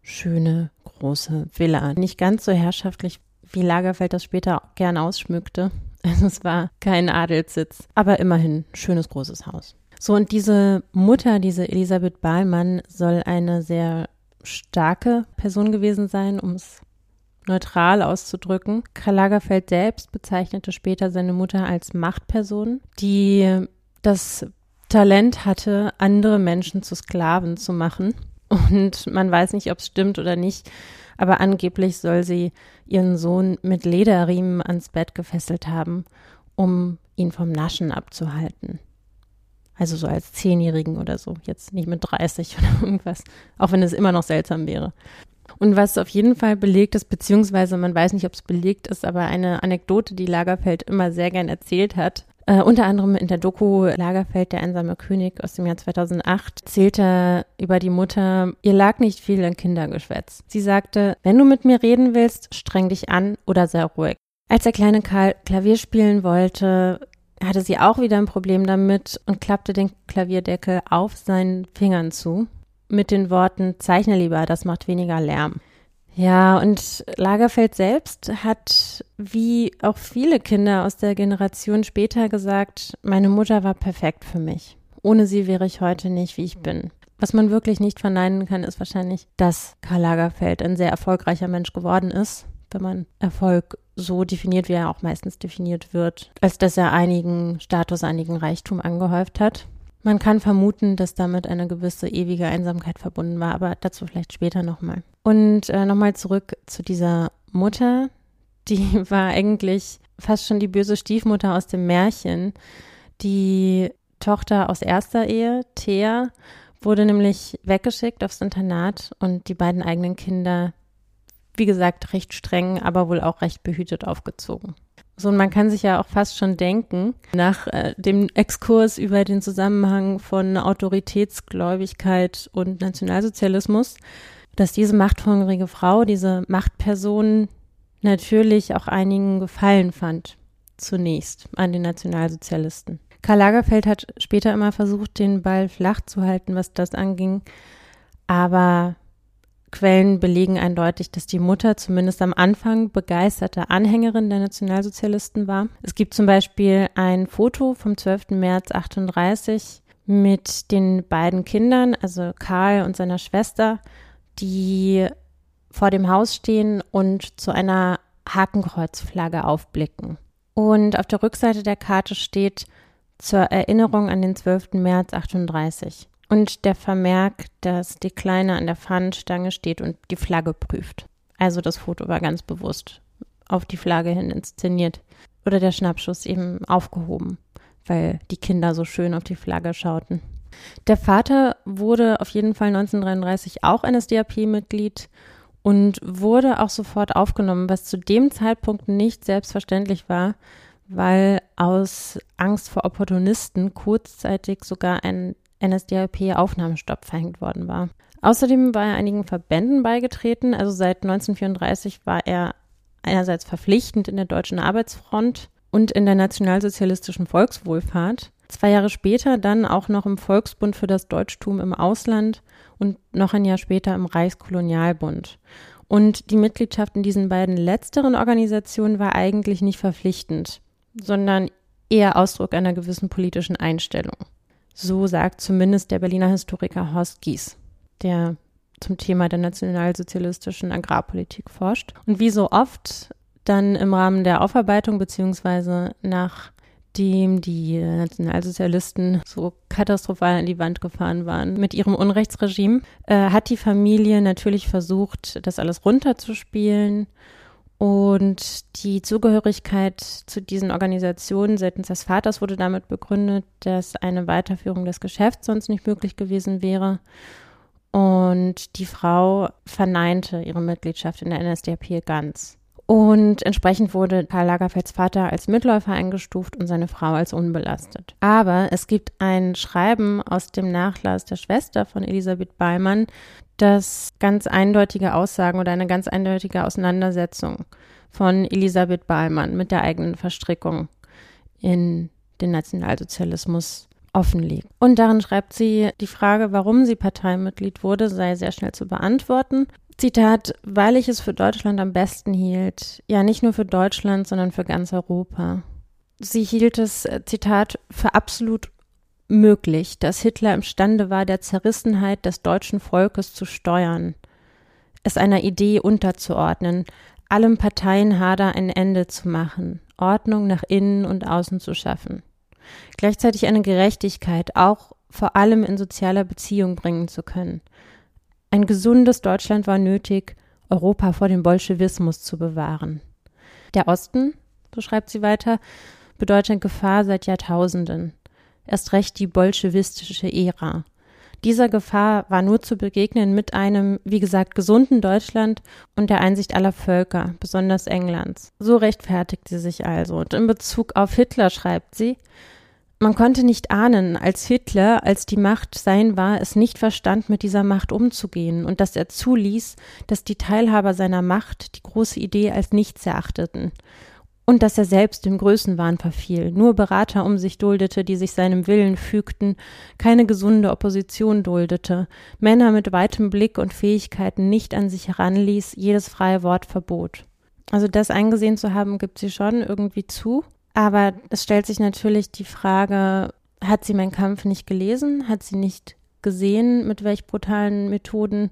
schöne große Villa. Nicht ganz so herrschaftlich wie Lagerfeld das später gern ausschmückte. Es war kein Adelssitz, aber immerhin schönes großes Haus. So, und diese Mutter, diese Elisabeth Bahlmann, soll eine sehr starke Person gewesen sein, um es neutral auszudrücken. Karl Lagerfeld selbst bezeichnete später seine Mutter als Machtperson, die das Talent hatte, andere Menschen zu Sklaven zu machen. Und man weiß nicht, ob es stimmt oder nicht, aber angeblich soll sie ihren Sohn mit Lederriemen ans Bett gefesselt haben, um ihn vom Naschen abzuhalten. Also so als Zehnjährigen oder so, jetzt nicht mit 30 oder irgendwas, auch wenn es immer noch seltsam wäre. Und was auf jeden Fall belegt ist, beziehungsweise man weiß nicht, ob es belegt ist, aber eine Anekdote, die Lagerfeld immer sehr gern erzählt hat, äh, unter anderem in der Doku Lagerfeld, der einsame König aus dem Jahr 2008, zählte über die Mutter, ihr lag nicht viel in Kindergeschwätz. Sie sagte, wenn du mit mir reden willst, streng dich an oder sei ruhig. Als der kleine Karl Klavier spielen wollte, hatte sie auch wieder ein Problem damit und klappte den Klavierdeckel auf seinen Fingern zu mit den Worten Zeichne lieber, das macht weniger Lärm. Ja, und Lagerfeld selbst hat, wie auch viele Kinder aus der Generation später gesagt, meine Mutter war perfekt für mich. Ohne sie wäre ich heute nicht, wie ich bin. Was man wirklich nicht verneinen kann, ist wahrscheinlich, dass Karl Lagerfeld ein sehr erfolgreicher Mensch geworden ist, wenn man Erfolg so definiert, wie er auch meistens definiert wird, als dass er einigen Status, einigen Reichtum angehäuft hat. Man kann vermuten, dass damit eine gewisse ewige Einsamkeit verbunden war, aber dazu vielleicht später nochmal. Und äh, nochmal zurück zu dieser Mutter, die war eigentlich fast schon die böse Stiefmutter aus dem Märchen. Die Tochter aus erster Ehe, Thea, wurde nämlich weggeschickt aufs Internat und die beiden eigenen Kinder, wie gesagt, recht streng, aber wohl auch recht behütet aufgezogen. So, und man kann sich ja auch fast schon denken, nach äh, dem Exkurs über den Zusammenhang von Autoritätsgläubigkeit und Nationalsozialismus, dass diese machthungrige Frau, diese Machtperson natürlich auch einigen Gefallen fand, zunächst an den Nationalsozialisten. Karl Lagerfeld hat später immer versucht, den Ball flach zu halten, was das anging, aber Quellen belegen eindeutig, dass die Mutter zumindest am Anfang begeisterte Anhängerin der Nationalsozialisten war. Es gibt zum Beispiel ein Foto vom 12. März 38 mit den beiden Kindern, also Karl und seiner Schwester, die vor dem Haus stehen und zu einer Hakenkreuzflagge aufblicken. Und auf der Rückseite der Karte steht zur Erinnerung an den 12. März 38. Und der Vermerk, dass die Kleine an der Fahnenstange steht und die Flagge prüft. Also das Foto war ganz bewusst auf die Flagge hin inszeniert. Oder der Schnappschuss eben aufgehoben, weil die Kinder so schön auf die Flagge schauten. Der Vater wurde auf jeden Fall 1933 auch NSDAP-Mitglied und wurde auch sofort aufgenommen, was zu dem Zeitpunkt nicht selbstverständlich war, weil aus Angst vor Opportunisten kurzzeitig sogar ein NSDAP-Aufnahmestopp verhängt worden war. Außerdem war er einigen Verbänden beigetreten. Also seit 1934 war er einerseits verpflichtend in der Deutschen Arbeitsfront und in der Nationalsozialistischen Volkswohlfahrt. Zwei Jahre später dann auch noch im Volksbund für das Deutschtum im Ausland und noch ein Jahr später im Reichskolonialbund. Und die Mitgliedschaft in diesen beiden letzteren Organisationen war eigentlich nicht verpflichtend, sondern eher Ausdruck einer gewissen politischen Einstellung. So sagt zumindest der Berliner Historiker Horst Gies, der zum Thema der nationalsozialistischen Agrarpolitik forscht. Und wie so oft dann im Rahmen der Aufarbeitung beziehungsweise nachdem die Nationalsozialisten so katastrophal an die Wand gefahren waren mit ihrem Unrechtsregime, äh, hat die Familie natürlich versucht, das alles runterzuspielen und die Zugehörigkeit zu diesen Organisationen seitens des Vaters wurde damit begründet, dass eine Weiterführung des Geschäfts sonst nicht möglich gewesen wäre. Und die Frau verneinte ihre Mitgliedschaft in der NSDAP ganz. Und entsprechend wurde Karl Lagerfelds Vater als Mitläufer eingestuft und seine Frau als unbelastet. Aber es gibt ein Schreiben aus dem Nachlass der Schwester von Elisabeth Beimann, das ganz eindeutige Aussagen oder eine ganz eindeutige Auseinandersetzung von Elisabeth Ballmann mit der eigenen Verstrickung in den Nationalsozialismus offenlegt. Und darin schreibt sie, die Frage, warum sie Parteimitglied wurde, sei sehr schnell zu beantworten. Zitat, weil ich es für Deutschland am besten hielt. Ja, nicht nur für Deutschland, sondern für ganz Europa. Sie hielt es, Zitat, für absolut möglich, dass Hitler imstande war, der Zerrissenheit des deutschen Volkes zu steuern, es einer Idee unterzuordnen, allem Parteienhader ein Ende zu machen, Ordnung nach innen und außen zu schaffen, gleichzeitig eine Gerechtigkeit auch vor allem in sozialer Beziehung bringen zu können. Ein gesundes Deutschland war nötig, Europa vor dem Bolschewismus zu bewahren. Der Osten, so schreibt sie weiter, bedeutet Gefahr seit Jahrtausenden erst recht die bolschewistische Ära. Dieser Gefahr war nur zu begegnen mit einem, wie gesagt, gesunden Deutschland und der Einsicht aller Völker, besonders Englands. So rechtfertigt sie sich also. Und in Bezug auf Hitler schreibt sie, man konnte nicht ahnen, als Hitler, als die Macht sein war, es nicht verstand, mit dieser Macht umzugehen und dass er zuließ, dass die Teilhaber seiner Macht die große Idee als nichts erachteten und dass er selbst im Größenwahn verfiel, nur Berater um sich duldete, die sich seinem Willen fügten, keine gesunde Opposition duldete, Männer mit weitem Blick und Fähigkeiten nicht an sich heranließ, jedes freie Wort verbot. Also das eingesehen zu haben, gibt sie schon irgendwie zu. Aber es stellt sich natürlich die Frage, hat sie meinen Kampf nicht gelesen? Hat sie nicht gesehen, mit welch brutalen Methoden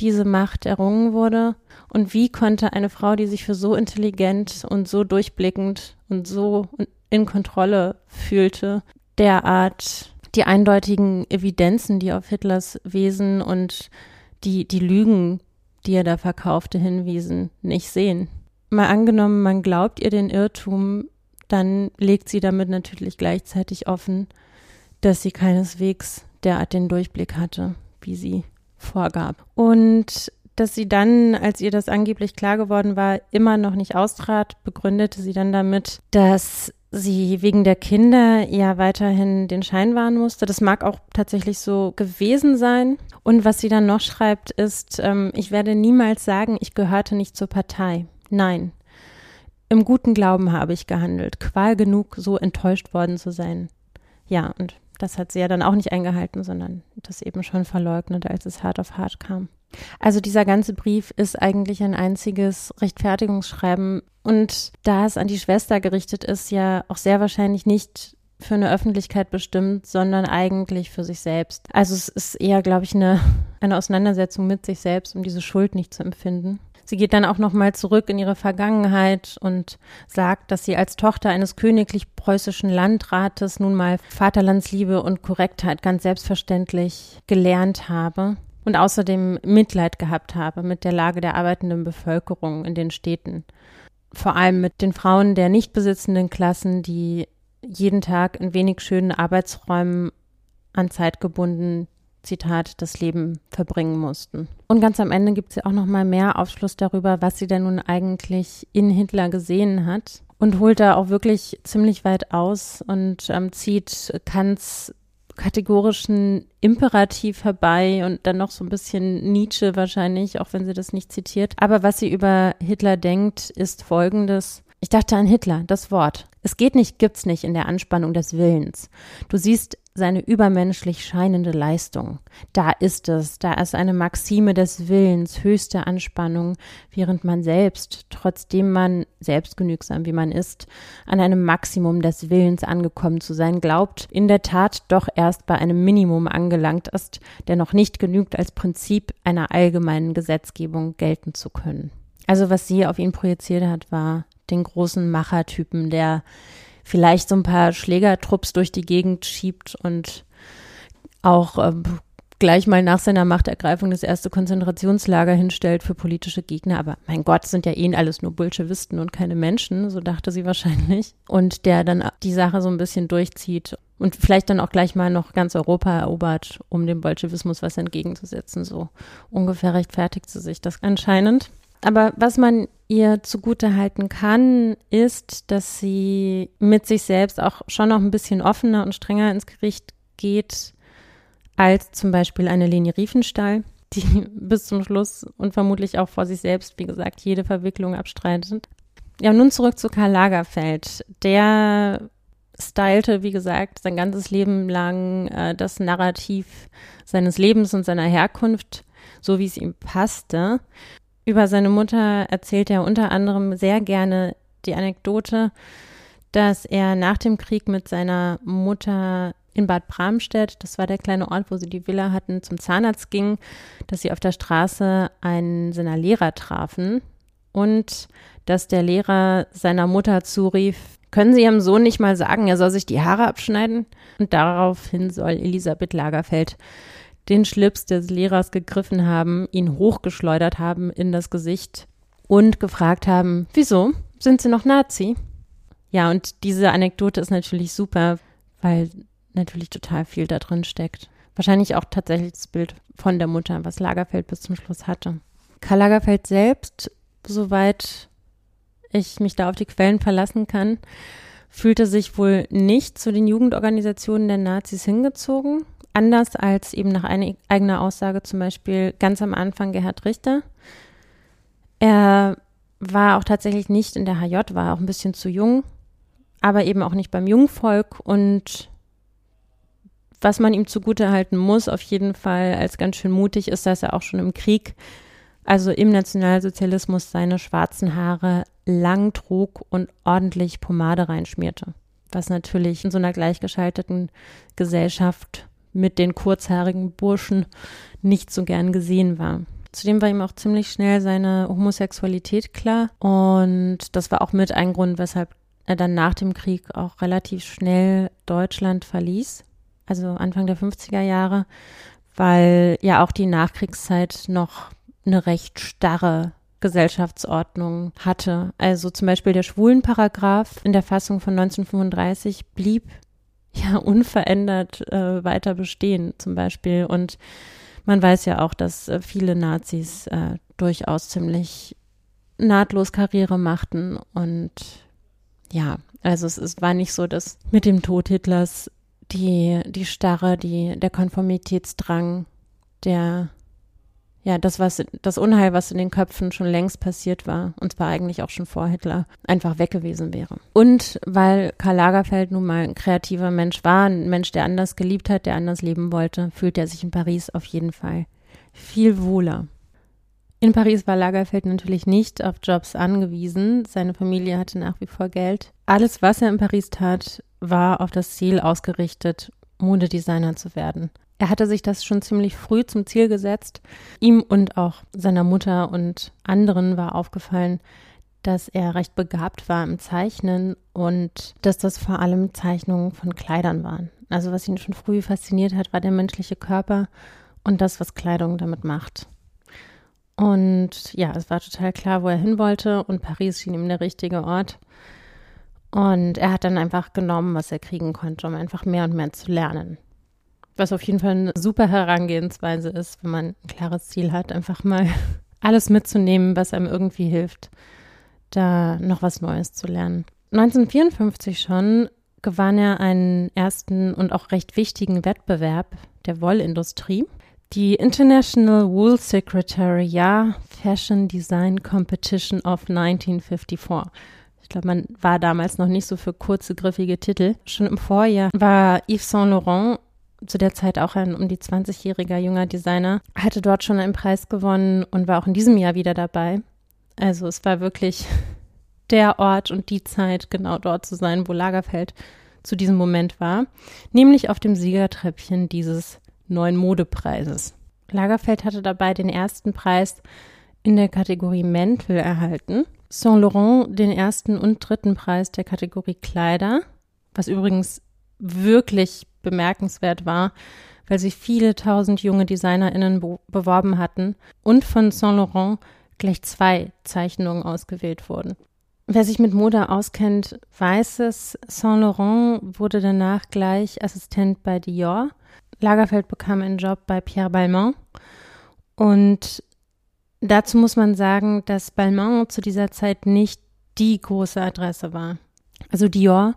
diese Macht errungen wurde und wie konnte eine Frau, die sich für so intelligent und so durchblickend und so in Kontrolle fühlte, derart die eindeutigen Evidenzen, die auf Hitlers Wesen und die, die Lügen, die er da verkaufte, hinwiesen, nicht sehen. Mal angenommen, man glaubt ihr den Irrtum, dann legt sie damit natürlich gleichzeitig offen, dass sie keineswegs derart den Durchblick hatte, wie sie vorgab. Und dass sie dann, als ihr das angeblich klar geworden war, immer noch nicht austrat, begründete sie dann damit, dass sie wegen der Kinder ja weiterhin den Schein wahren musste. Das mag auch tatsächlich so gewesen sein. Und was sie dann noch schreibt, ist, ähm, ich werde niemals sagen, ich gehörte nicht zur Partei. Nein. Im guten Glauben habe ich gehandelt, qual genug, so enttäuscht worden zu sein. Ja, und das hat sie ja dann auch nicht eingehalten, sondern das eben schon verleugnet, als es hart auf hart kam. Also dieser ganze Brief ist eigentlich ein einziges Rechtfertigungsschreiben und da es an die Schwester gerichtet ist, ja auch sehr wahrscheinlich nicht für eine Öffentlichkeit bestimmt, sondern eigentlich für sich selbst. Also es ist eher, glaube ich, eine, eine Auseinandersetzung mit sich selbst, um diese Schuld nicht zu empfinden. Sie geht dann auch nochmal zurück in ihre Vergangenheit und sagt, dass sie als Tochter eines königlich preußischen Landrates nun mal Vaterlandsliebe und Korrektheit ganz selbstverständlich gelernt habe und außerdem Mitleid gehabt habe mit der Lage der arbeitenden Bevölkerung in den Städten. Vor allem mit den Frauen der nicht besitzenden Klassen, die jeden Tag in wenig schönen Arbeitsräumen an Zeit gebunden Zitat, das Leben verbringen mussten. Und ganz am Ende gibt sie auch noch mal mehr Aufschluss darüber, was sie denn nun eigentlich in Hitler gesehen hat und holt da auch wirklich ziemlich weit aus und ähm, zieht Kants kategorischen Imperativ herbei und dann noch so ein bisschen Nietzsche wahrscheinlich, auch wenn sie das nicht zitiert. Aber was sie über Hitler denkt, ist folgendes. Ich dachte an Hitler, das Wort. Es geht nicht, gibt's nicht in der Anspannung des Willens. Du siehst seine übermenschlich scheinende Leistung. Da ist es, da ist eine Maxime des Willens, höchste Anspannung, während man selbst, trotzdem man selbstgenügsam wie man ist, an einem Maximum des Willens angekommen zu sein glaubt, in der Tat doch erst bei einem Minimum angelangt ist, der noch nicht genügt als Prinzip einer allgemeinen Gesetzgebung gelten zu können. Also was sie auf ihn projiziert hat, war den großen Machertypen, der vielleicht so ein paar Schlägertrupps durch die Gegend schiebt und auch äh, gleich mal nach seiner Machtergreifung das erste Konzentrationslager hinstellt für politische Gegner. Aber mein Gott, sind ja eh alles nur Bolschewisten und keine Menschen, so dachte sie wahrscheinlich. Und der dann die Sache so ein bisschen durchzieht und vielleicht dann auch gleich mal noch ganz Europa erobert, um dem Bolschewismus was entgegenzusetzen. So ungefähr rechtfertigt sie sich das anscheinend. Aber was man ihr zugute halten kann, ist, dass sie mit sich selbst auch schon noch ein bisschen offener und strenger ins Gericht geht als zum Beispiel eine Leni Riefenstahl, die bis zum Schluss und vermutlich auch vor sich selbst, wie gesagt, jede Verwicklung abstreitet. Ja, nun zurück zu Karl Lagerfeld. Der stylte, wie gesagt, sein ganzes Leben lang äh, das Narrativ seines Lebens und seiner Herkunft, so wie es ihm passte. Über seine Mutter erzählt er unter anderem sehr gerne die Anekdote, dass er nach dem Krieg mit seiner Mutter in Bad Bramstedt, das war der kleine Ort, wo sie die Villa hatten, zum Zahnarzt ging, dass sie auf der Straße einen seiner Lehrer trafen und dass der Lehrer seiner Mutter zurief, können Sie Ihrem Sohn nicht mal sagen, er soll sich die Haare abschneiden? Und daraufhin soll Elisabeth Lagerfeld den Schlips des Lehrers gegriffen haben, ihn hochgeschleudert haben in das Gesicht und gefragt haben, wieso? Sind Sie noch Nazi? Ja, und diese Anekdote ist natürlich super, weil natürlich total viel da drin steckt. Wahrscheinlich auch tatsächlich das Bild von der Mutter, was Lagerfeld bis zum Schluss hatte. Karl Lagerfeld selbst, soweit ich mich da auf die Quellen verlassen kann, fühlte sich wohl nicht zu den Jugendorganisationen der Nazis hingezogen, anders als eben nach eigener Aussage zum Beispiel ganz am Anfang Gerhard Richter. Er war auch tatsächlich nicht in der HJ, war auch ein bisschen zu jung, aber eben auch nicht beim Jungvolk und was man ihm zugute halten muss, auf jeden Fall als ganz schön mutig, ist, dass er auch schon im Krieg, also im Nationalsozialismus, seine schwarzen Haare lang trug und ordentlich Pomade reinschmierte. Was natürlich in so einer gleichgeschalteten Gesellschaft mit den kurzhaarigen Burschen nicht so gern gesehen war. Zudem war ihm auch ziemlich schnell seine Homosexualität klar und das war auch mit ein Grund, weshalb er dann nach dem Krieg auch relativ schnell Deutschland verließ also Anfang der 50er Jahre, weil ja auch die Nachkriegszeit noch eine recht starre Gesellschaftsordnung hatte. Also zum Beispiel der Schwulenparagraph in der Fassung von 1935 blieb ja unverändert äh, weiter bestehen, zum Beispiel. Und man weiß ja auch, dass äh, viele Nazis äh, durchaus ziemlich nahtlos Karriere machten und ja, also es, es war nicht so, dass mit dem Tod Hitlers die, die Starre, die, der Konformitätsdrang, der, ja, das, was, das Unheil, was in den Köpfen schon längst passiert war, und zwar eigentlich auch schon vor Hitler, einfach weg gewesen wäre. Und weil Karl Lagerfeld nun mal ein kreativer Mensch war, ein Mensch, der anders geliebt hat, der anders leben wollte, fühlt er sich in Paris auf jeden Fall viel wohler. In Paris war Lagerfeld natürlich nicht auf Jobs angewiesen. Seine Familie hatte nach wie vor Geld. Alles, was er in Paris tat, war auf das Ziel ausgerichtet, Modedesigner zu werden. Er hatte sich das schon ziemlich früh zum Ziel gesetzt. Ihm und auch seiner Mutter und anderen war aufgefallen, dass er recht begabt war im Zeichnen und dass das vor allem Zeichnungen von Kleidern waren. Also was ihn schon früh fasziniert hat, war der menschliche Körper und das, was Kleidung damit macht. Und ja, es war total klar, wo er hin wollte und Paris schien ihm der richtige Ort. Und er hat dann einfach genommen, was er kriegen konnte, um einfach mehr und mehr zu lernen. Was auf jeden Fall eine super Herangehensweise ist, wenn man ein klares Ziel hat, einfach mal alles mitzunehmen, was einem irgendwie hilft, da noch was Neues zu lernen. 1954 schon gewann er einen ersten und auch recht wichtigen Wettbewerb der Wollindustrie. Die International Wool Secretariat Fashion Design Competition of 1954. Ich glaube, man war damals noch nicht so für kurze, griffige Titel. Schon im Vorjahr war Yves Saint Laurent zu der Zeit auch ein um die 20-jähriger junger Designer, hatte dort schon einen Preis gewonnen und war auch in diesem Jahr wieder dabei. Also es war wirklich der Ort und die Zeit, genau dort zu sein, wo Lagerfeld zu diesem Moment war, nämlich auf dem Siegertreppchen dieses neuen Modepreises. Lagerfeld hatte dabei den ersten Preis in der Kategorie Mäntel erhalten. Saint Laurent den ersten und dritten Preis der Kategorie Kleider, was übrigens wirklich bemerkenswert war, weil sich viele tausend junge DesignerInnen be beworben hatten und von Saint Laurent gleich zwei Zeichnungen ausgewählt wurden. Wer sich mit Mode auskennt, weiß es. Saint Laurent wurde danach gleich Assistent bei Dior. Lagerfeld bekam einen Job bei Pierre Balmain. Und dazu muss man sagen, dass Balmain zu dieser Zeit nicht die große Adresse war. Also Dior,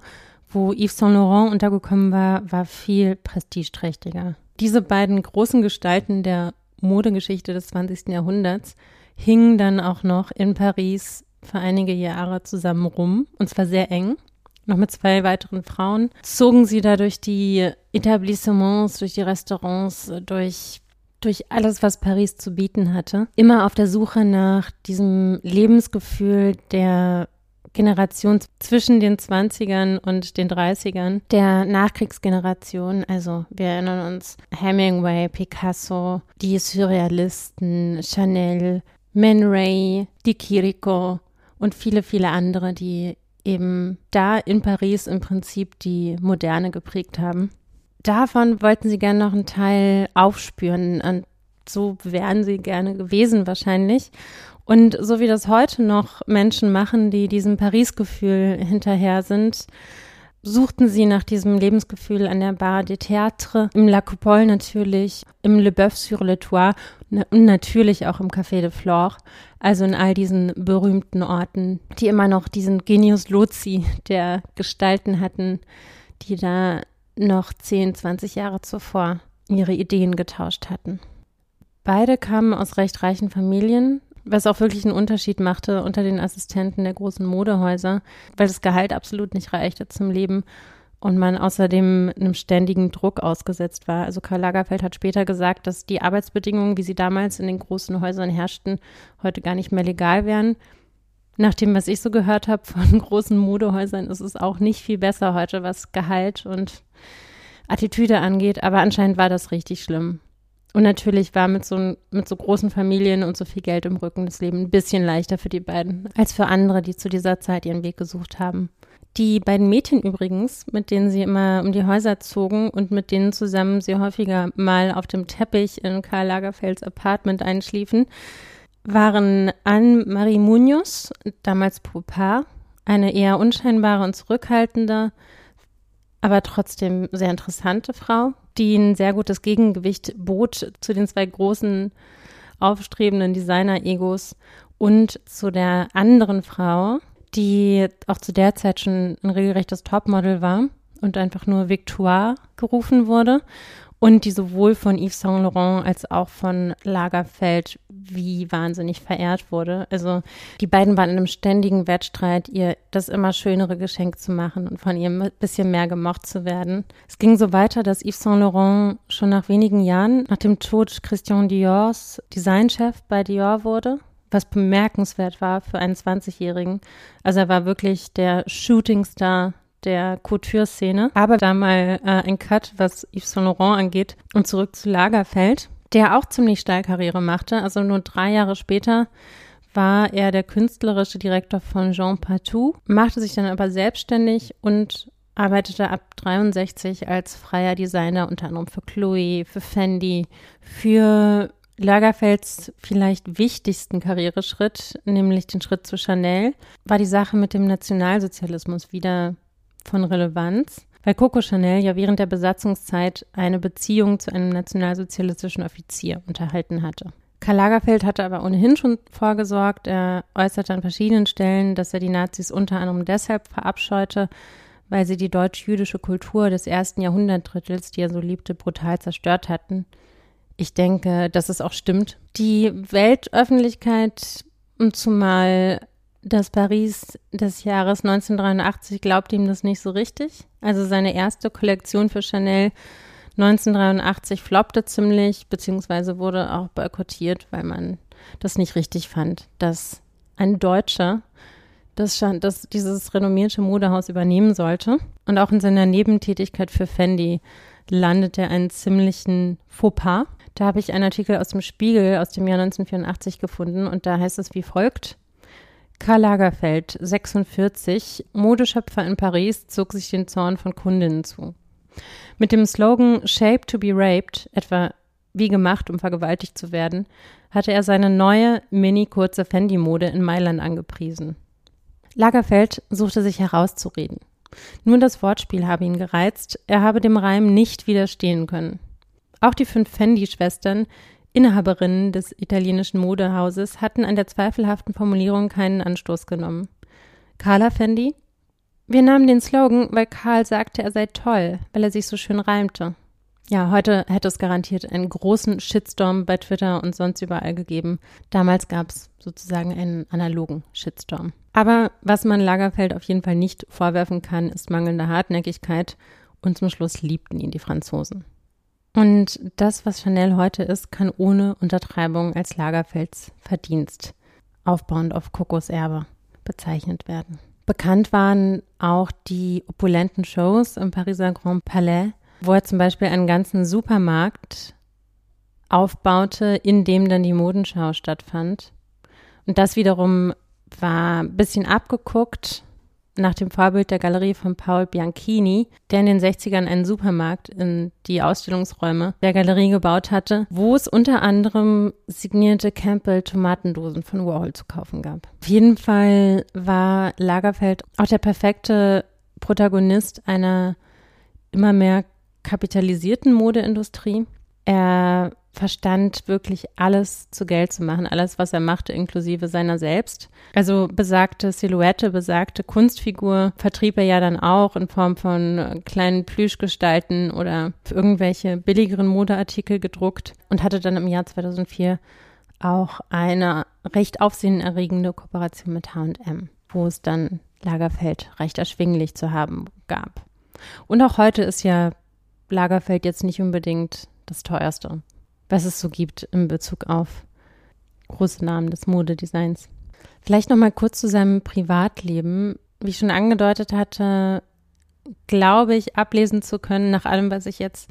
wo Yves Saint Laurent untergekommen war, war viel prestigeträchtiger. Diese beiden großen Gestalten der Modegeschichte des 20. Jahrhunderts hingen dann auch noch in Paris für einige Jahre zusammen rum, und zwar sehr eng. Noch mit zwei weiteren Frauen zogen sie da durch die Etablissements, durch die Restaurants, durch durch alles, was Paris zu bieten hatte, immer auf der Suche nach diesem Lebensgefühl der Generation zwischen den 20ern und den 30ern, der Nachkriegsgeneration. Also wir erinnern uns Hemingway, Picasso, die Surrealisten, Chanel, Man Ray, Di Chirico und viele, viele andere, die eben da in Paris im Prinzip die Moderne geprägt haben. Davon wollten sie gerne noch einen Teil aufspüren und so wären sie gerne gewesen wahrscheinlich. Und so wie das heute noch Menschen machen, die diesem Paris-Gefühl hinterher sind, suchten sie nach diesem Lebensgefühl an der Bar des Théâtres, im La Coupole natürlich, im Le Boeuf sur le Toit und natürlich auch im Café de Flore, also in all diesen berühmten Orten, die immer noch diesen Genius Loci der Gestalten hatten, die da noch 10, 20 Jahre zuvor ihre Ideen getauscht hatten. Beide kamen aus recht reichen Familien, was auch wirklich einen Unterschied machte unter den Assistenten der großen Modehäuser, weil das Gehalt absolut nicht reichte zum Leben und man außerdem einem ständigen Druck ausgesetzt war. Also Karl Lagerfeld hat später gesagt, dass die Arbeitsbedingungen, wie sie damals in den großen Häusern herrschten, heute gar nicht mehr legal wären. Nach dem, was ich so gehört habe von großen Modehäusern, ist es auch nicht viel besser heute, was Gehalt und Attitüde angeht, aber anscheinend war das richtig schlimm. Und natürlich war mit so, mit so großen Familien und so viel Geld im Rücken das Leben ein bisschen leichter für die beiden als für andere, die zu dieser Zeit ihren Weg gesucht haben. Die beiden Mädchen übrigens, mit denen sie immer um die Häuser zogen und mit denen zusammen sie häufiger mal auf dem Teppich in Karl Lagerfelds Apartment einschliefen, waren Anne-Marie Munoz, damals Poupard, eine eher unscheinbare und zurückhaltende, aber trotzdem sehr interessante Frau, die ein sehr gutes Gegengewicht bot zu den zwei großen aufstrebenden Designer-Egos und zu der anderen Frau, die auch zu der Zeit schon ein regelrechtes Topmodel war und einfach nur Victoire gerufen wurde und die sowohl von Yves Saint Laurent als auch von Lagerfeld wie wahnsinnig verehrt wurde. Also die beiden waren in einem ständigen Wettstreit, ihr das immer schönere Geschenk zu machen und von ihr ein bisschen mehr gemocht zu werden. Es ging so weiter, dass Yves Saint Laurent schon nach wenigen Jahren nach dem Tod Christian Diors Designchef bei Dior wurde was bemerkenswert war für einen 20-Jährigen. Also er war wirklich der Shootingstar der Couture-Szene. Aber da mal äh, ein Cut, was Yves Saint Laurent angeht und zurück zu Lagerfeld, der auch ziemlich steil Karriere machte. Also nur drei Jahre später war er der künstlerische Direktor von Jean Patou, machte sich dann aber selbstständig und arbeitete ab 63 als freier Designer unter anderem für Chloe, für Fendi, für Lagerfelds vielleicht wichtigsten Karriereschritt, nämlich den Schritt zu Chanel, war die Sache mit dem Nationalsozialismus wieder von Relevanz, weil Coco Chanel ja während der Besatzungszeit eine Beziehung zu einem nationalsozialistischen Offizier unterhalten hatte. Karl Lagerfeld hatte aber ohnehin schon vorgesorgt. Er äußerte an verschiedenen Stellen, dass er die Nazis unter anderem deshalb verabscheute, weil sie die deutsch-jüdische Kultur des ersten Jahrhundertdrittels, die er so liebte, brutal zerstört hatten. Ich denke, dass es auch stimmt. Die Weltöffentlichkeit, zumal das Paris des Jahres 1983 glaubt ihm das nicht so richtig. Also seine erste Kollektion für Chanel 1983 floppte ziemlich, beziehungsweise wurde auch boykottiert, weil man das nicht richtig fand, dass ein Deutscher das, das dieses renommierte Modehaus übernehmen sollte. Und auch in seiner Nebentätigkeit für Fendi landet er einen ziemlichen Fauxpas. Da habe ich einen Artikel aus dem Spiegel aus dem Jahr 1984 gefunden und da heißt es wie folgt. Karl Lagerfeld, 46, Modeschöpfer in Paris, zog sich den Zorn von Kundinnen zu. Mit dem Slogan Shape to be raped, etwa wie gemacht, um vergewaltigt zu werden, hatte er seine neue, mini-kurze Fendi-Mode in Mailand angepriesen. Lagerfeld suchte sich herauszureden. Nur das Wortspiel habe ihn gereizt, er habe dem Reim nicht widerstehen können. Auch die fünf Fendi-Schwestern, Inhaberinnen des italienischen Modehauses, hatten an der zweifelhaften Formulierung keinen Anstoß genommen. Carla Fendi, wir nahmen den Slogan, weil Karl sagte, er sei toll, weil er sich so schön reimte. Ja, heute hätte es garantiert einen großen Shitstorm bei Twitter und sonst überall gegeben. Damals gab es sozusagen einen analogen Shitstorm. Aber was man Lagerfeld auf jeden Fall nicht vorwerfen kann, ist mangelnde Hartnäckigkeit und zum Schluss liebten ihn die Franzosen. Und das, was Chanel heute ist, kann ohne Untertreibung als Lagerfelds Verdienst, aufbauend auf Kokos Erbe, bezeichnet werden. Bekannt waren auch die opulenten Shows im Pariser Grand Palais, wo er zum Beispiel einen ganzen Supermarkt aufbaute, in dem dann die Modenschau stattfand. Und das wiederum war ein bisschen abgeguckt nach dem Vorbild der Galerie von Paul Bianchini, der in den 60ern einen Supermarkt in die Ausstellungsräume der Galerie gebaut hatte, wo es unter anderem signierte Campbell Tomatendosen von Warhol zu kaufen gab. Auf jeden Fall war Lagerfeld auch der perfekte Protagonist einer immer mehr kapitalisierten Modeindustrie. Er verstand wirklich alles zu Geld zu machen, alles, was er machte, inklusive seiner selbst. Also besagte Silhouette, besagte Kunstfigur vertrieb er ja dann auch in Form von kleinen Plüschgestalten oder für irgendwelche billigeren Modeartikel gedruckt und hatte dann im Jahr 2004 auch eine recht aufsehenerregende Kooperation mit H&M, wo es dann Lagerfeld recht erschwinglich zu haben gab. Und auch heute ist ja Lagerfeld jetzt nicht unbedingt das teuerste was es so gibt in Bezug auf große Namen des Modedesigns. Vielleicht noch mal kurz zu seinem Privatleben. Wie ich schon angedeutet hatte, glaube ich, ablesen zu können, nach allem, was ich jetzt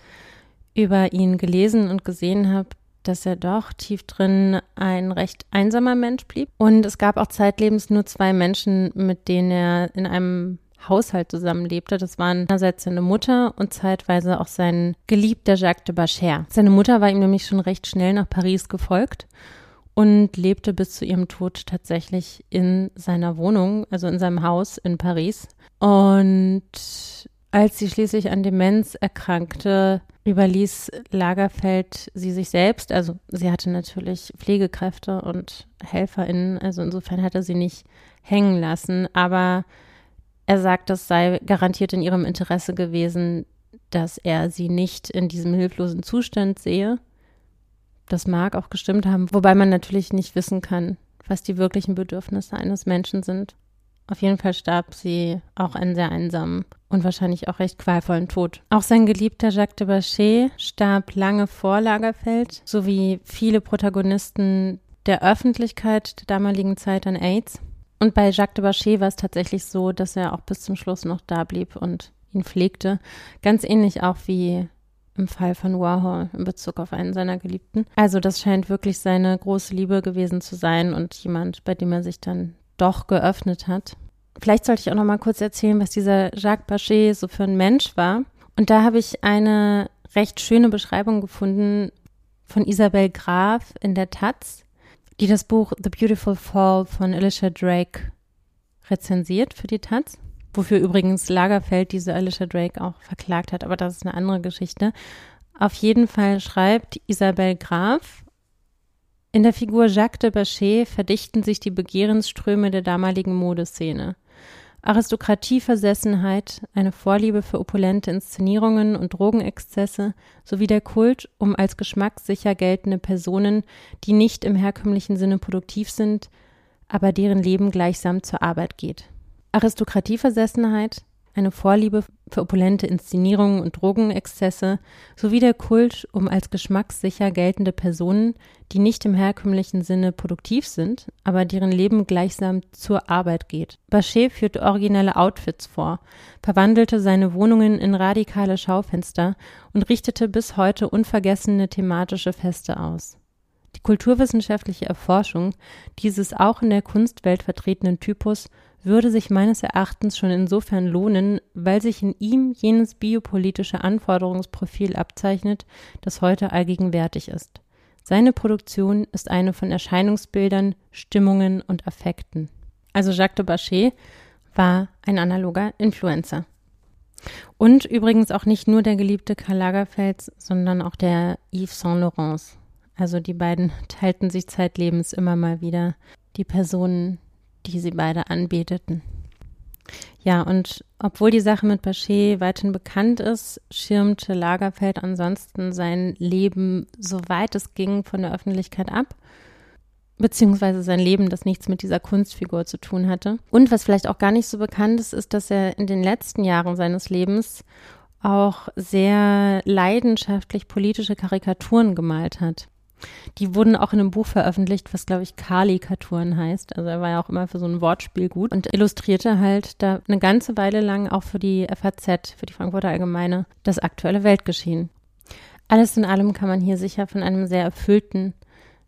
über ihn gelesen und gesehen habe, dass er doch tief drin ein recht einsamer Mensch blieb. Und es gab auch zeitlebens nur zwei Menschen, mit denen er in einem Haushalt zusammenlebte. Das waren einerseits seine Mutter und zeitweise auch sein geliebter Jacques de Bacher. Seine Mutter war ihm nämlich schon recht schnell nach Paris gefolgt und lebte bis zu ihrem Tod tatsächlich in seiner Wohnung, also in seinem Haus in Paris. Und als sie schließlich an Demenz erkrankte, überließ Lagerfeld sie sich selbst. Also sie hatte natürlich Pflegekräfte und HelferInnen, also insofern hat er sie nicht hängen lassen. Aber er sagt, es sei garantiert in ihrem Interesse gewesen, dass er sie nicht in diesem hilflosen Zustand sehe. Das mag auch gestimmt haben, wobei man natürlich nicht wissen kann, was die wirklichen Bedürfnisse eines Menschen sind. Auf jeden Fall starb sie auch einen sehr einsamen und wahrscheinlich auch recht qualvollen Tod. Auch sein geliebter Jacques de Bachet starb lange vor Lagerfeld, sowie viele Protagonisten der Öffentlichkeit der damaligen Zeit an AIDS. Und bei Jacques de Bachet war es tatsächlich so, dass er auch bis zum Schluss noch da blieb und ihn pflegte. Ganz ähnlich auch wie im Fall von Warhol in Bezug auf einen seiner Geliebten. Also das scheint wirklich seine große Liebe gewesen zu sein und jemand, bei dem er sich dann doch geöffnet hat. Vielleicht sollte ich auch noch mal kurz erzählen, was dieser Jacques Bachet so für ein Mensch war. Und da habe ich eine recht schöne Beschreibung gefunden von Isabel Graf in der Taz die das Buch The Beautiful Fall von Alicia Drake rezensiert für die Taz. Wofür übrigens Lagerfeld diese Alicia Drake auch verklagt hat, aber das ist eine andere Geschichte. Auf jeden Fall schreibt Isabel Graf, in der Figur Jacques de Bachet verdichten sich die Begehrensströme der damaligen Modeszene. Aristokratieversessenheit, eine Vorliebe für opulente Inszenierungen und Drogenexzesse sowie der Kult um als geschmackssicher geltende Personen, die nicht im herkömmlichen Sinne produktiv sind, aber deren Leben gleichsam zur Arbeit geht. Aristokratieversessenheit, eine Vorliebe für opulente Inszenierungen und Drogenexzesse sowie der Kult um als geschmackssicher geltende Personen, die nicht im herkömmlichen Sinne produktiv sind, aber deren Leben gleichsam zur Arbeit geht. Bachet führte originelle Outfits vor, verwandelte seine Wohnungen in radikale Schaufenster und richtete bis heute unvergessene thematische Feste aus. Die kulturwissenschaftliche Erforschung dieses auch in der Kunstwelt vertretenen Typus würde sich meines Erachtens schon insofern lohnen, weil sich in ihm jenes biopolitische Anforderungsprofil abzeichnet, das heute allgegenwärtig ist. Seine Produktion ist eine von Erscheinungsbildern, Stimmungen und Affekten. Also Jacques de Bachet war ein analoger Influencer. Und übrigens auch nicht nur der geliebte Karl Lagerfeld, sondern auch der Yves Saint Laurent. Also die beiden teilten sich zeitlebens immer mal wieder die Personen, die sie beide anbeteten. Ja, und obwohl die Sache mit Bachet weithin bekannt ist, schirmte Lagerfeld ansonsten sein Leben, soweit es ging, von der Öffentlichkeit ab. Beziehungsweise sein Leben, das nichts mit dieser Kunstfigur zu tun hatte. Und was vielleicht auch gar nicht so bekannt ist, ist, dass er in den letzten Jahren seines Lebens auch sehr leidenschaftlich politische Karikaturen gemalt hat. Die wurden auch in einem Buch veröffentlicht, was glaube ich Kali-Karturen heißt. Also er war ja auch immer für so ein Wortspiel gut und illustrierte halt da eine ganze Weile lang auch für die FAZ, für die Frankfurter Allgemeine, das aktuelle Weltgeschehen. Alles in allem kann man hier sicher von einem sehr erfüllten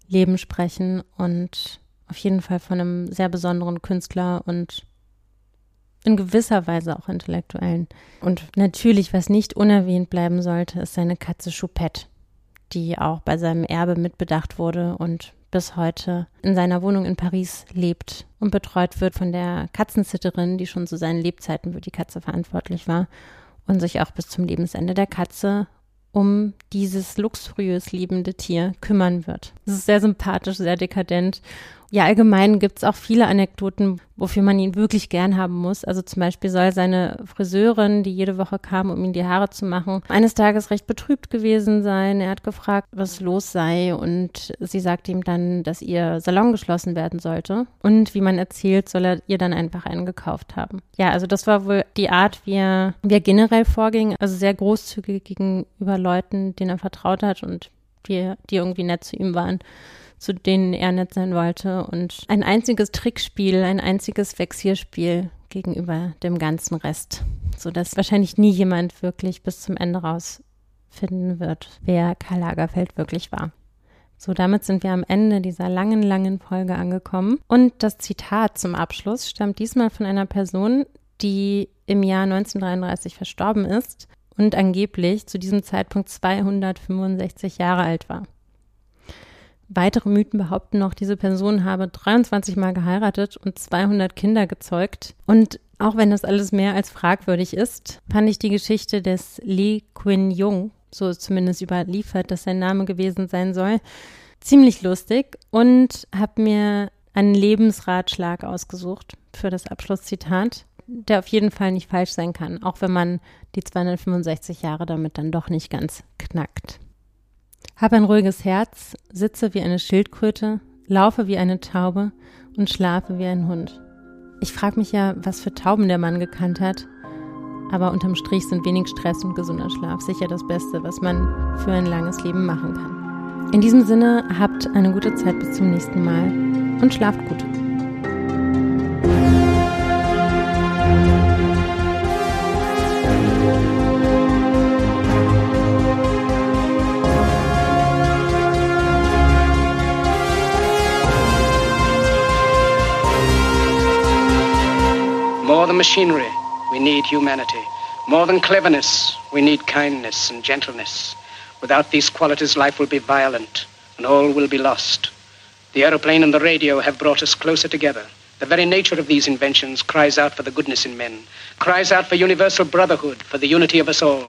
Leben sprechen und auf jeden Fall von einem sehr besonderen Künstler und in gewisser Weise auch intellektuellen. Und natürlich, was nicht unerwähnt bleiben sollte, ist seine Katze Choupette die auch bei seinem Erbe mitbedacht wurde und bis heute in seiner Wohnung in Paris lebt und betreut wird von der Katzensitterin, die schon zu seinen Lebzeiten für die Katze verantwortlich war und sich auch bis zum Lebensende der Katze um dieses luxuriös liebende Tier kümmern wird. Es ist sehr sympathisch, sehr dekadent ja, allgemein gibt's auch viele Anekdoten, wofür man ihn wirklich gern haben muss. Also zum Beispiel soll seine Friseurin, die jede Woche kam, um ihm die Haare zu machen, eines Tages recht betrübt gewesen sein. Er hat gefragt, was los sei und sie sagte ihm dann, dass ihr Salon geschlossen werden sollte. Und wie man erzählt, soll er ihr dann einfach einen gekauft haben. Ja, also das war wohl die Art, wie er, wie er generell vorging. Also sehr großzügig gegenüber Leuten, denen er vertraut hat und die, die irgendwie nett zu ihm waren zu denen er nett sein wollte. Und ein einziges Trickspiel, ein einziges Vexierspiel gegenüber dem ganzen Rest, sodass wahrscheinlich nie jemand wirklich bis zum Ende rausfinden wird, wer Karl Lagerfeld wirklich war. So, damit sind wir am Ende dieser langen, langen Folge angekommen. Und das Zitat zum Abschluss stammt diesmal von einer Person, die im Jahr 1933 verstorben ist und angeblich zu diesem Zeitpunkt 265 Jahre alt war. Weitere Mythen behaupten noch, diese Person habe 23 Mal geheiratet und 200 Kinder gezeugt. Und auch wenn das alles mehr als fragwürdig ist, fand ich die Geschichte des Lee Quin Jung, so ist zumindest überliefert, dass sein Name gewesen sein soll, ziemlich lustig und habe mir einen Lebensratschlag ausgesucht für das Abschlusszitat, der auf jeden Fall nicht falsch sein kann, auch wenn man die 265 Jahre damit dann doch nicht ganz knackt. Hab ein ruhiges Herz, sitze wie eine Schildkröte, laufe wie eine Taube und schlafe wie ein Hund. Ich frage mich ja, was für Tauben der Mann gekannt hat. Aber unterm Strich sind wenig Stress und gesunder Schlaf sicher das Beste, was man für ein langes Leben machen kann. In diesem Sinne, habt eine gute Zeit bis zum nächsten Mal und schlaft gut. More than machinery, we need humanity. More than cleverness, we need kindness and gentleness. Without these qualities, life will be violent and all will be lost. The aeroplane and the radio have brought us closer together. The very nature of these inventions cries out for the goodness in men, cries out for universal brotherhood, for the unity of us all.